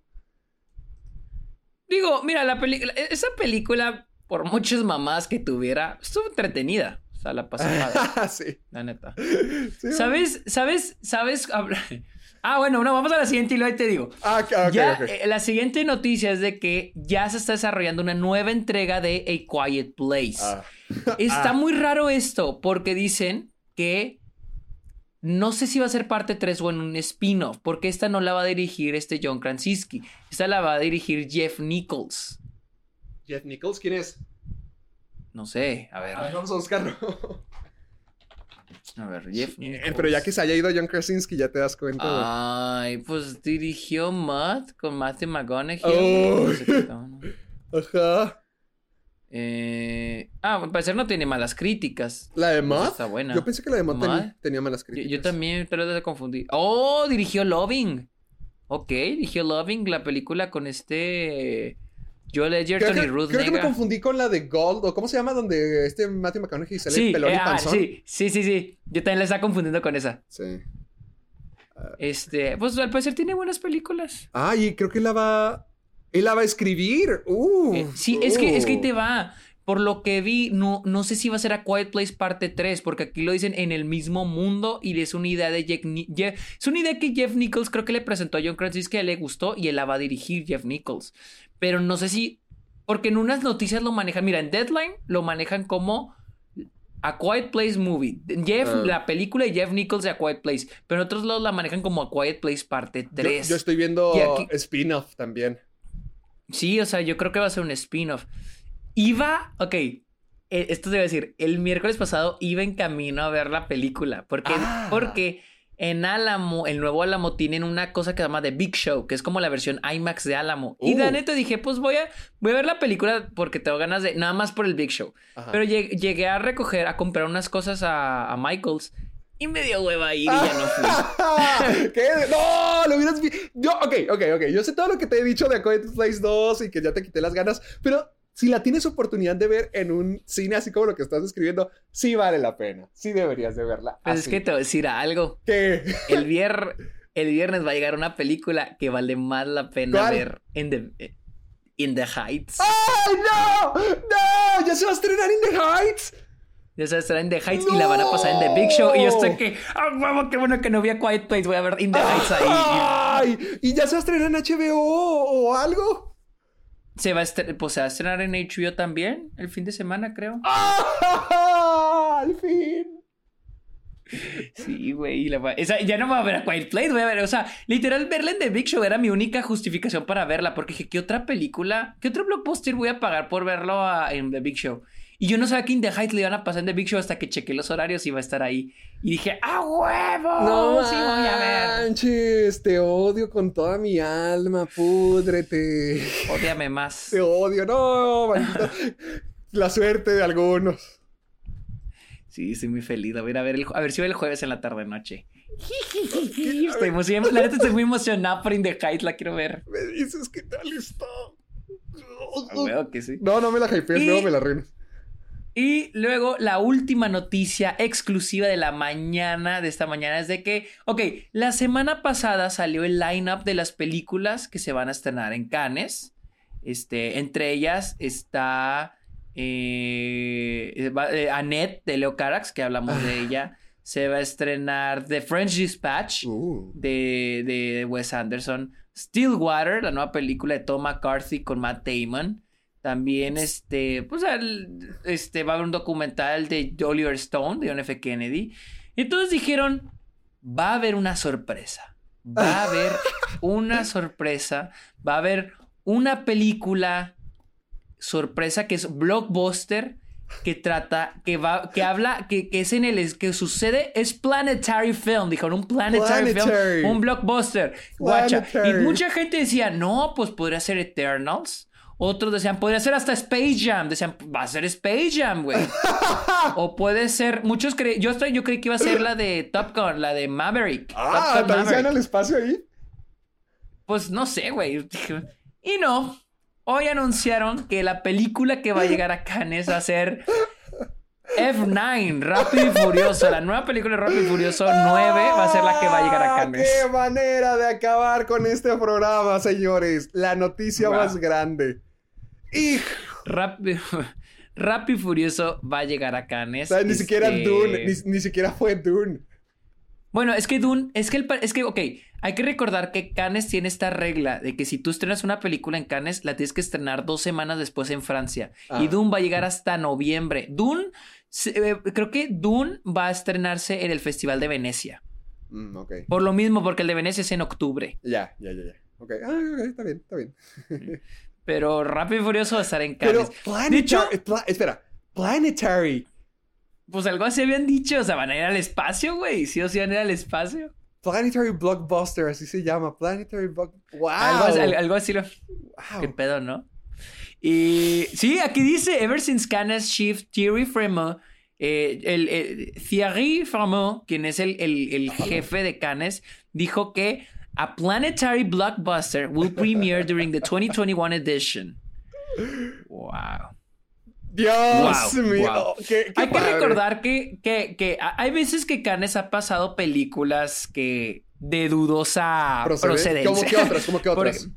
Digo, mira, la película, esa película, por muchas mamás que tuviera, estuvo entretenida. Sea, la pasé padre, sí. la neta. Sí, ¿Sabes? ¿Sabes? ¿Sabes? Ah, bueno, no, vamos a la siguiente y luego ahí te digo. Ah, ya, eh, la siguiente noticia es de que ya se está desarrollando una nueva entrega de A Quiet Place. Ah. Está Ah. muy raro esto porque dicen que no sé si va a ser parte 3 o en un spin-off, porque esta no la va a dirigir este John Krasinski. Esta la va a dirigir Jeff Nichols. Jeff Nichols, ¿quién es? No sé, a ver. A ver, vamos a buscarlo. A ver, Jeff Eh, Nichols. Pero ya que se haya ido John Krasinski, ya te das cuenta. güey. Ay, pues dirigió Matt con Matthew McConaughey. Oh. Ajá. Eh, ah, al parecer no tiene malas críticas. ¿La de Matt? está buena. Yo pensé que la de ten- tenía malas Yo, críticas. yo también trato de confundir. Oh, dirigió Loving. Ok, dirigió Loving, la película con este Joel Edgerton Creo, que, y Ruth creo que me confundí con la de Gold, o ¿cómo se llama? Donde este Matthew McConaughey sale Sí, pelón eh, y ah, panzón. sí, sí, sí, sí. Yo también la estaba confundiendo con esa. Sí. Este, pues al parecer tiene buenas películas. Ah, y creo que la va... Él la va a escribir. Uh, Eh, sí, es que, es que ahí uh. te va. Por lo que vi, no, no sé si va a ser a Quiet Place parte 3, porque aquí lo dicen en el mismo mundo y es una idea de Jeff, Jeff- es una idea que Jeff Nichols creo que le presentó a John Krasinski que le gustó y él la va a dirigir Jeff Nichols. Pero no sé si, porque en unas noticias lo manejan, mira, en Deadline lo manejan como A Quiet Place Movie. Jeff, Ah. la película de Jeff Nichols de A Quiet Place. Pero en otros lados la manejan como A Quiet Place parte Yo, 3. yo estoy viendo spin-off también. Sí, o sea, yo creo que va a ser un spin-off. Iba, ok, eh, esto te iba a decir, el miércoles pasado iba en camino a ver la película, porque, Ah. porque en Álamo, el nuevo Álamo, tienen una cosa que se llama The Big Show, que es como la versión IMAX de Álamo. Y Uh. la neta dije, pues voy a, voy a ver la película porque tengo ganas de, nada más por el Big Show. Ajá. Pero lleg- llegué a recoger, a comprar unas cosas a, a Michaels y me dio hueva ir y ya no fui. ¿Qué? No, lo hubieras visto. Yo, ok, ok, ok. Yo sé todo lo que te he dicho de A Quiet Place 2 y que ya te quité las ganas, pero si la tienes oportunidad de ver en un cine así como lo que estás describiendo, sí vale la pena. Sí deberías de verla. Pues es que te voy a decir algo. ¿Qué? El, vier- el viernes va a llegar una película que vale más la pena ¿Cuál? ver en the, in the Heights. ¡Ay, no! ¡No! ¡Ya se va a estrenar In the Heights! Ya sabes, será in the Heights y la van a pasar en The Big Show. Y yo estoy que, ¡ah, huevo! ¡Qué bueno que no vi a Quiet Place! Voy a ver in the Heights ahí. ¡Ay! ¿Y ya se va a estrenar en HBO o algo? Se va, a estrenar, pues, se va a estrenar en HBO también el fin de semana, creo. ¡Ah! ¡Al fin! Sí, güey. la esa- ya no voy a ver a Quiet Place, voy a ver. O sea, literal, verla en The Big Show era mi única justificación para verla. Porque dije, ¿qué otra película, qué otro blockbuster voy a pagar por verlo a- en The Big Show? Y yo no sabía que In the Heights le iban a pasar en The Big Show hasta que chequé los horarios y iba a estar ahí. Y dije, ¡ah, huevo! No sí, voy a ver. manches, te odio con toda mi alma, púdrete. Ódiame más. Te odio, no, maldito. La suerte de algunos. Sí, estoy muy feliz. Voy a ir a ver el, a ver si voy el jueves en la tarde noche. Estoy muy, la neta estoy muy emocionado por In the Heights, la quiero ver. Me dices qué tal está. A huevo que sí. No, no me la hypees, luego me la arruinas. Y luego la última noticia exclusiva de la mañana, de esta mañana, es de que, ok, la semana pasada salió el lineup de las películas que se van a estrenar en Cannes. Este, entre ellas está eh, eh, Annette de Leo Carax, que hablamos de ella. Se va a estrenar The French Dispatch Uh. de, de Wes Anderson. Stillwater, la nueva película de Tom McCarthy con Matt Damon. También este, pues al- este, va a haber un documental de Oliver Stone, de John F. Kennedy. Y entonces dijeron, va a haber una sorpresa. Va a haber una sorpresa. Va a haber una película sorpresa que es blockbuster que trata que va que habla que, que es en el que sucede es planetary film dijeron un planetary, Planetary. film un blockbuster guacha y Planetary. mucha gente decía no pues podría ser Eternals otros decían podría ser hasta Space Jam decían va a ser Space Jam güey o puede ser muchos cre yo estoy yo creí que iba a ser la de Top Gun la de Maverick Ah, ¿también se Maverick. al espacio ahí? Pues no sé, güey. Y no. Hoy anunciaron que la película que va a llegar a Cannes va a ser F9, Rápido y Furioso. La nueva película de Rápido y Furioso 9 va a ser la que va a llegar a Ah, Cannes. ¡Qué manera de acabar con este programa, señores! La noticia Wow. más grande. Rápido, Rápido y Furioso va a llegar a Cannes. O sea, ni siquiera Este, Dune, ni, ni siquiera fue Dune. Bueno, es que Dune, es que el, es que, ok, hay que recordar que Cannes tiene esta regla de que si tú estrenas una película en Cannes, la tienes que estrenar dos semanas después en Francia. Ah. Y Dune va a llegar hasta noviembre. Dune, eh, creo que Dune va a estrenarse en el Festival de Venecia. Mm, ok. Por lo mismo, porque el de Venecia es en octubre. Ya, ya, ya, ya. Ok, ah, ok, está bien, está bien. Pero Rápido y Furioso va a estar en Pero Cannes. Hecho, Planetary, pla- espera, Planetary. pues algo así habían dicho. O sea, van a ir al espacio, güey. Sí o sí van a ir al espacio. Planetary Blockbuster, así se llama. Planetary Block. ¡Wow! Algo, así- al- algo así lo... Wow. ¿Qué pedo, no? Y sí, aquí dice, ever since Cannes chief Thierry Fremont, eh, el, el- Thierry Fremont, quien es el, el- el jefe de Cannes, dijo que a planetary blockbuster will premiere during the 2021 edition. Wow. Dios Wow, mío. wow. qué- qué Hay que recordar que, que, que hay veces que Cannes ha pasado películas que de dudosa Procede- procedencia. ¿Cómo que otras? ¿Cómo que otras?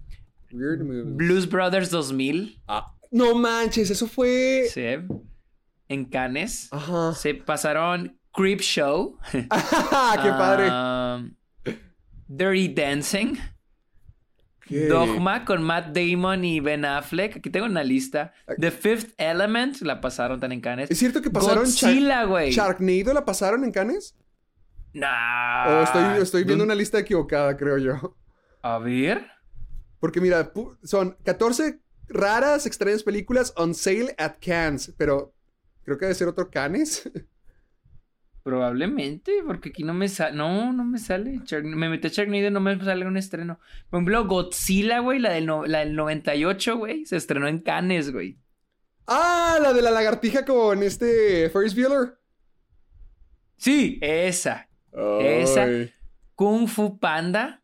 Weird movies. Blues Brothers 2000. Ah, no manches, eso fue. Sí. En Cannes. Ajá. Se pasaron Creep Show. qué padre. um, Dirty Dancing. Dogma con Matt Damon y Ben Affleck. Aquí tengo una lista. The Fifth Element la pasaron tan en Cannes. ¿Es cierto que pasaron Godzilla, güey. Sharknado la pasaron en Cannes? Nah. o estoy, estoy viendo ¿Dónde- una lista equivocada, creo yo. A ver. Porque mira, son 14 raras, extrañas películas on sale at Cannes, pero creo que debe ser otro Cannes. Probablemente, porque aquí no me sale. No, no me sale. Me metí a Sharknado y no me sale un estreno. Por ejemplo, Godzilla, güey, la del, no- la del 98, güey, se estrenó en Cannes, güey. ah, la de la lagartija con este Ferris Bueller. Sí, esa. Esa. Kung Fu Panda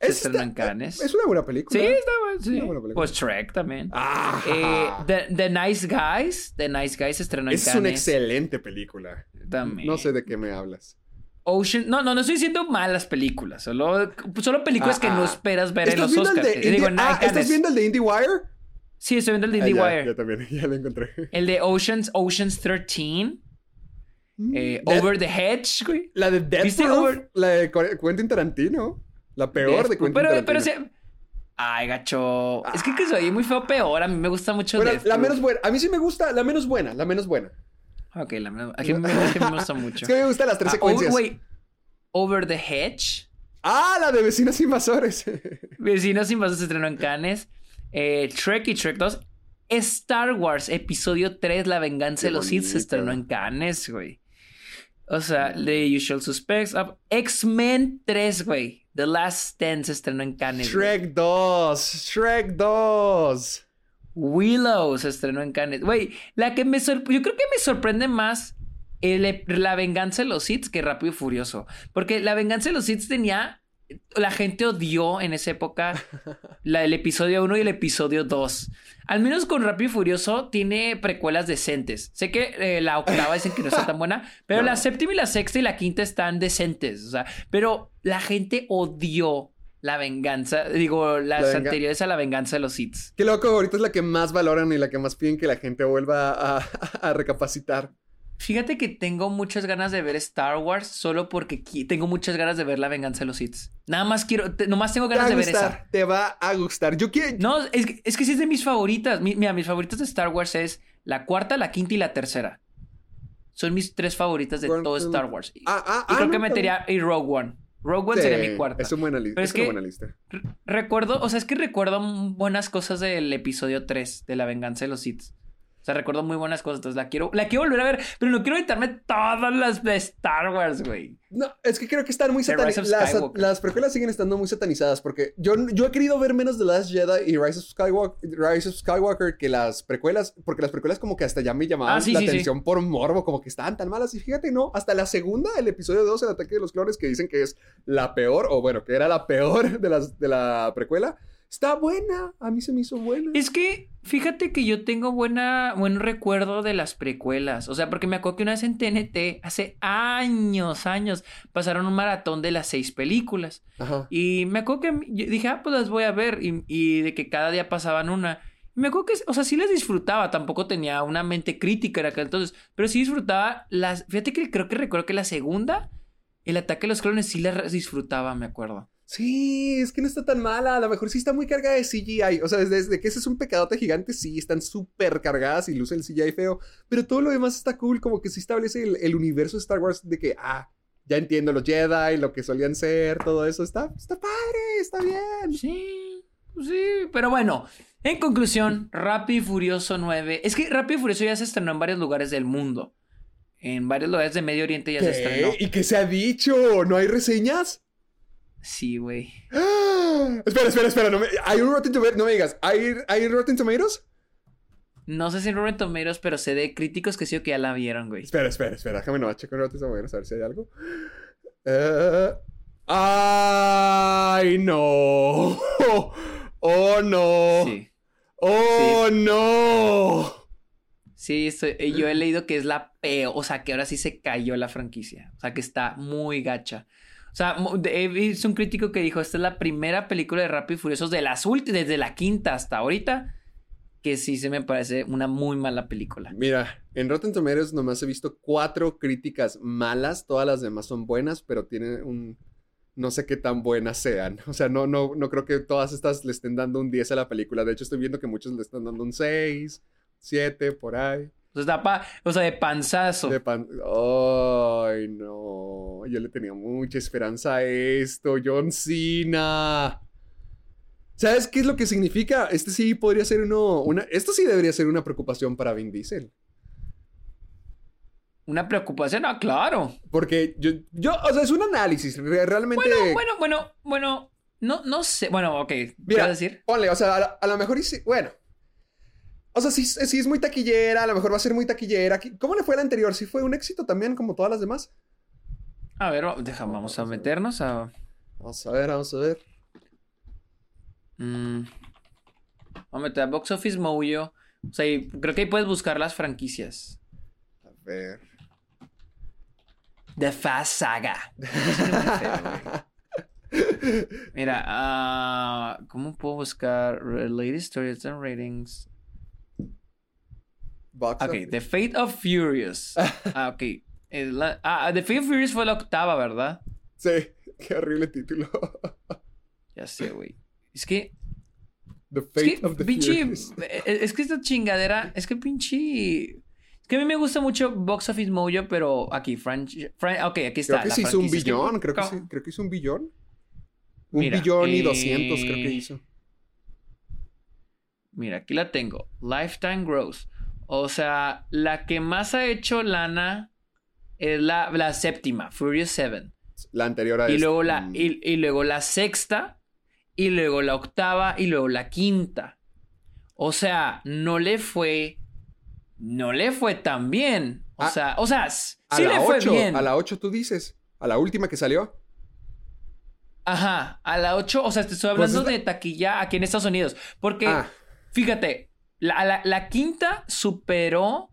está- en Cannes. Es una buena película. Sí, está bueno, sí. Una buena película. Pues Shrek también. Ah, Eh, The, The Nice Guys. The Nice Guys se estrenó en es Cannes. una excelente película. También. No sé de qué me hablas. Ocean. No, no, no estoy diciendo malas películas. Solo, solo películas Ah, que no ah. esperas ver en ¿Estás los el Oscars. de que- Digo, ah. ¿Estás viendo el de IndieWire? Sí, estoy viendo el de Ah, IndieWire. Yo también, ya lo encontré. El de Oceans, Oceans 13. eh, Death- Over the Hedge, güey. La de Death ¿Viste Proof, Over- La de Qu- Quentin Tarantino. La peor de Quentin pero, Tarantino. pero se... Ay, gacho. Es que, que se oye muy feo peor. A mí me gusta mucho Bueno, Death la menos buena. A mí sí me gusta la menos buena. La menos buena. Ok, la menos... A mí me, me gusta mucho. Es que me gustan las tres Ah, secuencias. oh, güey. Over the Hedge. Ah, la de Vecinos Invasores. Vecinos Invasos se estrenó en Cannes. Eh, Trek y Trek 2. Star Wars Episodio 3, La Venganza Qué de los Sith, se estrenó en Cannes, güey. O sea, The Usual Suspects. ah, X-Men 3, güey. The Last Stand se estrenó en Cannes. Shrek 2. Shrek 2. Willow se estrenó en Cannes. Güey, la que me sorpre- Yo creo que me sorprende más el- La Venganza de los Sith que Rápido y Furioso. Porque La Venganza de los Sith tenía. La gente odió en esa época la, el episodio 1 y el episodio 2. Al menos con Rápido y Furioso tiene precuelas decentes. Sé que eh, la octava dicen que no está tan buena, pero la séptima y la sexta y la quinta están decentes. O sea, pero la gente odió la venganza. Digo, las La anteriores a la venganza de los Sith. Qué loco, ahorita es la que más valoran y la que más piden que la gente vuelva a, a recapacitar. Fíjate que tengo muchas ganas de ver Star Wars solo porque tengo muchas ganas de ver La Venganza de los Sith. Nada más quiero, te- nomás tengo Te va ganas a de ver esa. gustar, te va a gustar. Yo quiero. No, es, que- es que sí es de mis favoritas. Mi- mira, mis favoritas de Star Wars es la cuarta, la quinta y la tercera. Son mis tres favoritas de todo Star Wars. Y, Ah, ah, y ah, creo no, que metería y Rogue One. Rogue One Sí, sería mi cuarta. Es una buena, Pero es es una buena lista. Re- Recuerdo, o sea, es que recuerdo buenas cosas del episodio 3 de La Venganza de los Sith. Sea, recuerdo muy buenas cosas. Entonces la quiero, la quiero volver a ver, pero no quiero evitarme todas las de Star Wars, güey. No, es que creo que están muy satanizadas. Las, las precuelas siguen estando muy satanizadas porque yo, yo he querido ver menos The Last Jedi y Rise of, Skywalker, Rise of Skywalker que las precuelas, porque las precuelas como que hasta ya me llamaban Ah, sí, la sí, sí. atención por morbo, como que estaban tan malas. Y fíjate, no, hasta la segunda, el episodio 2, el ataque de los clones, que dicen que es la peor, o bueno, que era la peor de, las, de la precuela, está buena. A mí se me hizo buena. Es que fíjate que yo tengo buena, buen recuerdo de las precuelas. O sea, porque me acuerdo que una vez en TNT, hace años, años, pasaron un maratón de las seis películas. Ajá. Y me acuerdo que yo dije, ah, pues las voy a ver. Y, y de que cada día pasaban una. Y me acuerdo que, o sea, sí las disfrutaba. Tampoco tenía una mente crítica en aquel entonces. Pero sí disfrutaba las. Fíjate que creo que recuerdo que la segunda, el ataque de los clones, sí la disfrutaba, me acuerdo. Sí, es que no está tan mala. A lo mejor sí está muy cargada de CGI. O sea, desde, desde que ese es un pecadote gigante, sí, están súper cargadas y luce el CGI feo. Pero todo lo demás está cool. Como que sí establece el, el universo de Star Wars de que, ah, ya entiendo los Jedi, lo que solían ser, todo eso. Está, está padre, está bien. Sí, pues sí. Pero bueno, en conclusión, Rápido y Furioso 9. Es que Rápido y Furioso ya se estrenó en varios lugares del mundo. En varios lugares de Medio Oriente ya se estrenó. ¿Y qué se ha dicho? ¿No hay reseñas? Sí, güey. ¡Ah! Espera, espera, espera. No me, hay un Rotten Tomatoes. No me digas. ¿Hay, ¿Hay Rotten Tomatoes? No sé si en Rotten Tomatoes, pero sé de críticos que sí o que ya la vieron, güey. Espera, espera, espera. Déjame no checar Rotten Tomatoes a ver si hay algo. Eh, ¡Ay, no! ¡Oh, no! Sí. ¡Oh, no! Sí, estoy- eh, yo he leído que es la peor, o sea, que ahora sí se cayó la franquicia, o sea, que está muy gacha. O sea, visto un crítico que dijo, esta es la primera película de Rápido y Furiosos de las últimas, desde la quinta hasta ahorita, que sí se me parece una muy mala película. Mira, en Rotten Tomatoes nomás he visto cuatro críticas malas. Todas las demás son buenas, pero tienen un no sé qué tan buenas sean. O sea, no, no, no creo que todas estas le estén dando un 10 a la película. De hecho, estoy viendo que muchos le están dando un 6, 7, por ahí. O sea, pa- o sea, de panzazo. De pan- Ay, no. Yo le tenía mucha esperanza a esto. John Cena. ¿Sabes qué es lo que significa? Este sí podría ser uno. Una... Esto sí debería ser una preocupación para Vin Diesel. Una preocupación, ah, claro. Porque yo, yo, o sea, es un análisis. re- Realmente. Bueno, bueno, bueno, bueno. No, no sé. Bueno, ok. ¿Qué Mira, vas a decir? Ponle, o sea, a, lo mejor sí- bueno. O sea, sí, sí es muy taquillera, a lo mejor va a ser muy taquillera. ¿Cómo le fue la anterior? ¿Sí fue un éxito también, como todas las demás? A ver, deja, vamos a meternos a. Vamos a ver, vamos a ver. mm, vamos a meter a Box Office Mojo. O sea, y creo que ahí puedes buscar las franquicias. A ver. The Fast Saga. Mira, ah, ¿cómo puedo buscar Related Stories and Ratings? Box Ok. The Fate of Furious. Ah, ok. Es la- ah, The Fate of Furious fue la octava, ¿verdad? Sí, qué horrible título. Ya sé, güey. Es que, The es Fate que, of the pinche, Furious. eh, es que esta chingadera, es que pinche, es que a mí me gusta mucho Box Office Mojo, pero aquí, Fran, Fran- ok, aquí está. Creo que la sí hizo un. Es que- billón, creo que co- sí, creo que hizo un billón. Un Mira, billón y eh, doscientos creo que hizo. Mira, aquí la tengo. Lifetime Gross. O sea, la que más ha hecho lana es la, la séptima, Furious 7. La anterior a Y esta. luego la, Mm. y, y luego la sexta, y luego la octava, y luego la quinta. O sea, no le fue. No le fue tan bien. O Ah, sea, o sea, A sí la le fue 8, bien. a la 8 tú dices. A la última que salió. Ajá, a la 8, o sea, te estoy Pues hablando es la- de taquilla aquí en Estados Unidos. Porque, Ah. fíjate, la, la- la quinta superó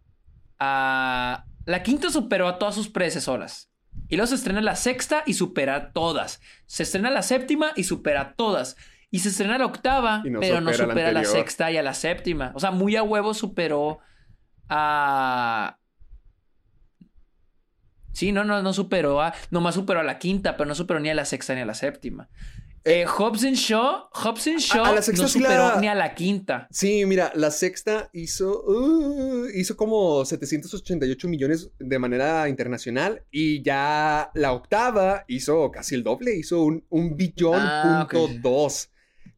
a. La quinta superó a todas sus predecesoras. Y luego se estrena la sexta y supera a todas. Se estrena la séptima y supera a todas. Y se estrena la octava, no pero no supera la supera a la anterior. sexta y a la séptima. O sea, muy a huevo superó a. Sí, no, no, no superó a. Nomás superó a la quinta, pero no superó ni a la sexta ni a la séptima. Eh, Hobbs and Shaw, Hobbs and Shaw a la sexta no sí superó la- ni a la quinta. Sí, mira, la sexta hizo, uh, hizo como 788 millones de manera internacional y ya la octava hizo casi el doble, hizo un, un billón Ah, punto dos.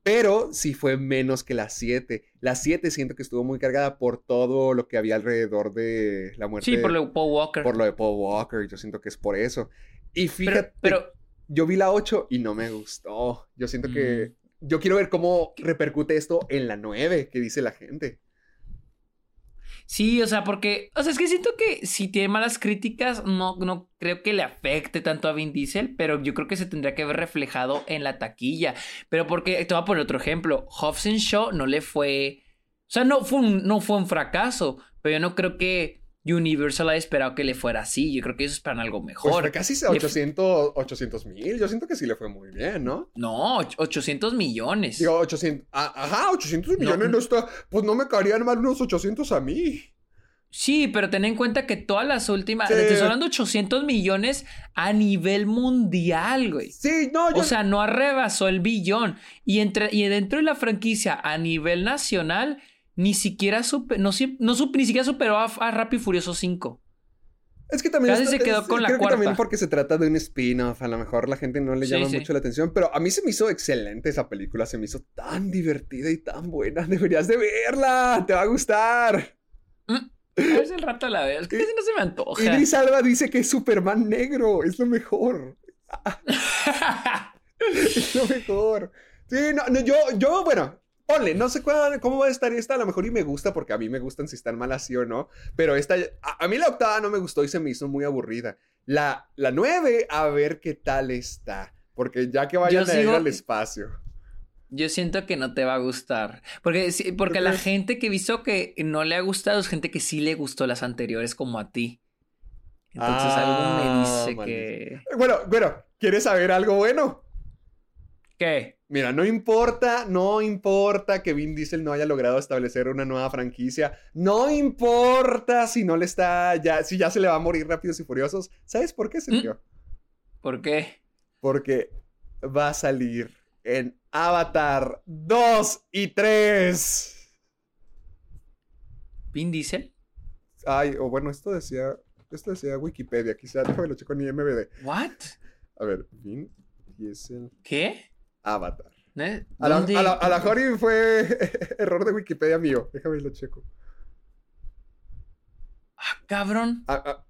Pero sí fue menos que la 7. La 7 siento que estuvo muy cargada por todo lo que había alrededor de la muerte. Sí, por lo de Paul Walker. por lo de Paul Walker. Yo siento que es por eso. Y fíjate, pero, pero yo vi la 8 y no me gustó. Yo siento que... Mm. Yo quiero ver cómo repercute esto en la 9, que dice la gente. Sí, o sea, porque, o sea, es que siento que si tiene malas críticas, no, no creo que le afecte tanto a Vin Diesel, pero yo creo que se tendría que ver reflejado en la taquilla. Pero porque, te voy a poner otro ejemplo, Hobbs and Shaw no le fue, o sea, no fue un, no fue un fracaso, pero yo no creo que Universal haya esperado que le fuera así, yo creo que ellos esperan algo Pues mejor. fue casi Le- 800 mil. Yo siento que sí le fue muy bien, ¿no? No, och- 800 millones. Digo, 800... ah, ajá, 800 No, millones no, no. está... Pues no me caerían mal unos 800 a mí. Sí, pero ten en cuenta que todas las últimas, Sí. te estoy hablando de 800 millones a nivel mundial, güey. Sí, no, yo... O sea, no arrebasó el billón. Y, entre, y dentro de la franquicia a nivel nacional, ni siquiera supe, no, si- no ni siquiera superó a, a Rápido y Furioso 5. Es que también... Casi se quedó con la creo que también cuarta. porque se trata de un spin-off. A lo mejor la gente no le Sí, llama sí. mucho la atención. Pero a mí se me hizo excelente esa película. Se me hizo tan divertida y tan buena. Deberías de verla. Te va a gustar. A ver si el rato la veo. Es que casi no se me antoja. Idris Alba dice que es Superman negro. Es lo mejor. Es lo mejor. Sí, no, no, yo, yo, bueno, ponle, no sé cuál- cómo va a estar esta, a lo mejor y me gusta porque a mí me gustan si están mal así o no, pero esta, a, a mí la octava no me gustó y se me hizo muy aburrida. La, la nueve, a ver qué tal está, porque ya que vayan Yo a ir al espacio. Yo siento que no te va a gustar. Porque, porque ¿Por la gente que visto que no le ha gustado es gente que sí le gustó las anteriores, como a ti. Entonces Ah, algo me dice maldito. que. Bueno, bueno, ¿quieres saber algo bueno? ¿Qué? Mira, no importa, no importa que Vin Diesel no haya logrado establecer una nueva franquicia. No importa si no le está ya, si ya se le va a morir rápidos y furiosos. ¿Sabes por qué, Sergio? ¿Por qué? Porque va a salir en Avatar 2 y 3. Vin Diesel. Ay, o bueno, esto decía, esto decía Wikipedia, quizá déjame lo checo en IMBD. What? A ver, Vin Diesel ¿Qué? Avatar. ¿Eh? A la, a la- a la Jori fue error de Wikipedia mío. Déjame lo checo. Ah, cabrón. Ah, ah.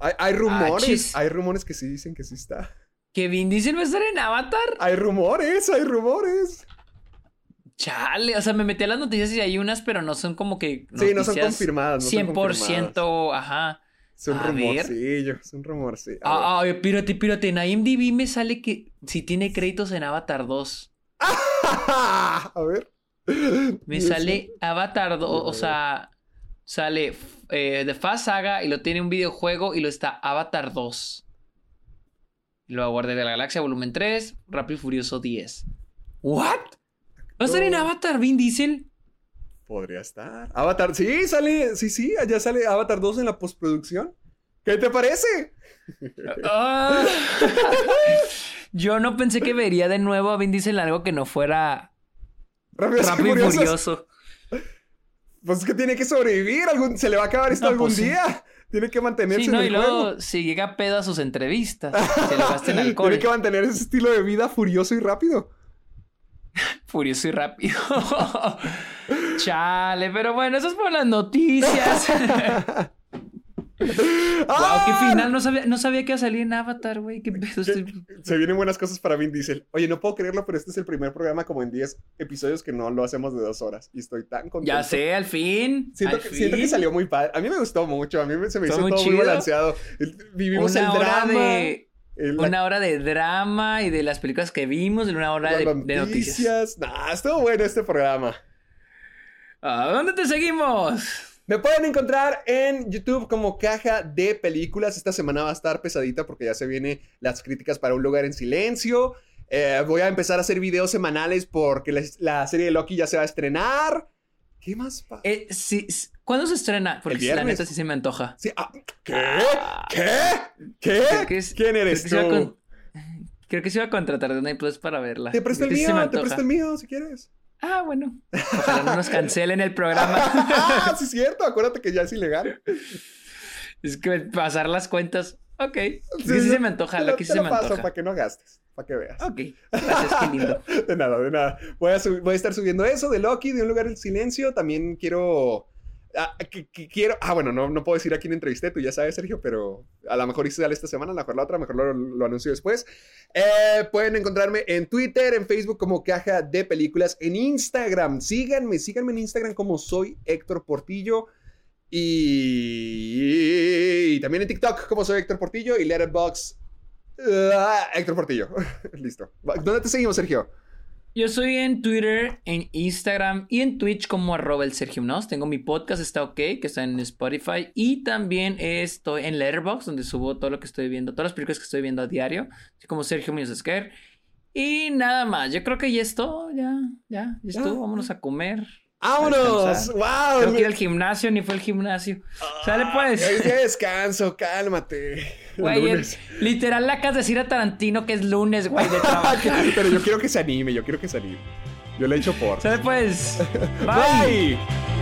Hay, hay rumores, hay rumores que sí dicen que sí está. ¿Que Vin Diesel va a estar en Avatar? Hay rumores, hay rumores. Chale, o sea, me metí a las noticias y hay unas, pero no son como que. Sí, no son confirmadas. No son 100%, confirmadas. ajá. Es un rumorcillo, es un rumorcillo. Ah, ah, pírate, pírate. En IMDb me sale que si tiene créditos en Avatar 2. A ver. Me sale Avatar 2, o sea, sale eh, The Fast Saga y lo tiene un videojuego y lo está Avatar 2. Y luego Guardia de la Galaxia Volumen 3, Rápido y Furioso 10. ¿What? ¿Va a estar en. Avatar Vin Diesel? Podría estar. Avatar, sí, sale, sí, sí, allá sale Avatar 2 en la postproducción. ¿Qué te parece? Ah. Yo no pensé que vería de nuevo a Vin Diesel algo que no fuera Rápido y Furiosos. Furioso. Pues es que tiene que sobrevivir, algún, se le va a acabar esto No, algún pues sí. día. Tiene que mantenerse Sí, no, en y el luego juego. si llega pedo a sus entrevistas, se lo gasta en alcohol. Tiene que mantener ese estilo de vida furioso y rápido. Furioso y rápido. Chale, pero bueno, eso es por las noticias. wow, qué ¡Ah! final. No sabía, no sabía que iba a salir en Avatar, güey. Qué pedo. estoy- Se vienen buenas cosas para Vin Diesel. Oye, no puedo creerlo, pero este es el primer programa como en 10 episodios que no lo hacemos de dos horas. Y estoy tan contento. Ya sé, al fin. Siento al que, siento que fin. salió muy padre. A mí me gustó mucho. A mí se me Está hizo muy todo muy balanceado. Vivimos Una el hora drama. de. La- Una hora de drama y de las películas que vimos, y una hora de, noticias. Nah, estuvo bueno este programa. ¿A dónde te seguimos? Me pueden encontrar en YouTube como caja de películas. Esta semana va a estar pesadita porque ya se vienen las críticas para un lugar en silencio. Eh, voy a empezar a hacer videos semanales porque la serie de Loki ya se va a estrenar. ¿Qué más? Eh, sí. ¿Cuándo se estrena? Porque si la neta sí se me antoja. Sí, ah, ¿Qué? ¿Qué? ¿Qué? Es- ¿Quién eres creo que tú? con- Creo que se iba a contratar de Disney Plus para verla. Te presto el sí mío, te presto el mío si quieres. Ah, bueno. Ojalá no nos cancelen el programa. ah, sí es cierto, acuérdate que ya es ilegal. es que pasar las cuentas. Ok. Sí, sí, se me antoja. te Lo que sí te se me paso antoja. para que no gastes, para que veas. Ok. Gracias, qué lindo. De nada, de nada. Voy a, sub- voy a estar subiendo eso de Loki, de un lugar en silencio. También quiero. ah, que- que quiero. Ah, bueno, no, no puedo decir a quién entrevisté, tú ya sabes, Sergio, pero a lo mejor hice esta semana, a lo mejor la otra, a lo mejor lo, lo anuncio después. Eh, pueden encontrarme en Twitter, en Facebook como Caja de Películas, en Instagram. Síganme, síganme en Instagram como soy Héctor Portillo. Y, y también en TikTok como soy Héctor Portillo y Letterboxd. Ah, Héctor Portillo. Listo. ¿Dónde te seguimos, Sergio? Yo soy en Twitter, en Instagram y en Twitch como arroba el Sergio Mnos. Tengo mi podcast, está ok, que está en Spotify. Y también estoy en Letterboxd, donde subo todo lo que estoy viendo, todas las películas que estoy viendo a diario. Así como Sergio Muñoz Esquer. Y nada más, yo creo que ya es todo, ya, ya, ya Ya. todo. Vámonos a comer. ¡Vámonos! ¡Wow! Tengo que ir al gimnasio, ni fue al gimnasio. Sale pues. Es de descanso, cálmate. Güey, literal le acabas de decir a Tarantino que es lunes, güey, de trabajar. Pero yo quiero que se anime, yo quiero que se anime. Yo le he hecho por. Sale pues. Bye. Bye.